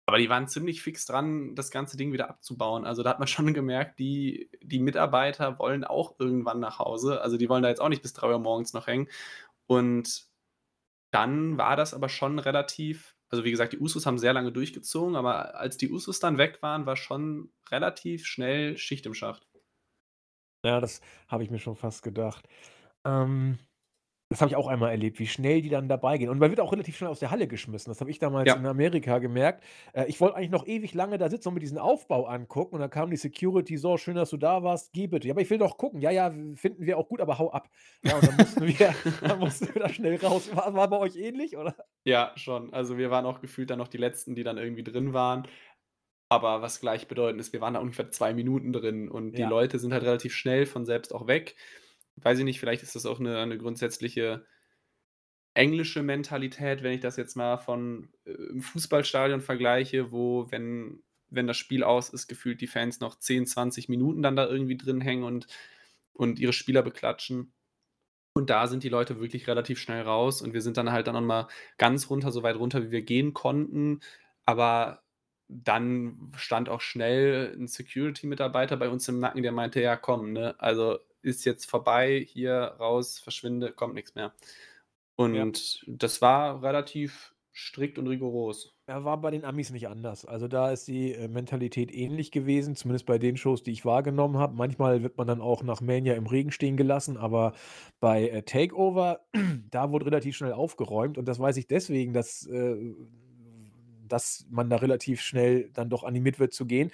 S3: Aber die waren ziemlich fix dran, das ganze Ding wieder abzubauen. Also, da hat man schon gemerkt, die die Mitarbeiter wollen auch irgendwann nach Hause. Also, die wollen da jetzt auch nicht bis 3:00 morgens noch hängen. Und dann war das aber schon relativ also, wie gesagt, die Usos haben sehr lange durchgezogen, aber als die Usos dann weg waren, war schon relativ schnell Schicht im Schacht.
S1: Ja, das habe ich mir schon fast gedacht. Ähm, das habe ich auch einmal erlebt, wie schnell die dann dabei gehen. Und man wird auch relativ schnell aus der Halle geschmissen. Das habe ich damals
S3: Ja.
S1: in Amerika gemerkt. Äh, ich wollte eigentlich noch ewig lange da sitzen und mir diesen Aufbau angucken und dann kam die Security: „So, schön, dass du da warst. Geh bitte.“ „Ja, aber ich will doch gucken.“ „Ja, ja, finden wir auch gut, aber hau ab.“ Ja, und dann mussten wir dann mussten wir da schnell raus. War war bei euch ähnlich, oder?
S3: Ja, schon. Also, wir waren auch gefühlt dann noch die Letzten, die dann irgendwie drin waren. Aber was gleichbedeutend ist, wir waren da ungefähr 2 Minuten drin und die
S1: Ja.
S3: Leute sind halt relativ schnell von selbst auch weg. Weiß ich nicht, vielleicht ist das auch 'ne 'ne grundsätzliche englische Mentalität, wenn ich das jetzt mal von äh, im Fußballstadion vergleiche, wo, wenn wenn das Spiel aus ist, gefühlt die Fans noch 10, 20 Minuten dann da irgendwie drin hängen und und ihre Spieler beklatschen. Und da sind die Leute wirklich relativ schnell raus und wir sind dann halt dann noch mal ganz runter, so weit runter, wie wir gehen konnten. Aber dann stand auch schnell 'n Security-Mitarbeiter bei uns im Nacken, der meinte: „Ja, komm, ne, also, ist jetzt vorbei, hier raus, verschwinde, kommt nix mehr.“
S1: Ja.
S3: Und das war relativ strikt und rigoros.
S1: Ja, war bei den Amis nicht anders. Also, da ist die, äh, Mentalität ähnlich gewesen, zumindest bei den Shows, die ich wahrgenommen habe. Manchmal wird man dann auch nach Mania im Regen stehen gelassen, aber bei, äh, Takeover, da wurde relativ schnell aufgeräumt und das weiß ich deswegen, dass äh, dass man da relativ schnell dann doch animiert wird zu gehen,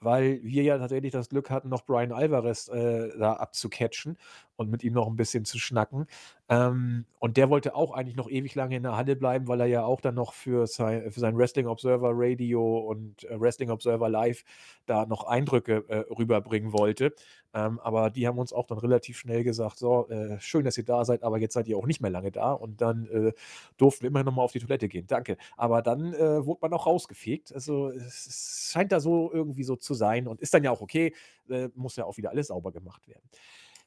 S1: weil wir ja tatsächlich das Glück hatten, noch Bryan Alvarez, äh, da abzucatchen und mit ihm noch 'n bisschen zu schnacken. Ähm, und der wollte auch eigentlich noch ewig lange in der Halle bleiben, weil er ja auch dann noch für sei für sein Wrestling Observer Radio und, äh, Wrestling Observer Live da noch Eindrücke, äh, rüberbringen wollte. Ähm, aber die haben uns auch dann relativ schnell gesagt: „So, äh, schön, dass ihr da seid, aber jetzt seid ihr auch nicht mehr lange da.“ Und dann, äh, durften wir immerhin noch mal auf die Toilette gehen. Danke. Aber dann, äh, wurde man auch rausgefegt. Also, es scheint da so irgendwie so zu sein und ist dann ja auch okay, äh, muss ja auch wieder alles sauber gemacht werden.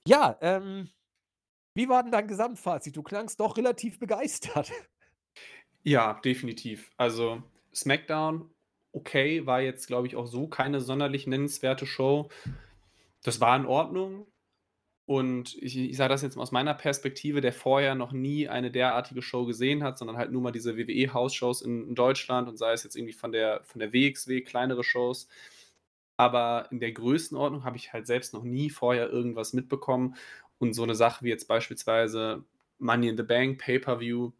S1: Ja, ähm, wie war denn dein Gesamtfazit? Du klangst doch relativ begeistert.
S3: Ja, definitiv. Also, SmackDown, okay, war jetzt, glaube ich, auch so keine sonderlich nennenswerte Show. Das war in Ordnung und ich ich sage das jetzt mal aus meiner Perspektive, der vorher noch nie eine derartige Show gesehen hat, sondern halt nur mal diese WWE-Hausshows in in Deutschland und sei es jetzt irgendwie von der von der WXW, kleinere Shows. Aber in der Größenordnung habe ich halt selbst noch nie vorher irgendwas mitbekommen. Und so 'ne Sache wie jetzt beispielsweise Money in the Bank Pay-per-View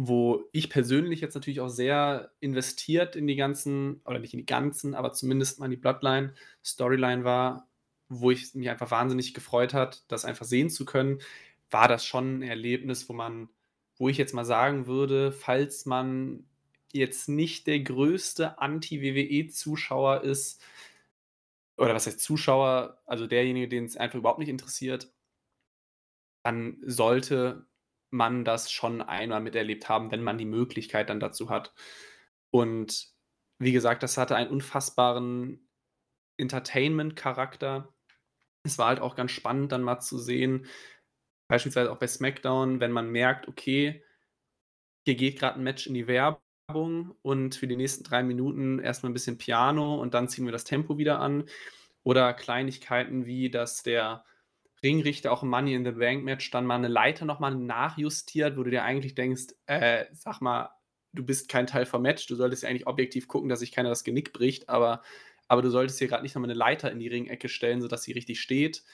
S3: wo ich persönlich jetzt natürlich auch sehr investiert in die ganzen oder nicht in die ganzen, aber zumindest mal in die Bloodline-Storyline war, wo ich mich einfach wahnsinnig gefreut hat, das einfach sehen zu können, war das schon ein Erlebnis, wo man wo ich jetzt mal sagen würde, falls man jetzt nicht der größte Anti-WWE-Zuschauer ist, oder was heißt Zuschauer, also derjenige, den es einfach überhaupt nicht interessiert, dann sollte man das schon einmal miterlebt haben, wenn man die Möglichkeit dann dazu hat. Und wie gesagt, das hatte einen unfassbaren Entertainment-Charakter. Es war halt auch ganz spannend, dann mal zu sehen, beispielsweise auch bei SmackDown, wenn man merkt, okay, hier geht gerade ein Match in die Werbung und für die nächsten drei Minuten erstmal ein bisschen Piano und dann ziehen wir das Tempo wieder an. Oder Kleinigkeiten wie, dass der Ringrichter auch im Money in the Bank Match dann mal eine Leiter nochmal nachjustiert, wo du dir eigentlich denkst, äh, sag mal, du bist kein Teil vom Match, du solltest ja eigentlich objektiv gucken, dass sich keiner das Genick bricht, aber, aber du solltest hier gerade nicht nochmal eine Leiter in die Ringecke stellen, sodass sie richtig steht.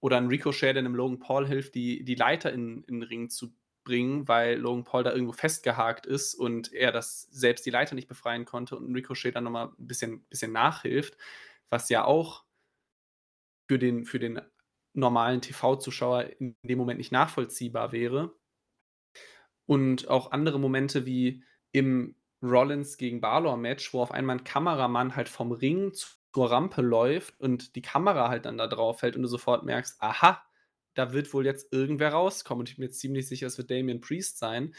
S3: Oder ein Ricochet, der einem Logan Paul hilft, die, die Leiter in, in den Ring zu bringen, weil Logan Paul da irgendwo festgehakt ist und er das selbst die Leiter nicht befreien konnte und Ricochet dann nochmal ein bisschen, bisschen nachhilft, was ja auch für den, für den normalen TV-Zuschauer in dem Moment nicht nachvollziehbar wäre. Und auch andere Momente wie im Rollins gegen Balor-Match, wo auf einmal ein Kameramann halt vom Ring zur Rampe läuft und die Kamera halt dann da drauf fällt und du sofort merkst, aha, da wird wohl jetzt irgendwer rauskommen. Und ich bin jetzt ziemlich sicher, es wird Damien Priest sein.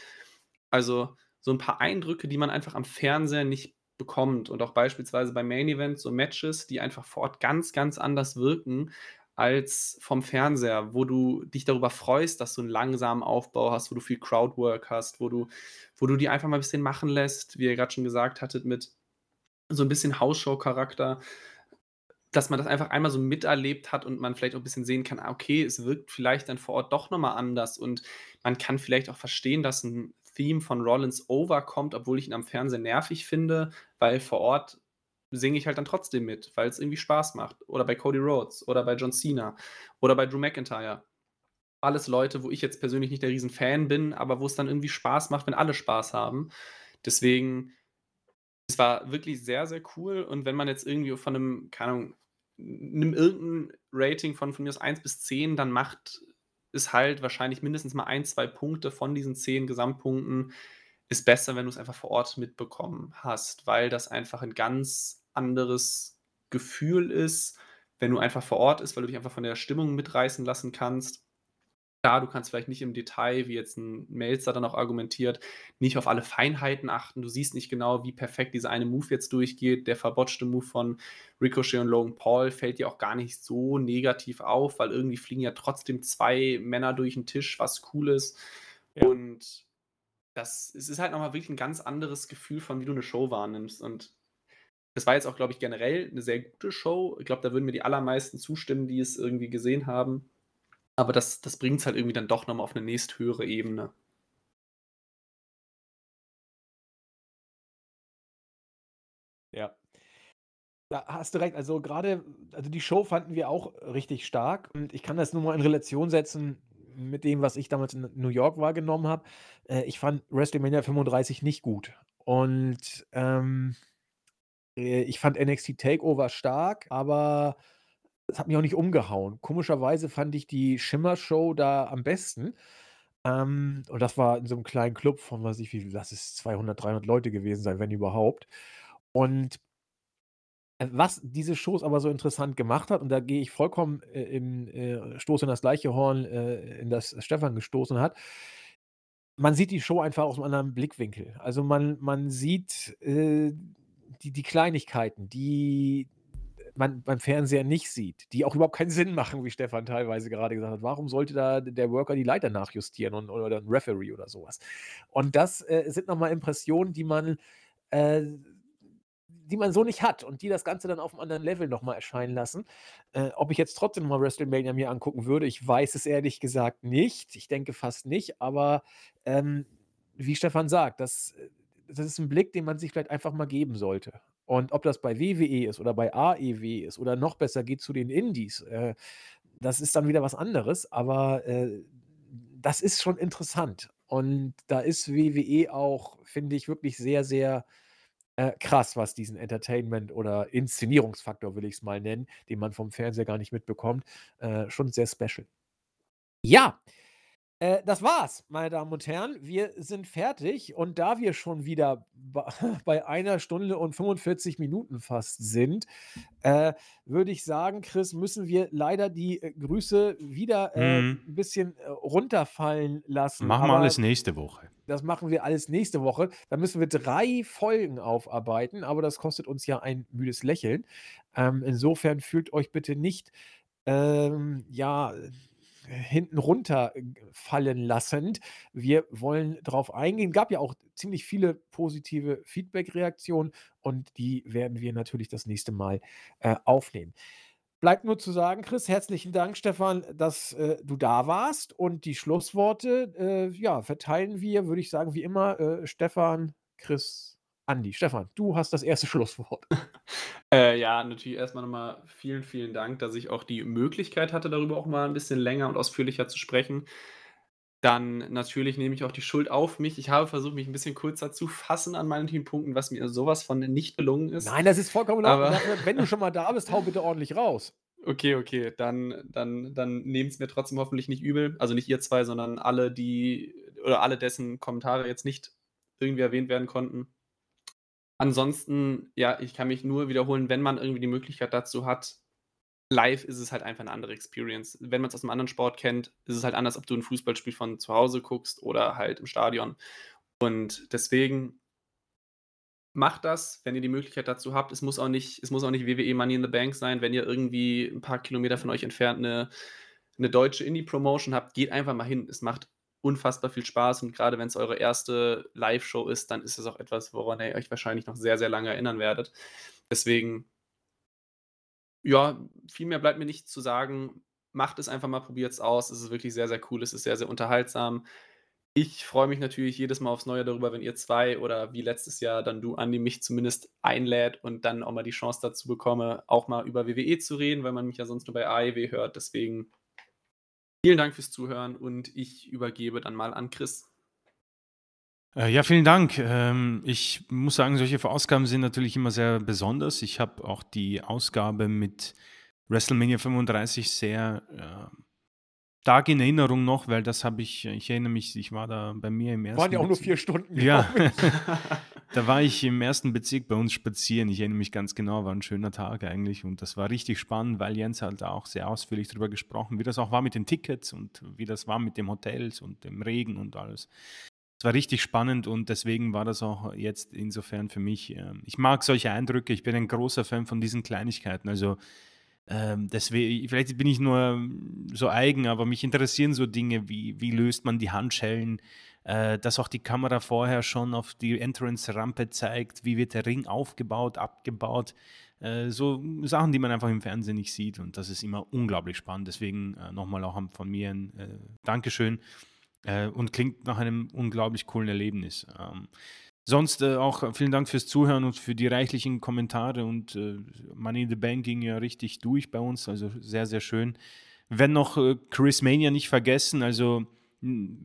S3: Also so ein paar Eindrücke, die man einfach am Fernseher nicht bekommt. Und auch beispielsweise bei Main Events so Matches, die einfach vor Ort ganz, ganz anders wirken als vom Fernseher, wo du dich darüber freust, dass du einen langsamen Aufbau hast, wo du viel Crowdwork hast, wo du, wo du die einfach mal ein bisschen machen lässt, wie ihr gerade schon gesagt hattet, mit so ein bisschen Hausshow-Charakter, dass man das einfach einmal so miterlebt hat und man vielleicht auch ein bisschen sehen kann, ah, okay, es wirkt vielleicht dann vor Ort doch nochmal anders und man kann vielleicht auch verstehen, dass ein Theme von Rollins overkommt, obwohl ich ihn am Fernsehen nervig finde, weil vor Ort singe ich halt dann trotzdem mit, weil es irgendwie Spaß macht. Oder bei Cody Rhodes oder bei John Cena oder bei Drew McIntyre. Alles Leute, wo ich jetzt persönlich nicht der Riesenfan bin, aber wo es dann irgendwie Spaß macht, wenn alle Spaß haben. Deswegen, es war wirklich sehr, sehr cool. Und wenn man jetzt irgendwie von einem, keine Ahnung, nimm irgendein Rating von, von mir aus 1 bis 10, dann macht es halt wahrscheinlich mindestens mal ein, zwei Punkte von diesen 10 Gesamtpunkten ist besser, wenn du es einfach vor Ort mitbekommen hast, weil das einfach ein ganz anderes Gefühl ist, wenn du einfach vor Ort ist, weil du dich einfach von der Stimmung mitreißen lassen kannst. Klar, du kannst vielleicht nicht im Detail, wie jetzt ein Melzer dann auch argumentiert, nicht auf alle Feinheiten achten. Du siehst nicht genau, wie perfekt dieser eine Move jetzt durchgeht. Der verbotschte Move von Ricochet und Logan Paul fällt dir auch gar nicht so negativ auf, weil irgendwie fliegen ja trotzdem zwei Männer durch den Tisch, was cool ist. Ja. Und das es ist halt nochmal wirklich ein ganz anderes Gefühl von, wie du eine Show wahrnimmst. Und das war jetzt auch, glaube ich, generell eine sehr gute Show. Ich glaube, da würden mir die allermeisten zustimmen, die es irgendwie gesehen haben. Aber das, das bringt es halt irgendwie dann doch nochmal auf eine nächsthöhere Ebene.
S1: Ja. Da hast du recht. Also gerade, also die Show fanden wir auch richtig stark. Und ich kann das nur mal in Relation setzen mit dem, was ich damals in New York wahrgenommen habe. Äh, ich fand WrestleMania 35 nicht gut. Und ähm, äh, ich fand NXT Takeover stark, aber es hat mich auch nicht umgehauen. Komischerweise fand ich die Schimmer-Show da am besten. Ähm, und das war in so einem kleinen Club von, weiß ich wie lass es 200, 300 Leute gewesen sein, wenn überhaupt. Und äh, was diese Shows aber so interessant gemacht hat, und da gehe ich vollkommen äh, im äh, Stoß in das gleiche Horn, äh, in das Stefan gestoßen hat. Man sieht die Show einfach aus einem anderen Blickwinkel. Also man, man sieht äh, die, die Kleinigkeiten, die man beim Fernseher nicht sieht, die auch überhaupt keinen Sinn machen, wie Stefan teilweise gerade gesagt hat. Warum sollte da der Worker die Leiter nachjustieren und, oder ein Referee oder sowas? Und das äh, sind nochmal Impressionen, die man, äh, die man so nicht hat und die das Ganze dann auf einem anderen Level nochmal erscheinen lassen. Äh, ob ich jetzt trotzdem mal WrestleMania mir angucken würde, ich weiß es ehrlich gesagt nicht. Ich denke fast nicht, aber ähm, wie Stefan sagt, das äh, das ist ein Blick, den man sich vielleicht einfach mal geben sollte. Und ob das bei WWE ist oder bei AEW ist oder noch besser geht zu den Indies, äh, das ist dann wieder was anderes, aber äh, das ist schon interessant. Und da ist WWE auch, finde ich, wirklich sehr, sehr äh, krass, was diesen Entertainment oder Inszenierungsfaktor, will ich es mal nennen, den man vom Fernseher gar nicht mitbekommt, äh, schon sehr special. Ja, äh, das war's, meine Damen und Herren. Wir sind fertig und da wir schon wieder bei einer Stunde und 45 Minuten fast sind, äh, würde ich sagen, Chris, müssen wir leider die äh, Grüße wieder äh,
S2: Mhm.
S1: ein bisschen äh, runterfallen lassen.
S2: Machen wir alles nächste Woche.
S1: das machen wir alles nächste Woche. Da müssen wir drei Folgen aufarbeiten, aber das kostet uns ja ein müdes Lächeln. Ähm, insofern fühlt euch bitte nicht, ähm, ja, äh, hinten runterfallen lassend. Wir wollen drauf eingehen. Gab ja auch ziemlich viele positive Feedback-Reaktionen und die werden wir natürlich das nächste Mal äh, aufnehmen. Bleibt nur zu sagen, Chris, herzlichen Dank, Stefan, dass äh, du da warst. Und die Schlussworte, äh, ja, verteilen wir, würde ich sagen, wie immer, äh, Stefan, Chris, Andi. Stefan, du hast das erste Schlusswort.
S3: Äh, ja, natürlich erstmal nochmal vielen, vielen Dank, dass ich auch die Möglichkeit hatte, darüber auch mal ein bisschen länger und ausführlicher zu sprechen. Dann natürlich nehme ich auch die Schuld auf mich. Ich habe versucht, mich ein bisschen kurzer zu fassen an manchen Punkten, was mir sowas von nicht gelungen ist.
S1: Nein, das ist vollkommen.
S3: Aber-
S1: Wenn du schon mal da bist, hau bitte ordentlich raus.
S3: Okay, okay, dann, dann, dann nehmt es mir trotzdem hoffentlich nicht übel. Also nicht ihr zwei, sondern alle, die oder alle, dessen Kommentare jetzt nicht irgendwie erwähnt werden konnten. Ansonsten, ja, ich kann mich nur wiederholen, wenn man irgendwie die Möglichkeit dazu hat. Live ist es halt einfach eine andere Experience. Wenn man es aus einem anderen Sport kennt, ist es halt anders, ob du ein Fußballspiel von zu Hause guckst oder halt im Stadion. Und deswegen macht das, wenn ihr die Möglichkeit dazu habt. Es muss auch nicht, es muss auch nicht WWE Money in the Bank sein, wenn ihr irgendwie ein paar Kilometer von euch entfernt eine, eine deutsche Indie-Promotion habt, geht einfach mal hin. Es macht unfassbar viel Spaß und gerade wenn es eure erste Live-Show ist, dann ist es auch etwas, woran ihr euch wahrscheinlich noch sehr, sehr lange erinnern werdet. Deswegen, ja, viel mehr bleibt mir nicht zu sagen. Macht es einfach mal, probiert es aus. Es ist wirklich sehr, sehr cool. Es ist sehr, sehr unterhaltsam. Ich freue mich natürlich jedes Mal aufs Neue darüber, wenn ihr zwei oder wie letztes Jahr dann du, Andi, mich zumindest einlädt und dann auch mal die Chance dazu bekomme, auch mal über WWE zu reden, weil man mich ja sonst nur bei AEW hört. Deswegen vielen Dank fürs Zuhören und ich übergebe dann mal an Chris.
S2: Äh, ja, vielen Dank. Ähm, ich muss sagen, solche Ausgaben sind natürlich immer sehr besonders. Ich habe auch die Ausgabe mit WrestleMania 35 sehr äh, stark in Erinnerung noch, weil das habe ich, ich erinnere mich, ich war da bei mir im ersten
S1: Waren ja auch nur vier Stunden.
S2: Ja. da war ich im ersten Bezirk bei uns spazieren. Ich erinnere mich ganz genau, war ein schöner Tag eigentlich und das war richtig spannend, weil Jens halt auch sehr ausführlich darüber gesprochen, wie das auch war mit den Tickets und wie das war mit den Hotels und dem Regen und alles. Es war richtig spannend und deswegen war das auch jetzt insofern für mich. ähm, Ich mag solche Eindrücke. Ich bin ein großer Fan von diesen Kleinigkeiten. Also ähm, deswegen, vielleicht bin ich nur ähm, so eigen, aber mich interessieren so Dinge wie, wie löst man die Handschellen, äh, dass auch die Kamera vorher schon auf die Entrance-Rampe zeigt, wie wird der Ring aufgebaut, abgebaut. Äh, so Sachen, die man einfach im Fernsehen nicht sieht und das ist immer unglaublich spannend. Deswegen äh, nochmal auch von mir ein äh, Dankeschön äh, und klingt nach einem unglaublich coolen Erlebnis. Ähm, Sonst äh, auch vielen Dank fürs Zuhören und für die reichlichen Kommentare und äh, Money in the Bank ging ja richtig durch bei uns, also sehr, sehr schön. Wenn noch äh, Chris Mania nicht vergessen, also mh,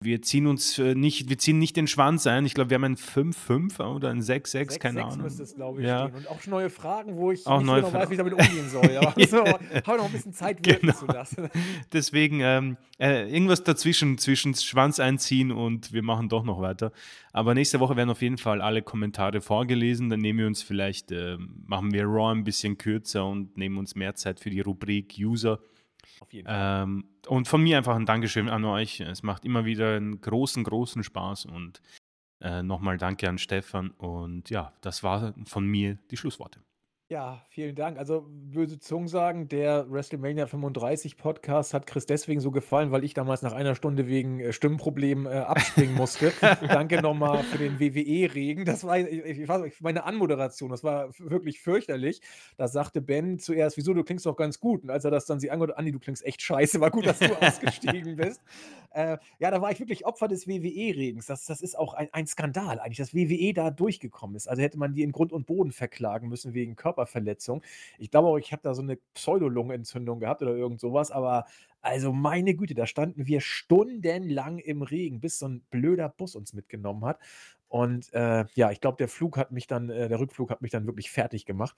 S2: wir ziehen uns äh, nicht, wir ziehen nicht den Schwanz ein. Ich glaube, wir haben ein 5-5 oder ein 6-6,
S1: Sechs,
S2: keine
S1: sechs
S2: Ahnung.
S1: müsste es, glaube ich,
S2: Ja.
S1: stehen. Und auch schon neue Fragen, wo ich
S2: Auch
S1: nicht so
S2: neue
S1: genau weiß, wie ich damit umgehen soll. Ja. Also, habe noch ein bisschen Zeit wirken
S2: Genau.
S1: zu lassen.
S2: Deswegen ähm, äh, irgendwas dazwischen, zwischen Schwanz einziehen und wir machen doch noch weiter. Aber nächste Woche werden auf jeden Fall alle Kommentare vorgelesen. Dann nehmen wir uns vielleicht, ähm, machen wir Raw ein bisschen kürzer und nehmen uns mehr Zeit für die Rubrik User.
S1: Auf jeden Fall.
S2: Ähm, und von mir einfach ein Dankeschön an euch. Es macht immer wieder einen großen, großen Spaß und äh, nochmal danke an Stefan. Und ja, das war von mir die Schlussworte.
S1: Ja, vielen Dank. Also böse Zungen sagen, der WrestleMania 35 Podcast hat Chris deswegen so gefallen, weil ich damals nach einer Stunde wegen äh, Stimmproblemen äh, abspringen musste. Danke nochmal für den WWE-Regen. Das war ich, ich, weiß nicht, meine Anmoderation, das war wirklich fürchterlich. Da sagte Ben zuerst, wieso, du klingst doch ganz gut. Und als er das dann sie angehört, Andi, du klingst echt scheiße, war gut, dass du ausgestiegen bist. Äh, ja, da war ich wirklich Opfer des WWE-Regens. Das, das ist auch ein, ein Skandal eigentlich, dass WWE da durchgekommen ist. Also hätte man die in Grund und Boden verklagen müssen wegen Körperverletzung. Ich glaube auch, ich habe da so eine Pseudolungenentzündung gehabt oder irgend sowas, aber Also meine Güte, da standen wir stundenlang im Regen, bis so ein blöder Bus uns mitgenommen hat. Und äh, ja, ich glaube, der Flug hat mich dann, äh, der Rückflug hat mich dann wirklich fertig gemacht.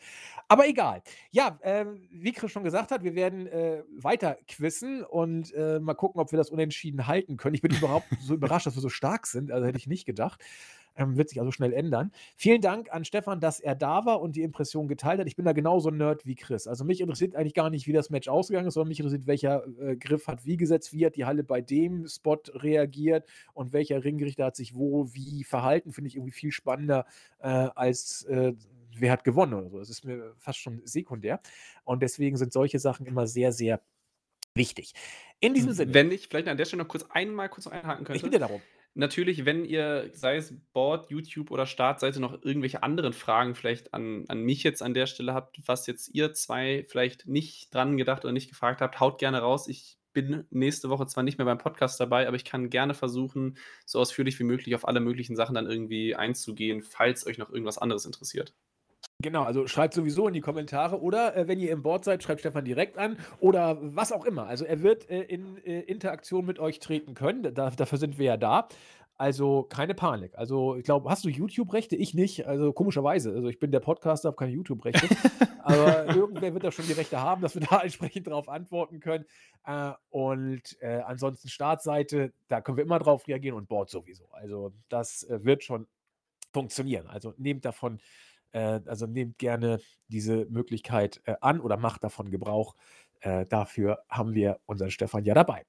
S1: Aber egal. Ja, äh, wie Chris schon gesagt hat, wir werden äh, weiter quizzen und äh, mal gucken, ob wir das unentschieden halten können. Ich bin überhaupt so überrascht, dass wir so stark sind. Also hätte ich nicht gedacht. Ähm, wird sich also schnell ändern. Vielen Dank an Stefan, dass er da war und die Impression geteilt hat. Ich bin da genauso ein Nerd wie Chris. Also mich interessiert eigentlich gar nicht, wie das Match ausgegangen ist, sondern mich interessiert, welcher äh, Griff hat wie gesetzt, wie hat die Halle bei dem Spot reagiert und welcher Ringrichter hat sich wo wie verhalten. Finde ich irgendwie viel spannender äh, als äh, wer hat gewonnen oder so. Das ist mir fast schon sekundär. Und deswegen sind solche Sachen immer sehr, sehr wichtig. In diesem Sinne.
S3: Wenn ich vielleicht an der Stelle noch kurz einmal kurz einhaken könnte.
S1: Ich bitte darum.
S3: Natürlich, wenn ihr, sei es Board, YouTube oder Startseite, noch irgendwelche anderen Fragen vielleicht an, an mich jetzt an der Stelle habt, was jetzt ihr zwei vielleicht nicht dran gedacht oder nicht gefragt habt, haut gerne raus. Ich bin nächste Woche zwar nicht mehr beim Podcast dabei, aber ich kann gerne versuchen, so ausführlich wie möglich auf alle möglichen Sachen dann irgendwie einzugehen, falls euch noch irgendwas anderes interessiert.
S1: Genau, also schreibt sowieso in die Kommentare oder äh, wenn ihr im Board seid, schreibt Stefan direkt an oder was auch immer. Also er wird äh, in äh, Interaktion mit euch treten können. Da, dafür sind wir ja da. Also keine Panik. Also ich glaube, hast du YouTube-Rechte? Ich nicht. Also komischerweise. Also ich bin der Podcaster, habe keine YouTube-Rechte. Aber irgendwer wird da schon die Rechte haben, dass wir da entsprechend darauf antworten können. Äh, und äh, ansonsten Startseite, da können wir immer drauf reagieren und Board sowieso. Also das äh, wird schon funktionieren. Also nehmt davon äh, also nehmt gerne diese Möglichkeit äh, an oder macht davon Gebrauch. Äh, dafür haben wir unseren Stefan ja dabei.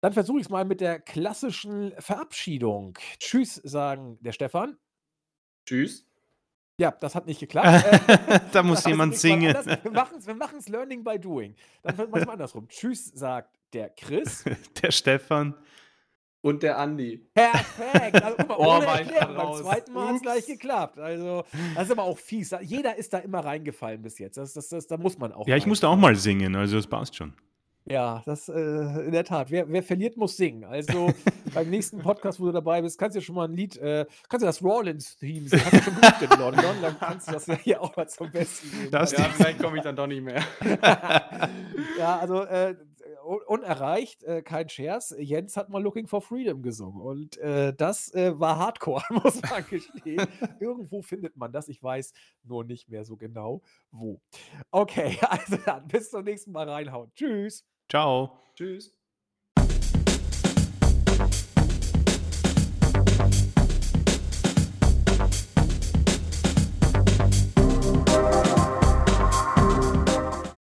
S1: Dann versuche ich es mal mit der klassischen Verabschiedung. Tschüss, sagen der Stefan.
S3: Tschüss.
S1: Ja, das hat nicht geklappt.
S2: da muss jemand singen.
S1: Wir machen es Learning by Doing. Dann machen wir andersrum. Tschüss, sagt der Chris.
S2: der Stefan.
S3: Und der Andi.
S1: Perfekt. Also, guck mal, oh, ohne Erklärung. Beim zweiten Mal hat es gleich geklappt. Also, das ist aber auch fies. Jeder ist da immer reingefallen bis jetzt. Das, das, das, da muss man auch.
S2: Ja, ich musste auch mal singen, also das passt schon.
S1: Ja, das äh, in der Tat. Wer, wer, verliert, muss singen. Also beim nächsten Podcast, wo du dabei bist, kannst du ja schon mal ein Lied, äh, kannst du das Rollins-Theme singen. Hast du schon geübt in London, dann kannst du das ja hier auch mal zum Besten geben.
S3: Das ja, vielleicht komme ich dann doch nicht mehr.
S1: ja, also äh, unerreicht, äh, kein Scherz. Jens hat mal Looking for Freedom gesungen und äh, das äh, war Hardcore, muss man gestehen. Irgendwo findet man das, ich weiß nur nicht mehr so genau wo. Okay, also dann bis zum nächsten Mal reinhauen. Tschüss.
S2: Ciao.
S3: Tschüss.